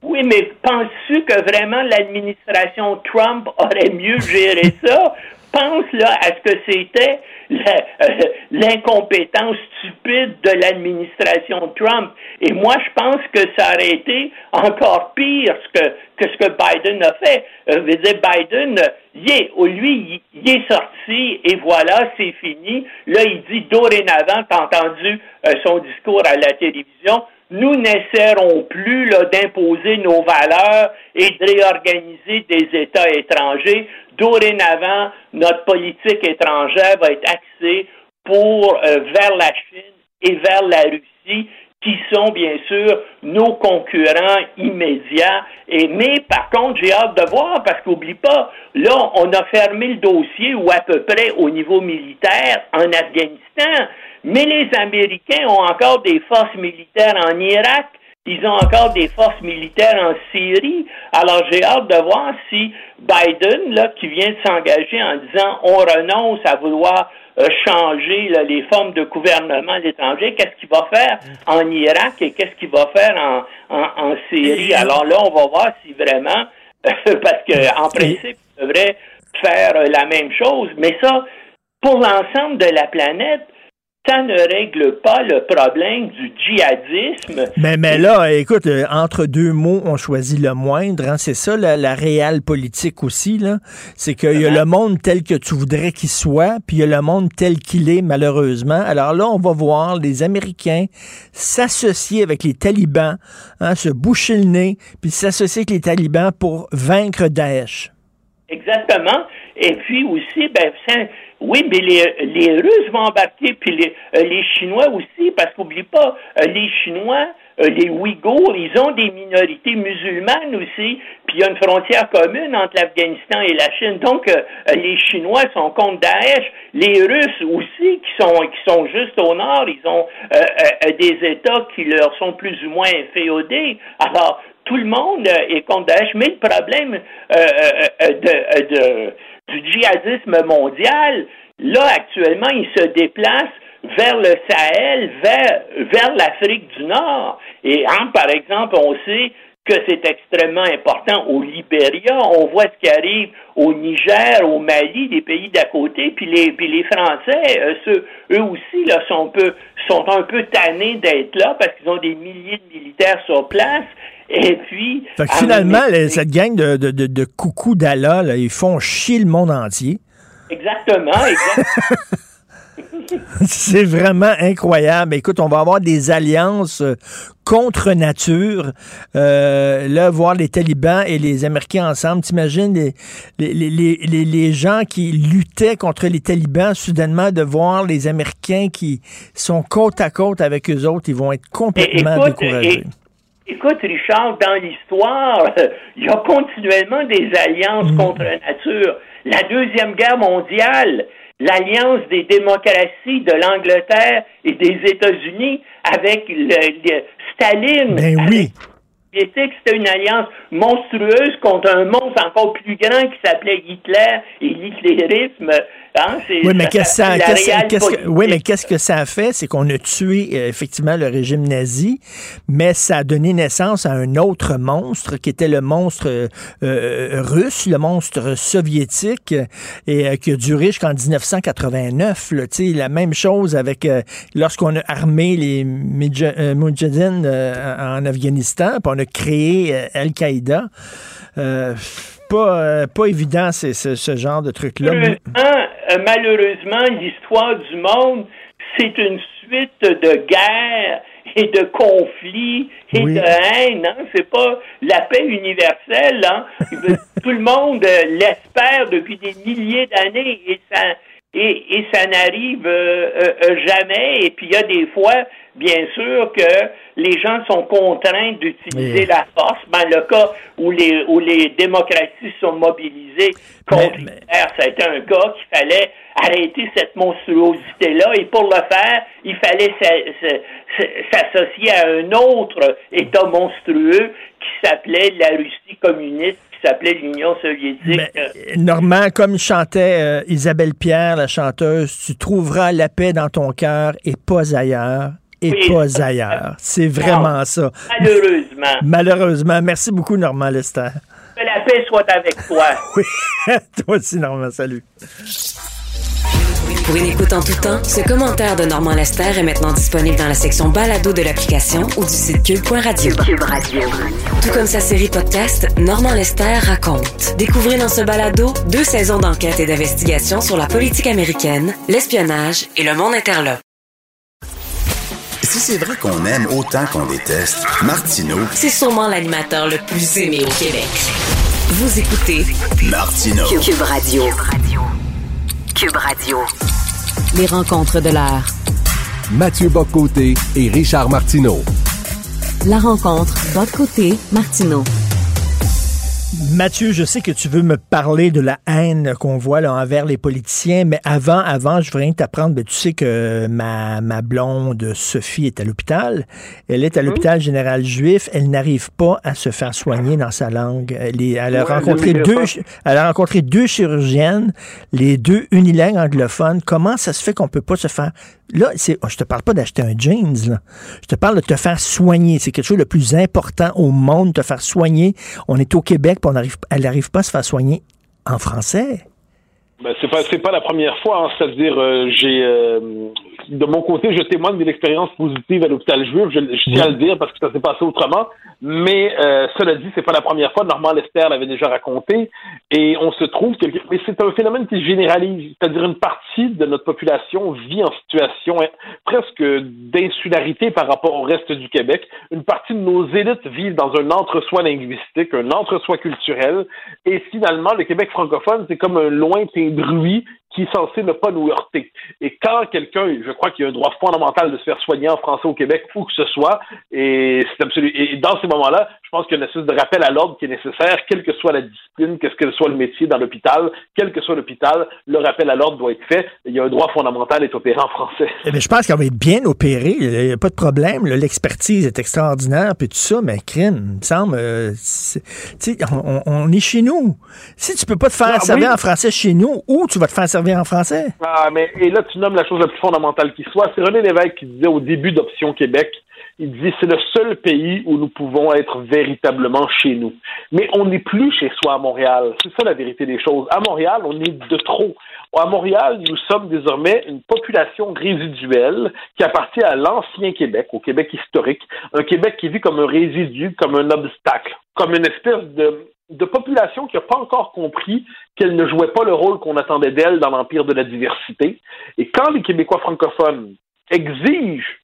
Oui, mais penses-tu que vraiment l'administration Trump aurait mieux géré ça? Pense là à ce que c'était euh, l'incompétence stupide de l'administration Trump. Et moi, je pense que ça aurait été encore pire que, que ce que Biden a fait. Euh, je veux Biden, il est, oh, lui, il, il est sorti et voilà, c'est fini. Là, il dit dorénavant, t'as entendu euh, son discours à la télévision, nous n'essaierons plus d'imposer nos valeurs et de réorganiser des États étrangers. Dorénavant, notre politique étrangère va être axée pour euh, vers la Chine et vers la Russie, qui sont bien sûr nos concurrents immédiats. Mais par contre, j'ai hâte de voir parce qu'oublie pas, là, on a fermé le dossier ou à peu près au niveau militaire en Afghanistan. Mais les Américains ont encore des forces militaires en Irak. Ils ont encore des forces militaires en Syrie. Alors j'ai hâte de voir si Biden, là, qui vient de s'engager en disant on renonce à vouloir euh, changer là, les formes de gouvernement à l'étranger, qu'est-ce qu'il va faire en Irak et qu'est-ce qu'il va faire en, en, en Syrie? Alors là, on va voir si vraiment, parce que en principe, il devrait faire euh, la même chose. Mais ça, pour l'ensemble de la planète, ça ne règle pas le problème du djihadisme. Mais, mais là, écoute, euh, entre deux mots, on choisit le moindre. hein. C'est ça la, la réelle politique aussi. là. C'est qu'il y a le monde tel que tu voudrais qu'il soit, puis il y a le monde tel qu'il est, malheureusement. Alors là, on va voir les Américains s'associer avec les talibans, hein, se boucher le nez, puis s'associer avec les talibans pour vaincre Daesh. Exactement. Et puis aussi, ben, ça- oui, mais les, les Russes vont embarquer, puis les, euh, les Chinois aussi, parce qu'oublie pas, euh, les Chinois, euh, les Ouïghours, ils ont des minorités musulmanes aussi, puis il y a une frontière commune entre l'Afghanistan et la Chine. Donc, les Chinois sont contre Daesh. Les Russes aussi, qui sont, qui sont juste au nord, ils ont euh, euh, des États qui leur sont plus ou moins féodés. Alors, tout le monde est contre Daesh, mais le problème de, de- du djihadisme mondial, là, actuellement, il se déplace vers le Sahel, vers, vers l'Afrique du Nord. Et hein, par exemple, on sait que c'est extrêmement important au Libéria. On voit ce qui arrive au Niger, au Mali, des pays d'à côté. Puis les, puis les Français, euh, eux aussi, là, sont peu, sont un peu tannés d'être là parce qu'ils ont des milliers de militaires sur place. Et puis. Fait que finalement, cette gang de, de, de, de coucous d'Allah, là, ils font chier le monde entier. Exactement, exactement. C'est vraiment incroyable. Écoute, on va avoir des alliances euh, contre nature. Euh, là, voir les talibans et les Américains ensemble. T'imagines les, les, les, les, les- les gens qui luttaient contre les talibans, soudainement, de voir les Américains qui sont côte à côte avec eux autres, ils vont être complètement écoute, découragés. et- écoute, Richard, dans l'histoire, il y a continuellement des alliances Mm. contre la nature. La Deuxième Guerre mondiale, l'alliance des démocraties de l'Angleterre et des États-Unis avec le, le- Staline. Ben oui. C'était une alliance monstrueuse contre un monstre encore plus grand qui s'appelait Hitler et l'hitlérisme. Hein, Oui, mais qu'est-ce réelle qu'est-ce que- oui, mais qu'est-ce que ça a fait? C'est qu'on a tué euh, effectivement le régime nazi, mais ça a donné naissance à un autre monstre qui était le monstre euh, euh, russe, le monstre soviétique, euh, et euh, qui a duré jusqu'en 1989. là. La même chose avec euh, lorsqu'on a armé les Mujahideen en Afghanistan, puis on a créé Al-Qaïda. Euh, pas, pas évident, c'est ce, ce genre de truc-là. Malheureusement, euh, malheureusement, l'histoire du monde, c'est une suite de guerres et de conflits et Oui. de haine. Hein? C'est pas la paix universelle. Hein? Tout le monde euh, l'espère depuis des milliers d'années et ça et, et ça n'arrive euh, jamais. Et puis il y a des fois, bien sûr, que les gens sont contraints d'utiliser Oui. la force. Ben, le cas où les, où les démocraties sont mobilisées contre Hitler, ça a été un cas qu'il fallait arrêter cette monstruosité-là. Et pour le faire, il fallait s'associer à un autre État monstrueux qui s'appelait la Russie communiste qui s'appelait l'Union soviétique. Normand, comme chantait euh, Isabelle Pierre, la chanteuse, tu trouveras la paix dans ton cœur et pas ailleurs. Et pas ailleurs. C'est vraiment ça. Malheureusement. Malheureusement. Merci beaucoup, Normand Lester. Que la paix soit avec toi. oui. toi aussi, Normand. Salut. Pour une écoute en tout temps, ce commentaire de Normand Lester est maintenant disponible dans la section balado de l'application ou du site cube.radio. Cube Radio. Tout comme sa série podcast Normand Lester raconte. Découvrez dans ce balado deux saisons d'enquête et d'investigation sur la politique américaine, l'espionnage et le monde interlope. Si c'est vrai qu'on aime autant qu'on déteste, Martineau, C'est sûrement l'animateur le plus aimé au Québec. Vous écoutez Martineau. Cube Radio. Cube Radio. les rencontres de l'heure. Mathieu Boccoté et Richard Martineau. La rencontre Bob Côté Martineau. Mathieu, je sais que tu veux me parler de la haine qu'on voit là, envers les politiciens, mais avant, avant, je voudrais t'apprendre, ben, tu sais que ma, ma blonde Sophie est à l'hôpital. Elle est à l'hôpital général juif. Elle n'arrive pas à se faire soigner dans sa langue. Elle, est- elle a Ouais, rencontré deux, elle a rencontré deux chirurgiennes, les deux unilingues anglophones. Comment ça se fait qu'on peut pas se faire Là, c'est, je te parle pas d'acheter un jeans. Je te parle de te faire soigner. C'est quelque chose de plus important au monde, te faire soigner. On est au Québec, puis on arrive, elle n'arrive pas à se faire soigner en français. Ben, c'est pas la première fois, hein. c'est-à-dire euh, j'ai euh, de mon côté je témoigne d'une expérience positive à l'hôpital juif, je, je tiens à le dire parce que ça s'est passé autrement, mais euh, cela dit c'est pas la première fois, Normand Lester l'avait déjà raconté. Et on se trouve que mais c'est un phénomène qui se généralise, c'est-à-dire une partie de notre population vit en situation hein, presque d'insularité par rapport au reste du Québec, une partie de nos élites vivent dans un entre-soi linguistique, un entre-soi culturel. Et finalement le Québec francophone c'est comme un lointain bruit qui est censé ne pas nous heurter. Et quand quelqu'un, je crois qu'il y a un droit fondamental de se faire soigner en français au Québec, où que ce soit, et c'est absolu. Et dans ces moments-là, je pense qu'il y a une espèce de rappel à l'ordre qui est nécessaire, quelle que soit la discipline, qu'est-ce que soit le métier dans l'hôpital, quel que soit l'hôpital, le rappel à l'ordre doit être fait. Il y a un droit fondamental d'être opéré en français. Eh bien, je pense qu'elle va être bien opérée. Il n'y a pas de problème. L'expertise est extraordinaire, puis tout ça, mais crime, il me semble. euh, c'est- tu sais, on, on- est chez nous. Si tu peux pas te faire Ah, servir oui. en français chez nous, où tu vas te faire en français? Ah, mais et là, tu nommes la chose la plus fondamentale qui soit. C'est René Lévesque qui disait au début d'Option Québec, il dit c'est le seul pays où nous pouvons être véritablement chez nous. Mais on n'est plus chez soi à Montréal. C'est ça la vérité des choses. À Montréal, on est de trop. À Montréal, nous sommes désormais une population résiduelle qui appartient à l'ancien Québec, au Québec historique, un Québec qui vit comme un résidu, comme un obstacle, comme une espèce de, de population qui n'a pas encore compris qu'elle ne jouait pas le rôle qu'on attendait d'elle dans l'empire de la diversité. Et quand les Québécois francophones exigent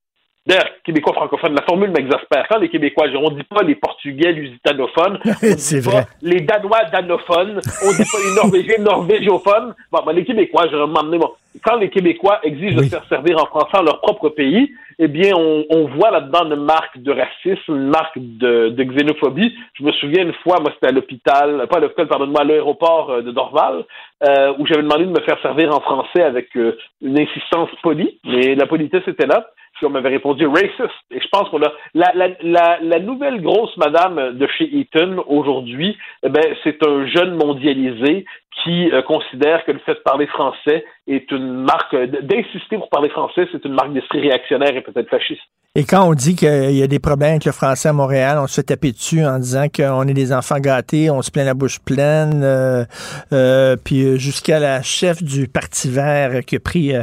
D'ailleurs, Québécois francophones, la formule m'exaspère. Quand les Québécois, on dit pas les Portugais lusitanophones, on C'est dit vrai. pas les Danois danophones, on dit pas les Norvégiens norvégiophones. Bon, ben, les Québécois, je vais m'emmener, bon, quand les Québécois exigent de faire servir en français leur propre pays, eh bien, on, on voit là-dedans une marque de racisme, une marque de, de xénophobie. Je me souviens une fois, moi, c'était à l'hôpital, pas à l'hôpital, pardonne-moi, à l'aéroport euh, de Dorval, euh, où j'avais demandé de me faire servir en français avec euh, une insistance polie, mais la politesse était là. On m'avait répondu racist. Et je pense qu'on a la, la, la, la nouvelle grosse madame de chez Eaton aujourd'hui, eh ben, c'est un jeune mondialisé qui euh, considère que le fait de parler français est une marque d'insister pour parler français, c'est une marque d'esprit réactionnaire et peut-être fasciste. Et quand on dit qu'il y a des problèmes avec le français à Montréal, on se fait taper dessus en disant qu'on est des enfants gâtés, on se plaint la bouche pleine, euh, euh, puis jusqu'à la chef du Parti vert qui a pris euh,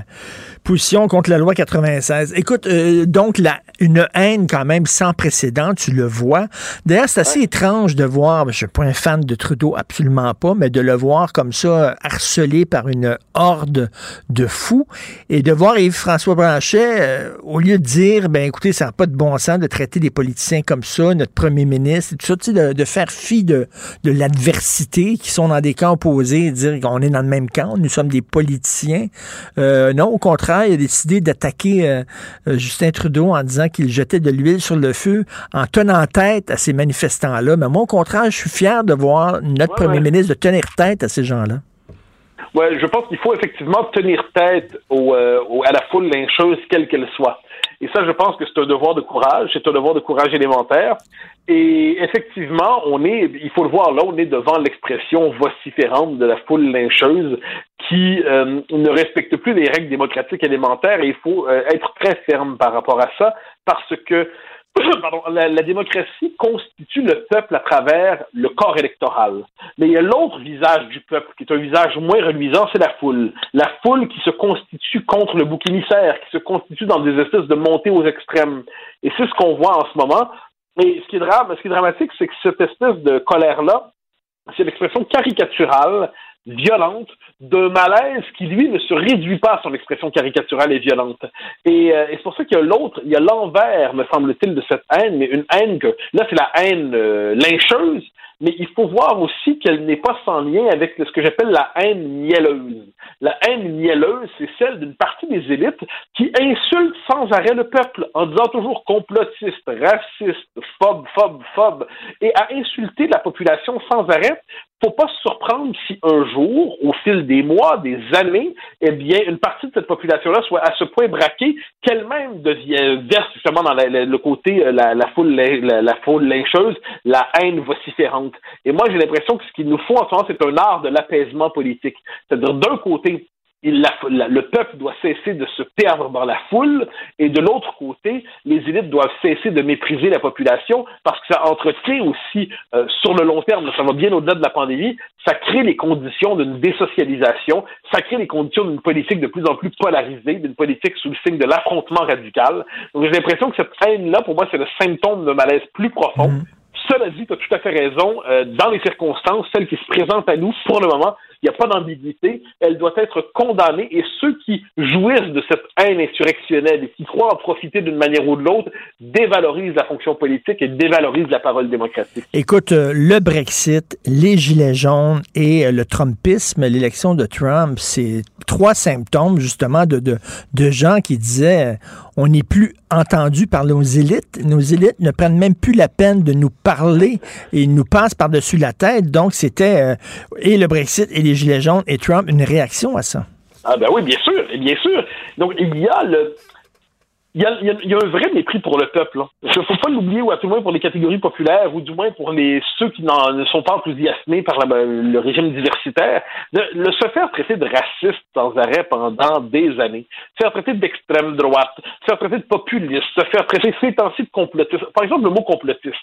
position contre la loi 96. Écoute, euh, donc la, une haine quand même sans précédent, tu le vois. D'ailleurs, c'est assez étrange de voir, je suis pas un fan de Trudeau, absolument pas, mais de le voir comme ça, harcelé par une horde de fous, et de voir Yves-François Blanchet, euh, au lieu de dire, ben écoutez, ça n'a pas de bon sens de traiter des politiciens comme ça, notre premier ministre, et tout ça, tu sais, de, de faire fi de, de l'adversité, qui sont dans des camps opposés, et dire qu'on est dans le même camp, nous sommes des politiciens. Euh, non, au contraire, il a décidé d'attaquer euh, Justin Trudeau en disant qu'il jetait de l'huile sur le feu, en tenant tête à ces manifestants-là. Mais moi, au contraire, je suis fier de voir notre premier ministre de tenir tête à ces Ouais, je pense qu'il faut effectivement tenir tête euh, à la foule lyncheuse, quelle qu'elle soit. Et ça, je pense que c'est un devoir de courage, c'est un devoir de courage élémentaire. Et effectivement, on est, il faut le voir là, on est devant l'expression vociférante de la foule lyncheuse qui euh, ne respecte plus les règles démocratiques élémentaires et il faut euh, être très ferme par rapport à ça parce que la, démocratie constitue le peuple à travers le corps électoral. Mais il y a l'autre visage du peuple, qui est un visage moins reluisant, c'est la foule. La foule qui se constitue contre le bouc émissaire, qui se constitue dans des espèces de montées aux extrêmes. Et c'est ce qu'on voit en ce moment. Drame, ce qui est dramatique, c'est que cette espèce de colère-là, c'est l'expression caricaturale, violente, d'un malaise qui, lui, ne se réduit pas à son expression caricaturale et violente. Et, euh, et c'est pour ça qu'il y a l'autre, il y a l'envers, me semble-t-il, de cette haine, mais une haine que, là, c'est la haine euh, lyncheuse, mais il faut voir aussi qu'elle n'est pas sans lien avec ce que j'appelle la haine mielleuse. La haine mielleuse, c'est celle d'une partie des élites qui insulte sans arrêt le peuple en disant toujours complotiste, raciste, phobe, phobe, phobe, et à insulter la population sans arrêt. Faut pas se surprendre si un jour, au fil des mois, des années, eh bien, une partie de cette population-là soit à ce point braquée qu'elle-même devient verse justement dans le côté euh, la, foule la, la foule lyncheuse, la haine vociférante. Et moi, j'ai l'impression que ce qu'il nous faut en ce moment, c'est un art de l'apaisement politique. C'est-à-dire, d'un côté, il- la- la- le peuple doit cesser de se perdre dans la foule, et de l'autre côté, les élites doivent cesser de mépriser la population parce que ça entretient aussi, euh, sur le long terme, ça va bien au-delà de la pandémie, ça crée les conditions d'une désocialisation, ça crée les conditions d'une politique de plus en plus polarisée, d'une politique sous le signe de l'affrontement radical. Donc j'ai l'impression que cette haine-là, pour moi, c'est le symptôme d'un malaise plus profond. Cela dit, tu as tout à fait raison. euh, dans les circonstances, celles qui se présentent à nous, pour le moment, il n'y a pas d'ambiguïté. Elle doit être condamnée et ceux qui jouissent de cette haine insurrectionnelle et qui croient en profiter d'une manière ou de l'autre dévalorisent la fonction politique et dévalorisent la parole démocratique. Écoute, euh, le Brexit, les gilets jaunes et euh, le Trumpisme, l'élection de Trump, c'est trois symptômes justement de, de, de gens qui disaient euh, on n'est plus entendu par nos élites. Nos élites ne prennent même plus la peine de nous parler et nous passent par-dessus la tête. Donc, c'était et le Brexit et gilets jaunes et Trump une réaction à ça? Ah ben oui, bien sûr, bien sûr. Donc il y a le il y a, un vrai mépris pour le peuple. Il ne faut pas l'oublier, ou à tout le moins pour les catégories populaires, ou du moins pour les ceux qui ne sont pas enthousiasmés par le régime diversitaire. De, le se faire traiter de raciste sans arrêt pendant des années, se faire traiter d'extrême droite, se faire traiter de populiste, se faire traiter ces temps-ci de complotiste. Par exemple, le mot complotiste.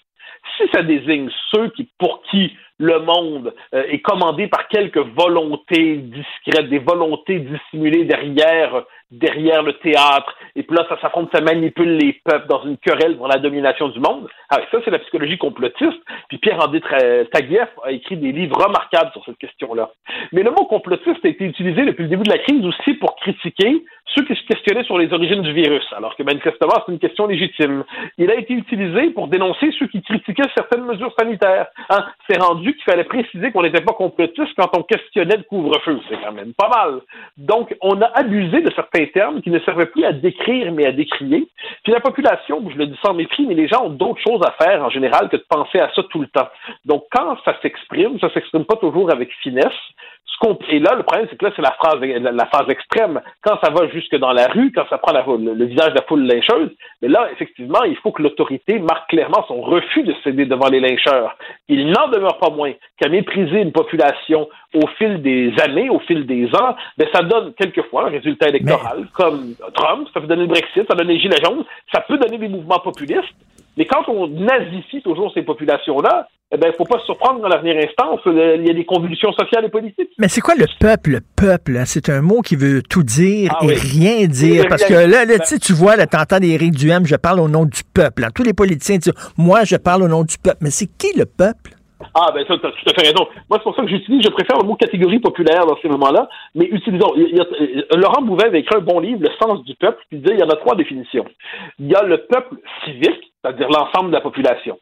Si ça désigne ceux qui, pour qui le monde euh, est commandé par quelques volontés discrètes, des volontés dissimulées derrière derrière le théâtre, et puis là, ça s'affronte, ça manipule les peuples dans une querelle pour la domination du monde. Ah, ça, c'est la psychologie complotiste. Puis Pierre-André Taguieff a écrit des livres remarquables sur cette question-là. Mais le mot complotiste a été utilisé depuis le début de la crise aussi pour critiquer ceux qui se questionnaient sur les origines du virus, alors que manifestement, c'est une question légitime. Il a été utilisé pour dénoncer ceux qui critiquaient certaines mesures sanitaires. Hein, c'est rendu qu'il fallait préciser qu'on n'était pas complotiste quand on questionnait le couvre-feu. C'est quand même pas mal. Donc, on a abusé de certains termes qui ne servaient plus à décrire, mais à décrier. Puis la population, je le dis sans mépris, mais les gens ont d'autres choses à faire en général que de penser à ça tout le temps. Donc, quand ça s'exprime, ça s'exprime pas toujours avec finesse. Et là, le problème, c'est que là, c'est la phrase, la, la phase extrême. Quand ça va jusque dans la rue, quand ça prend la, le, le visage de la foule lyncheuse, mais là, effectivement, il faut que l'autorité marque clairement son refus de céder devant les lyncheurs. Il n'en demeure pas moins qu'à mépriser une population au fil des années, au fil des ans, ben, ça donne quelquefois un résultat électoral, comme Trump, ça peut donner le Brexit, ça donne les Gilets jaunes, ça peut donner des mouvements populistes, mais quand on nazifie toujours ces populations-là, eh ben, il ne faut pas se surprendre dans la dernière instance. Il y a des convulsions sociales et politiques. Mais c'est quoi le peuple? Le peuple, hein? c'est un mot qui veut tout dire Ah et oui. rien dire. Parce que là, là, tu sais, tu vois, là, t'entends d'Éric Duhem, je parle au nom du peuple. hein. Tous les politiciens disent, moi, je parle au nom du peuple. Mais c'est qui le peuple? Ah, ben ça, tu as tout à fait raison. Moi, c'est pour ça que j'utilise, je préfère le mot catégorie populaire dans ces moments-là, mais utilisons. il y a- Laurent Bouvet avait écrit un bon livre, Le sens du peuple, qui disait il y en a trois définitions. Il y a le peuple civique, c'est-à-dire l'ensemble de la population.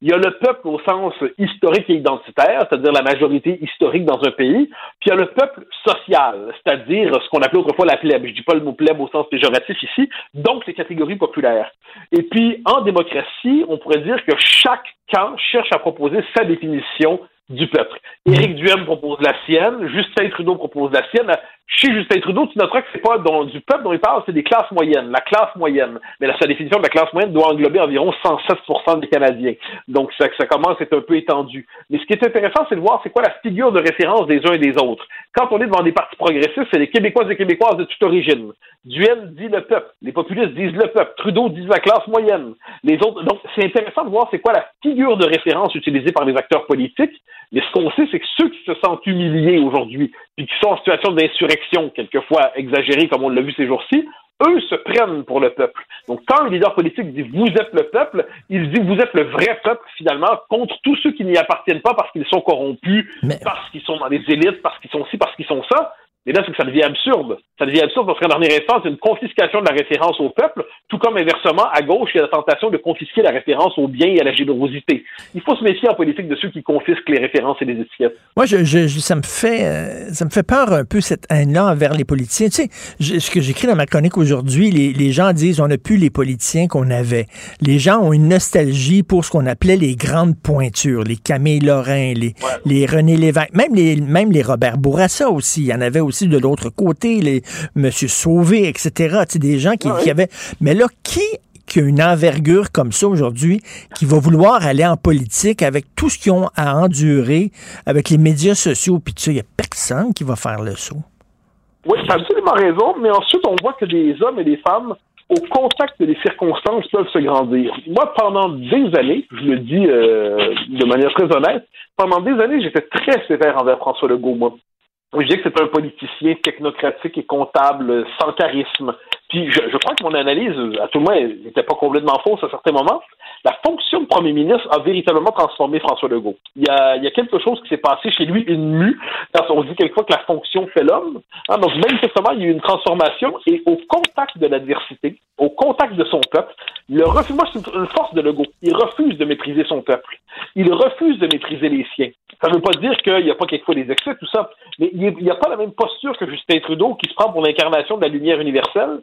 Il y a le peuple au sens historique et identitaire, c'est-à-dire la majorité historique dans un pays. Puis il y a le peuple social, c'est-à-dire ce qu'on appelait autrefois la plèbe. Je dis pas le mot plèbe au sens péjoratif ici, donc les catégories populaires. Et puis en démocratie, on pourrait dire que chaque camp cherche à proposer sa définition du peuple. Éric Duhem propose la sienne, Justin Trudeau propose la sienne. Chez Justin Trudeau, tu noteras que c'est pas du peuple dont il parle, c'est des classes moyennes, la classe moyenne. Mais la, sa définition de la classe moyenne doit englober environ 107% des Canadiens. Donc ça, ça commence à être un peu étendu. Mais ce qui est intéressant, c'est de voir c'est quoi la figure de référence des uns et des autres. Quand on est devant des partis progressistes, c'est les Québécois et Québécoises de toute origine. Duhem dit le peuple, les populistes disent le peuple, Trudeau dit la classe moyenne. Les autres, donc c'est intéressant de voir c'est quoi la figure de référence utilisée par les acteurs politiques. Mais ce qu'on sait, c'est que ceux qui se sentent humiliés aujourd'hui, puis qui sont en situation d'insurrection, quelquefois exagérée comme on l'a vu ces jours-ci, eux se prennent pour le peuple. Donc, quand le leader politique dit vous êtes le peuple, il dit vous êtes le vrai peuple, finalement, contre tous ceux qui n'y appartiennent pas parce qu'ils sont corrompus, parce qu'ils sont dans les élites, parce qu'ils sont ci, parce qu'ils sont ça. Et là, c'est que ça devient absurde. Ça devient absurde parce qu'en dernier instant, c'est une confiscation de la référence au peuple, tout comme inversement, à gauche, il y a la tentation de confisquer la référence au bien et à la générosité. Il faut se méfier en politique de ceux qui confisquent les références et les étiquettes. Moi, je, ça me fait euh, ça me fait peur un peu cette haine-là envers les politiciens. Tu sais, ce que j'écris dans ma chronique aujourd'hui, les, gens disent on n'a plus les politiciens qu'on avait. Les gens ont une nostalgie pour ce qu'on appelait les grandes pointures, les Camille Lorrain, les, les René Lévesque, même les, même les Robert Bourassa aussi. Il y en avait aussi de l'autre côté, les Monsieur Sauvé, etc. des gens qui, qui avaient. Mais là, qui qui a une envergure comme ça aujourd'hui, qui va vouloir aller en politique avec tout ce qu'ils ont à endurer, avec les médias sociaux, puis tout ça, il n'y a personne qui va faire le saut. Oui, tu as absolument raison, mais ensuite, on voit que des hommes et des femmes, au contact des circonstances, peuvent se grandir. Moi, pendant des années, je le dis euh, de manière très honnête, pendant des années, j'étais très sévère envers François Legault, moi. Je dis que c'est un politicien technocratique et comptable sans charisme. Puis je, je crois que mon analyse, à tout le moins, n'était pas complètement fausse à certains moments. La fonction de premier ministre a véritablement transformé François Legault. Il y a, il y a quelque chose qui s'est passé chez lui, une mue. On dit quelquefois que la fonction fait l'homme. Hein, donc manifestement, il y a eu une transformation et au contact de l'adversité, au contact de son peuple, le refus, moi c'est une force de Legault. Il refuse de mépriser son peuple. Il refuse de mépriser les siens. Ça ne veut pas dire qu'il n'y a pas quelquefois des excès, tout ça, mais il n'y a pas la même posture que Justin Trudeau qui se prend pour l'incarnation de la lumière universelle.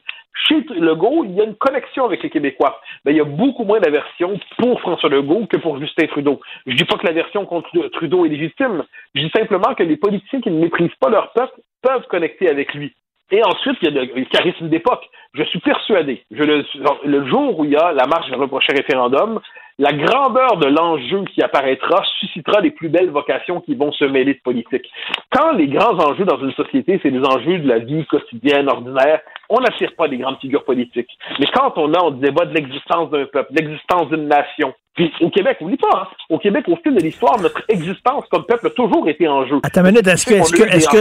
Chez Legault, il y a une connexion avec les Québécois. Mais il y a beaucoup moins d'aversion pour François Legault que pour Justin Trudeau. Je dis pas que l'aversion contre Trudeau est légitime. Je dis simplement que les politiciens qui ne méprisent pas leur peuple peuvent connecter avec lui. Et ensuite, il y a le charisme d'époque. Je suis persuadé, le, le jour où il y a la marche vers le prochain référendum, la grandeur de l'enjeu qui apparaîtra suscitera les plus belles vocations qui vont se mêler de politique. Quand les grands enjeux dans une société, c'est des enjeux de la vie quotidienne, ordinaire, on n'attire pas des grandes figures politiques. Mais quand on a, on débat de l'existence d'un peuple, de l'existence d'une nation, puis au Québec, oublie pas, hein, au Québec, au fil de l'histoire, notre existence comme peuple a toujours été en jeu. Attends minute, est-ce que, est-ce que, est-ce que,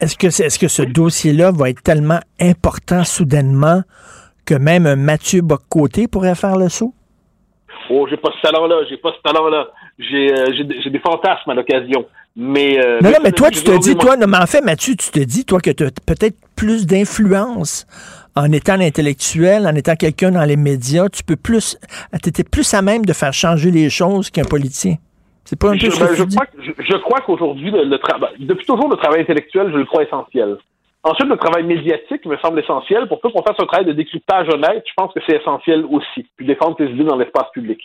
est-ce que, est-ce que ce dossier-là va être tellement important soudainement que même Mathieu Boccoté pourrait faire le saut? Oh, j'ai pas ce talent-là, j'ai pas ce talent-là. J'ai, euh, j'ai, des fantasmes à l'occasion. Mais, euh, non, non, mais toi, tu te dis, toi, non, mais en fait, Mathieu, tu te dis, toi, que tu as peut-être plus d'influence en étant intellectuel, en étant quelqu'un dans les médias. Tu peux plus, tu étais plus à même de faire changer les choses qu'un politicien. C'est pas un peu je, ben, je, crois, je, crois qu'aujourd'hui, le, travail, depuis toujours, le travail intellectuel, je le crois essentiel. Ensuite, le travail médiatique me semble essentiel. Pour peu qu'on fasse un travail de décryptage honnête, je pense que c'est essentiel aussi. Puis défendre tes idées dans l'espace public.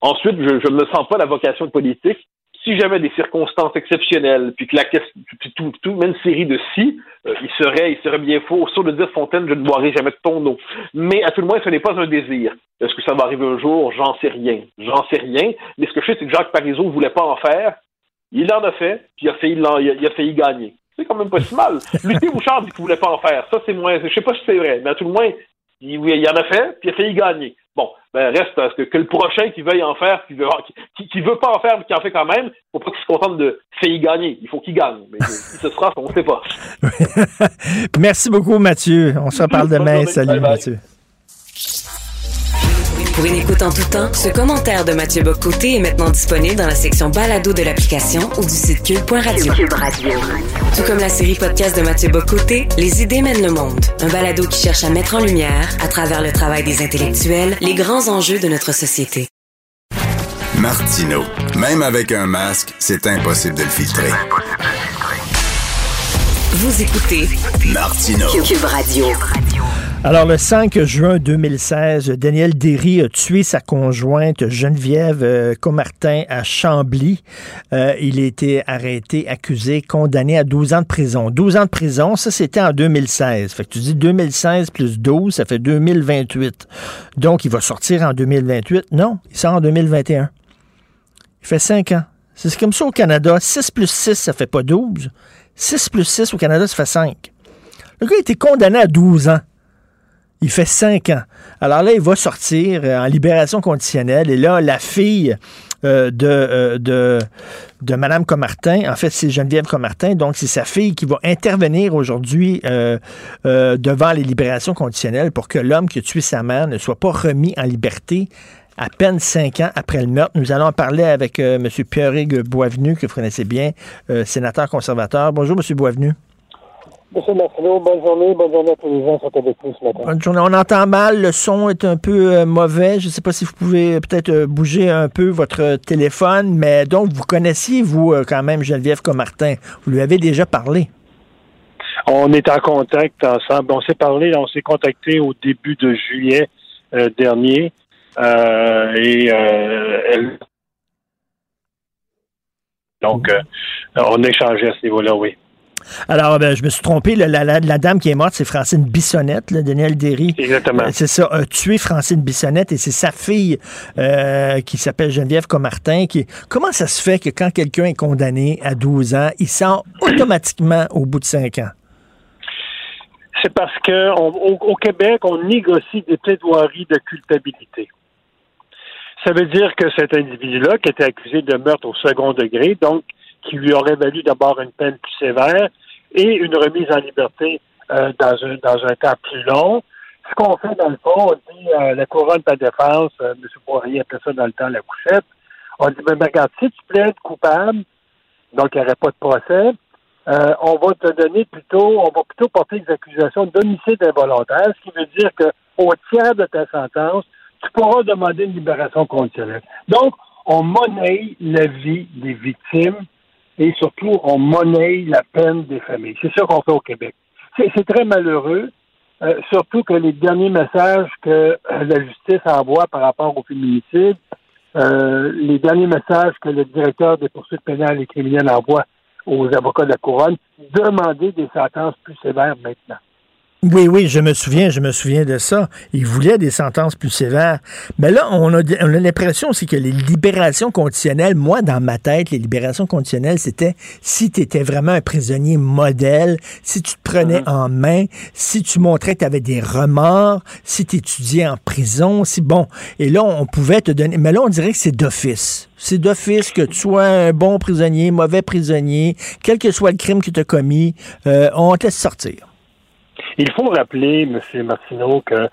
Ensuite, je ne me sens pas la vocation de politique. Si j'avais des circonstances exceptionnelles, puis que la question, puis tout, tout, même série de si, euh, il serait, il serait bien faux. Sur le dire Fontaine, je ne boirai jamais de ton eau. Mais à tout le moins, ce n'est pas un désir. Est-ce que ça va arriver un jour? J'en sais rien. J'en sais rien. Mais ce que je sais, c'est que Jacques Parizeau ne voulait pas en faire. Il en a fait, puis il a failli, il a failli gagner c'est quand même pas si mal. Lucie Bouchard dit qu'il voulait pas en faire. Ça, c'est moins. Je sais pas si c'est vrai, mais à tout le moins, il, il en a fait, puis il a failli gagner. Bon, ben reste parce que, que le prochain qui veuille en faire, qui veut, qui, veut pas en faire, mais qui en fait quand même, faut pas qu'il se contente de failli gagner. Il faut qu'il gagne. Mais qui ce sera, on ne sait pas. Merci beaucoup, Mathieu. On se reparle demain. Salut, Mathieu. Pour une écoute en tout temps, ce commentaire de Mathieu Bocoté est maintenant disponible dans la section balado de l'application ou du site cube.radio. Cube Radio. Tout comme la série podcast de Mathieu Bocoté, Les idées mènent le monde. Un balado qui cherche à mettre en lumière, à travers le travail des intellectuels, les grands enjeux de notre société. Martino. Même avec un masque, c'est impossible de le filtrer. Vous écoutez Martino. Cube Radio. Alors, le 5 juin 2016, Daniel Derry a tué sa conjointe Geneviève euh, Comartin à Chambly. Euh, il a été arrêté, accusé, condamné à 12 ans de prison. 12 ans de prison, ça, c'était en 2016. Fait que tu dis 2016 plus 12, ça fait 2028. Donc, il va sortir en 2028. Non, il sort en 2021. Il fait 5 ans. C'est comme ça au Canada. 6 plus 6, ça fait pas 12. 6 plus 6 au Canada, ça fait 5. Le gars a été condamné à 12 ans. Il fait cinq ans. Alors là, il va sortir euh, en libération conditionnelle. Et là, la fille euh, de, euh, de, Comartin, en fait, c'est Geneviève Comartin, donc c'est sa fille qui va intervenir aujourd'hui devant les libérations conditionnelles pour que l'homme qui a tué sa mère ne soit pas remis en liberté à peine cinq ans après le meurtre. Nous allons en parler avec M. Pierre-Hugues Boisvenu, que vous connaissez bien, sénateur conservateur. Bonjour, M. Boisvenu. Monsieur Martineau, bonne journée. Bonne journée à tous les gens qui sont avec nous ce matin. Bonne journée. On entend mal. Le son est un peu euh, mauvais. Je ne sais pas si vous pouvez euh, peut-être euh, bouger un peu votre téléphone. Mais donc, vous connaissiez, vous, quand même, Geneviève Comartin. Vous lui avez déjà parlé. On est en contact ensemble. On s'est parlé, on s'est contacté au début de juillet dernier. et elle... Donc, on a échangé à ce niveau-là, oui. Alors, ben, je me suis trompé. La, dame qui est morte, c'est Francine Bissonnette, Daniel Derry. Exactement. C'est ça, a tué Francine Bissonnette et c'est sa fille euh, qui s'appelle Geneviève Comartin. Qui... Comment ça se fait que quand quelqu'un est condamné à 12 ans, il sort automatiquement au bout de 5 ans? C'est parce que au, Québec, on négocie des plaidoiries de culpabilité. Ça veut dire que cet individu-là, qui était accusé de meurtre au second degré, donc qui lui aurait valu d'abord une peine plus sévère et une remise en liberté euh, dans, un, dans un temps plus long. Ce qu'on fait dans le fond, on dit euh, la couronne de défense, euh, M. Poirier appelait ça dans le temps la couchette. On dit, mais regarde, si tu plaides coupable, donc il n'y aurait pas de procès, on va te donner plutôt, on va plutôt porter des accusations d'homicide involontaire, ce qui veut dire qu'au tiers de ta sentence, tu pourras demander une libération conditionnelle. Donc, on monnaie la vie des victimes et surtout, on monnaie la peine des familles. C'est ça qu'on fait au Québec. C'est très malheureux, euh, surtout que les derniers messages que la justice envoie par rapport au féminicide, euh, les derniers messages que le directeur des poursuites pénales et criminelles envoie aux avocats de la couronne, demander des sentences plus sévères maintenant. Oui, oui, je me souviens, je me souviens de ça. Il voulait des sentences plus sévères. Mais là, on a, on a l'impression aussi que les libérations conditionnelles, moi, dans ma tête, les libérations conditionnelles, c'était si tu étais vraiment un prisonnier modèle, si tu te prenais uh-huh. en main, si tu montrais que tu avais des remords, si tu étudiais en prison, si bon. Et là, on pouvait te donner. Mais là, on dirait que c'est d'office. C'est d'office que tu sois un bon prisonnier, mauvais prisonnier, quel que soit le crime que tu as commis, euh, on te laisse sortir. Il faut rappeler, M. Martineau, que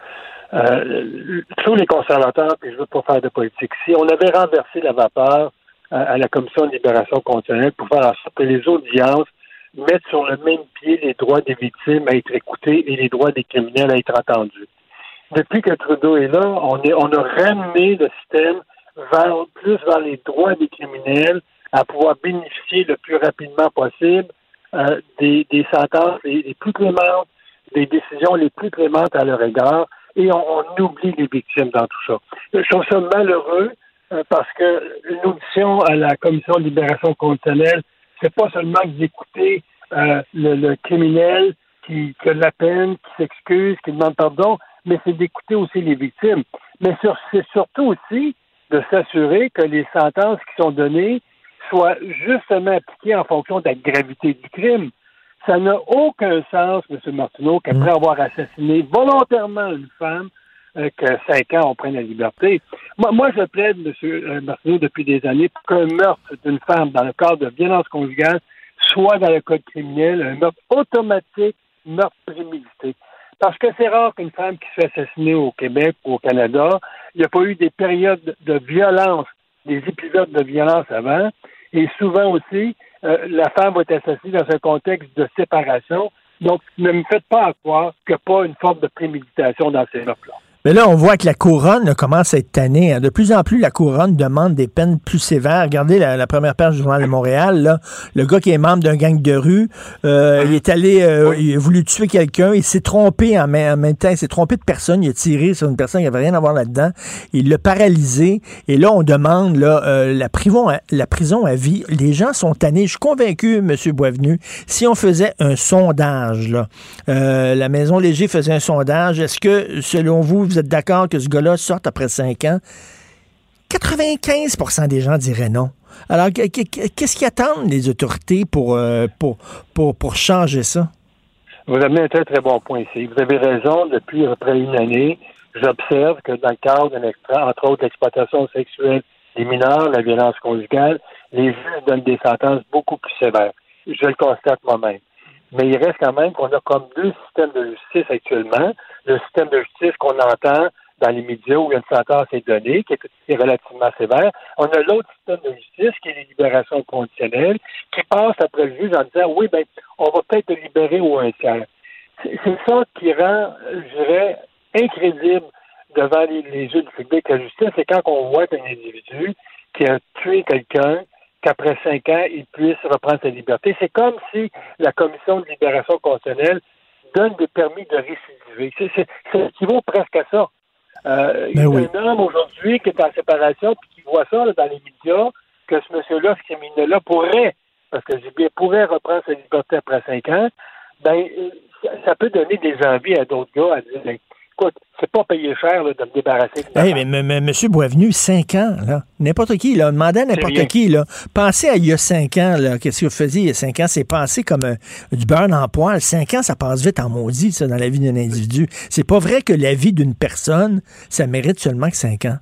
euh, tous les conservateurs, puis je veux pas faire de politique, si on avait renversé la vapeur à, la Commission de libération conditionnelle pour faire en sorte que les audiences mettent sur le même pied les droits des victimes à être écoutés et les droits des criminels à être entendus. Depuis que Trudeau est là, on, est, on a ramené le système vers, plus vers les droits des criminels à pouvoir bénéficier le plus rapidement possible euh, des, des sentences les plus clémentes des décisions les plus clémentes à leur égard et on, oublie les victimes dans tout ça. Je trouve ça malheureux euh, parce que une audition à la Commission de libération conditionnelle, c'est pas seulement d'écouter euh, le, criminel qui, qui, a de la peine, qui s'excuse, qui demande pardon, mais c'est d'écouter aussi les victimes. Mais c'est surtout aussi de s'assurer que les sentences qui sont données soient justement appliquées en fonction de la gravité du crime. Ça n'a aucun sens, M. Martineau, qu'après mm. avoir assassiné volontairement une femme, euh, que cinq ans, on prenne la liberté. Moi, moi je plaide, M. Euh, Martineau, depuis des années, pour qu'un meurtre d'une femme dans le cadre de violence conjugale soit dans le code criminel un meurtre automatique, meurtre prémédité. Parce que c'est rare qu'une femme qui se fait assassiner au Québec ou au Canada, il n'y a pas eu des périodes de violence, des épisodes de violence avant. Et souvent aussi, euh, la femme va être assassinée dans un contexte de séparation. Donc, ne me faites pas croire qu'il n'y a pas une forme de préméditation dans ces meurtres-là. Mais là, on voit que la couronne commence à être tannée. hein. De plus en plus, la couronne demande des peines plus sévères. Regardez la, la première page du Journal de Montréal. Là. Le gars qui est membre d'un gang de rue, euh, il est allé, euh, il a voulu tuer quelqu'un. Il s'est trompé en, même- en même temps. Il s'est trompé de personne. Il a tiré sur une personne qui n'avait rien à voir là-dedans. Il l'a paralysé. Et là, on demande là, euh, la, prison à, la prison à vie. Les gens sont tannés. Je suis convaincu, M. Boisvenu, si on faisait un sondage, là, la Maison Léger faisait un sondage, est-ce que, selon vous, vous êtes d'accord que ce gars-là sorte après cinq ans? 95% des gens diraient non. Alors, que- que- qu'est-ce qui attendent les autorités pour, euh, pour, pour, pour changer ça? Vous avez un très, très bon point ici. Vous avez raison. Depuis à peu près une année, j'observe que dans le cadre d'un extra, entre autres l'exploitation sexuelle des mineurs, la violence conjugale, les juges donnent des sentences beaucoup plus sévères. Je le constate moi-même. Mais il reste quand même qu'on a comme deux systèmes de justice actuellement. Le système de justice qu'on entend dans les médias où une sentence est donnée, qui est, qui est relativement sévère. On a l'autre système de justice, qui est les libérations conditionnelles, qui passe après le juge en disant oui, ben, on va peut-être libérer ou un tiers. C'est c'est ça qui rend, je dirais, incrédible devant les, les yeux du public la justice, c'est quand on voit qu'un individu qui a tué quelqu'un, qu'après cinq ans, il puisse reprendre sa liberté. C'est comme si la commission de libération conditionnelle donne des permis de récidiver. C'est- équivaut presque à ça. Euh, il y a Ben oui. un homme aujourd'hui qui est en séparation puis qui voit ça là, dans les médias, que ce monsieur-là, ce criminel-là, pourrait, parce que j'ai bien pourrait reprendre sa liberté après cinq ans, ben ça, ça peut donner des envies à d'autres gars à dire ben, écoute, c'est pas payé cher là, de me débarrasser de Hey, mais, mais, mais M. Boisvenu, 5 ans, là. N'importe qui, là. Demandez à n'importe qui, là. Pensez à il y a 5 ans, là. Qu'est-ce que vous faisiez il y a 5 ans? C'est passé comme euh, du beurre en poil. 5 ans, ça passe vite en maudit, ça, dans la vie d'un individu. C'est pas vrai que la vie d'une personne, ça mérite seulement que 5 ans.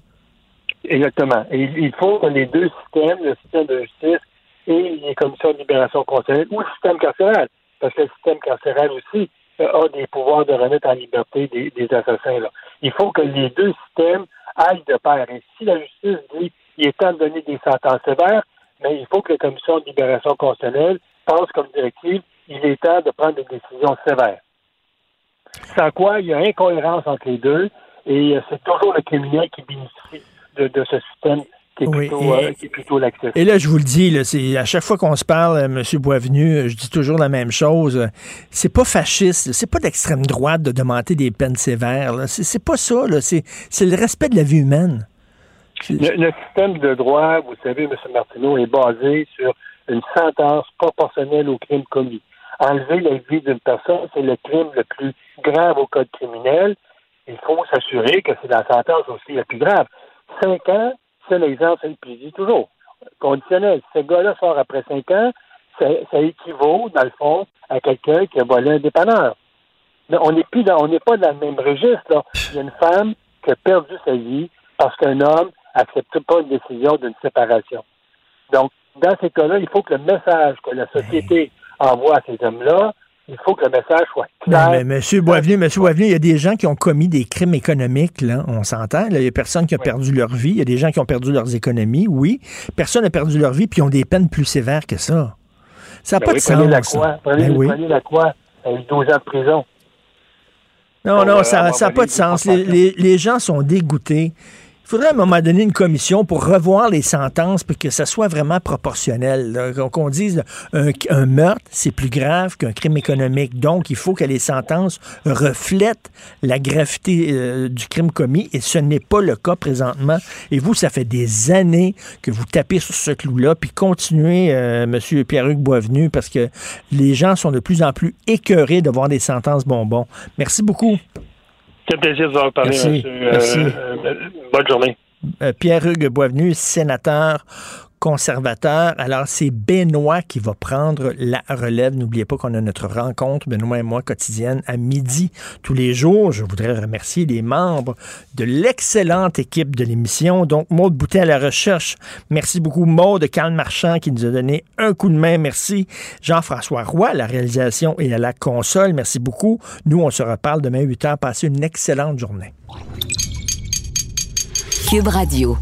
Exactement. Et il faut que les deux systèmes, le système de justice et les commissions de libération conditionnelle, ou le système carcéral, parce que le système carcéral aussi a des pouvoirs de remettre en liberté des, assassins. Là. Il faut que les deux systèmes aillent de pair. Et si la justice dit qu'il est temps de donner des sentences sévères, mais il faut que la commission de libération conditionnelle pense comme directive, il est temps de prendre des décisions sévères. Sans quoi, il y a incohérence entre les deux, et euh, c'est toujours le criminel qui bénéficie de ce système qui est Oui, plutôt, et- euh, qui est plutôt. Et là, je vous le dis, là, c'est à chaque fois qu'on se parle, euh, M. Boisvenu, euh, je dis toujours la même chose. C'est pas fasciste, c'est pas d'extrême droite de demander des peines sévères. là. C'est c'est pas ça. là. C'est c'est le respect de la vie humaine. Le, le système de droit, vous savez, M. Martineau, est basé sur une sentence proportionnelle au crime commis. Enlever la vie d'une personne, c'est le crime le plus grave au code criminel. Il faut s'assurer que c'est la sentence aussi la plus grave. Cinq ans, c'est l'exemple, c'est le dit toujours. Conditionnel. Si ce gars-là sort après cinq ans, ça, ça équivaut, dans le fond, à quelqu'un qui a volé un dépanneur. Mais on n'est plus dans, on n'est pas dans le même registre, là. Il y a une femme qui a perdu sa vie parce qu'un homme n'accepte pas une décision d'une séparation. Donc, dans ces cas-là, il faut que le message que la société envoie à ces hommes-là, il faut que le message soit clair. Mais, mais M. Boisvenu, Monsieur Boisvenu, il y a des gens qui ont commis des crimes économiques, là, on s'entend. Il y a personne qui a perdu leur vie. Il y a des gens qui ont perdu leurs économies, oui. Personne n'a perdu leur vie, puis ils ont des peines plus sévères que ça. Ça n'a Ben pas oui, de prenez la sens. croix. Prenez, Ben oui. prenez la croix. Elle 12 ans de prison. Non, On non, va ça n'a pas de sens. des Les, les- les gens sont dégoûtés. Il faudrait à un moment donné une commission pour revoir les sentences pour que ça soit vraiment proportionnel. Qu'on- dise un, meurtre, c'est plus grave qu'un crime économique. Donc, il faut que les sentences reflètent la gravité euh, du crime commis et ce n'est pas le cas présentement. Et vous, ça fait des années que vous tapez sur ce clou-là, puis continuez, euh, M. Pierre-Hugues Boisvenu, parce que les gens sont de plus en plus écœurés de voir des sentences bonbons. Merci beaucoup. Quel plaisir de vous avoir parlé, Merci. monsieur. Euh, Merci. euh, bonne journée. Euh, Pierre-Hugues Boisvenu, sénateur conservateur. Alors, c'est Benoît qui va prendre la relève. N'oubliez pas qu'on a notre rencontre, Benoît et moi, quotidienne, à midi tous les jours. Je voudrais remercier les membres de l'excellente équipe de l'émission. Donc, Maude Boutet à la recherche. Merci beaucoup, Maude. Carl Marchand qui nous a donné un coup de main. Merci. Jean-François Roy à la réalisation et à la console. Merci beaucoup. Nous, on se reparle demain 8 h. Passez une excellente journée. Cube Radio.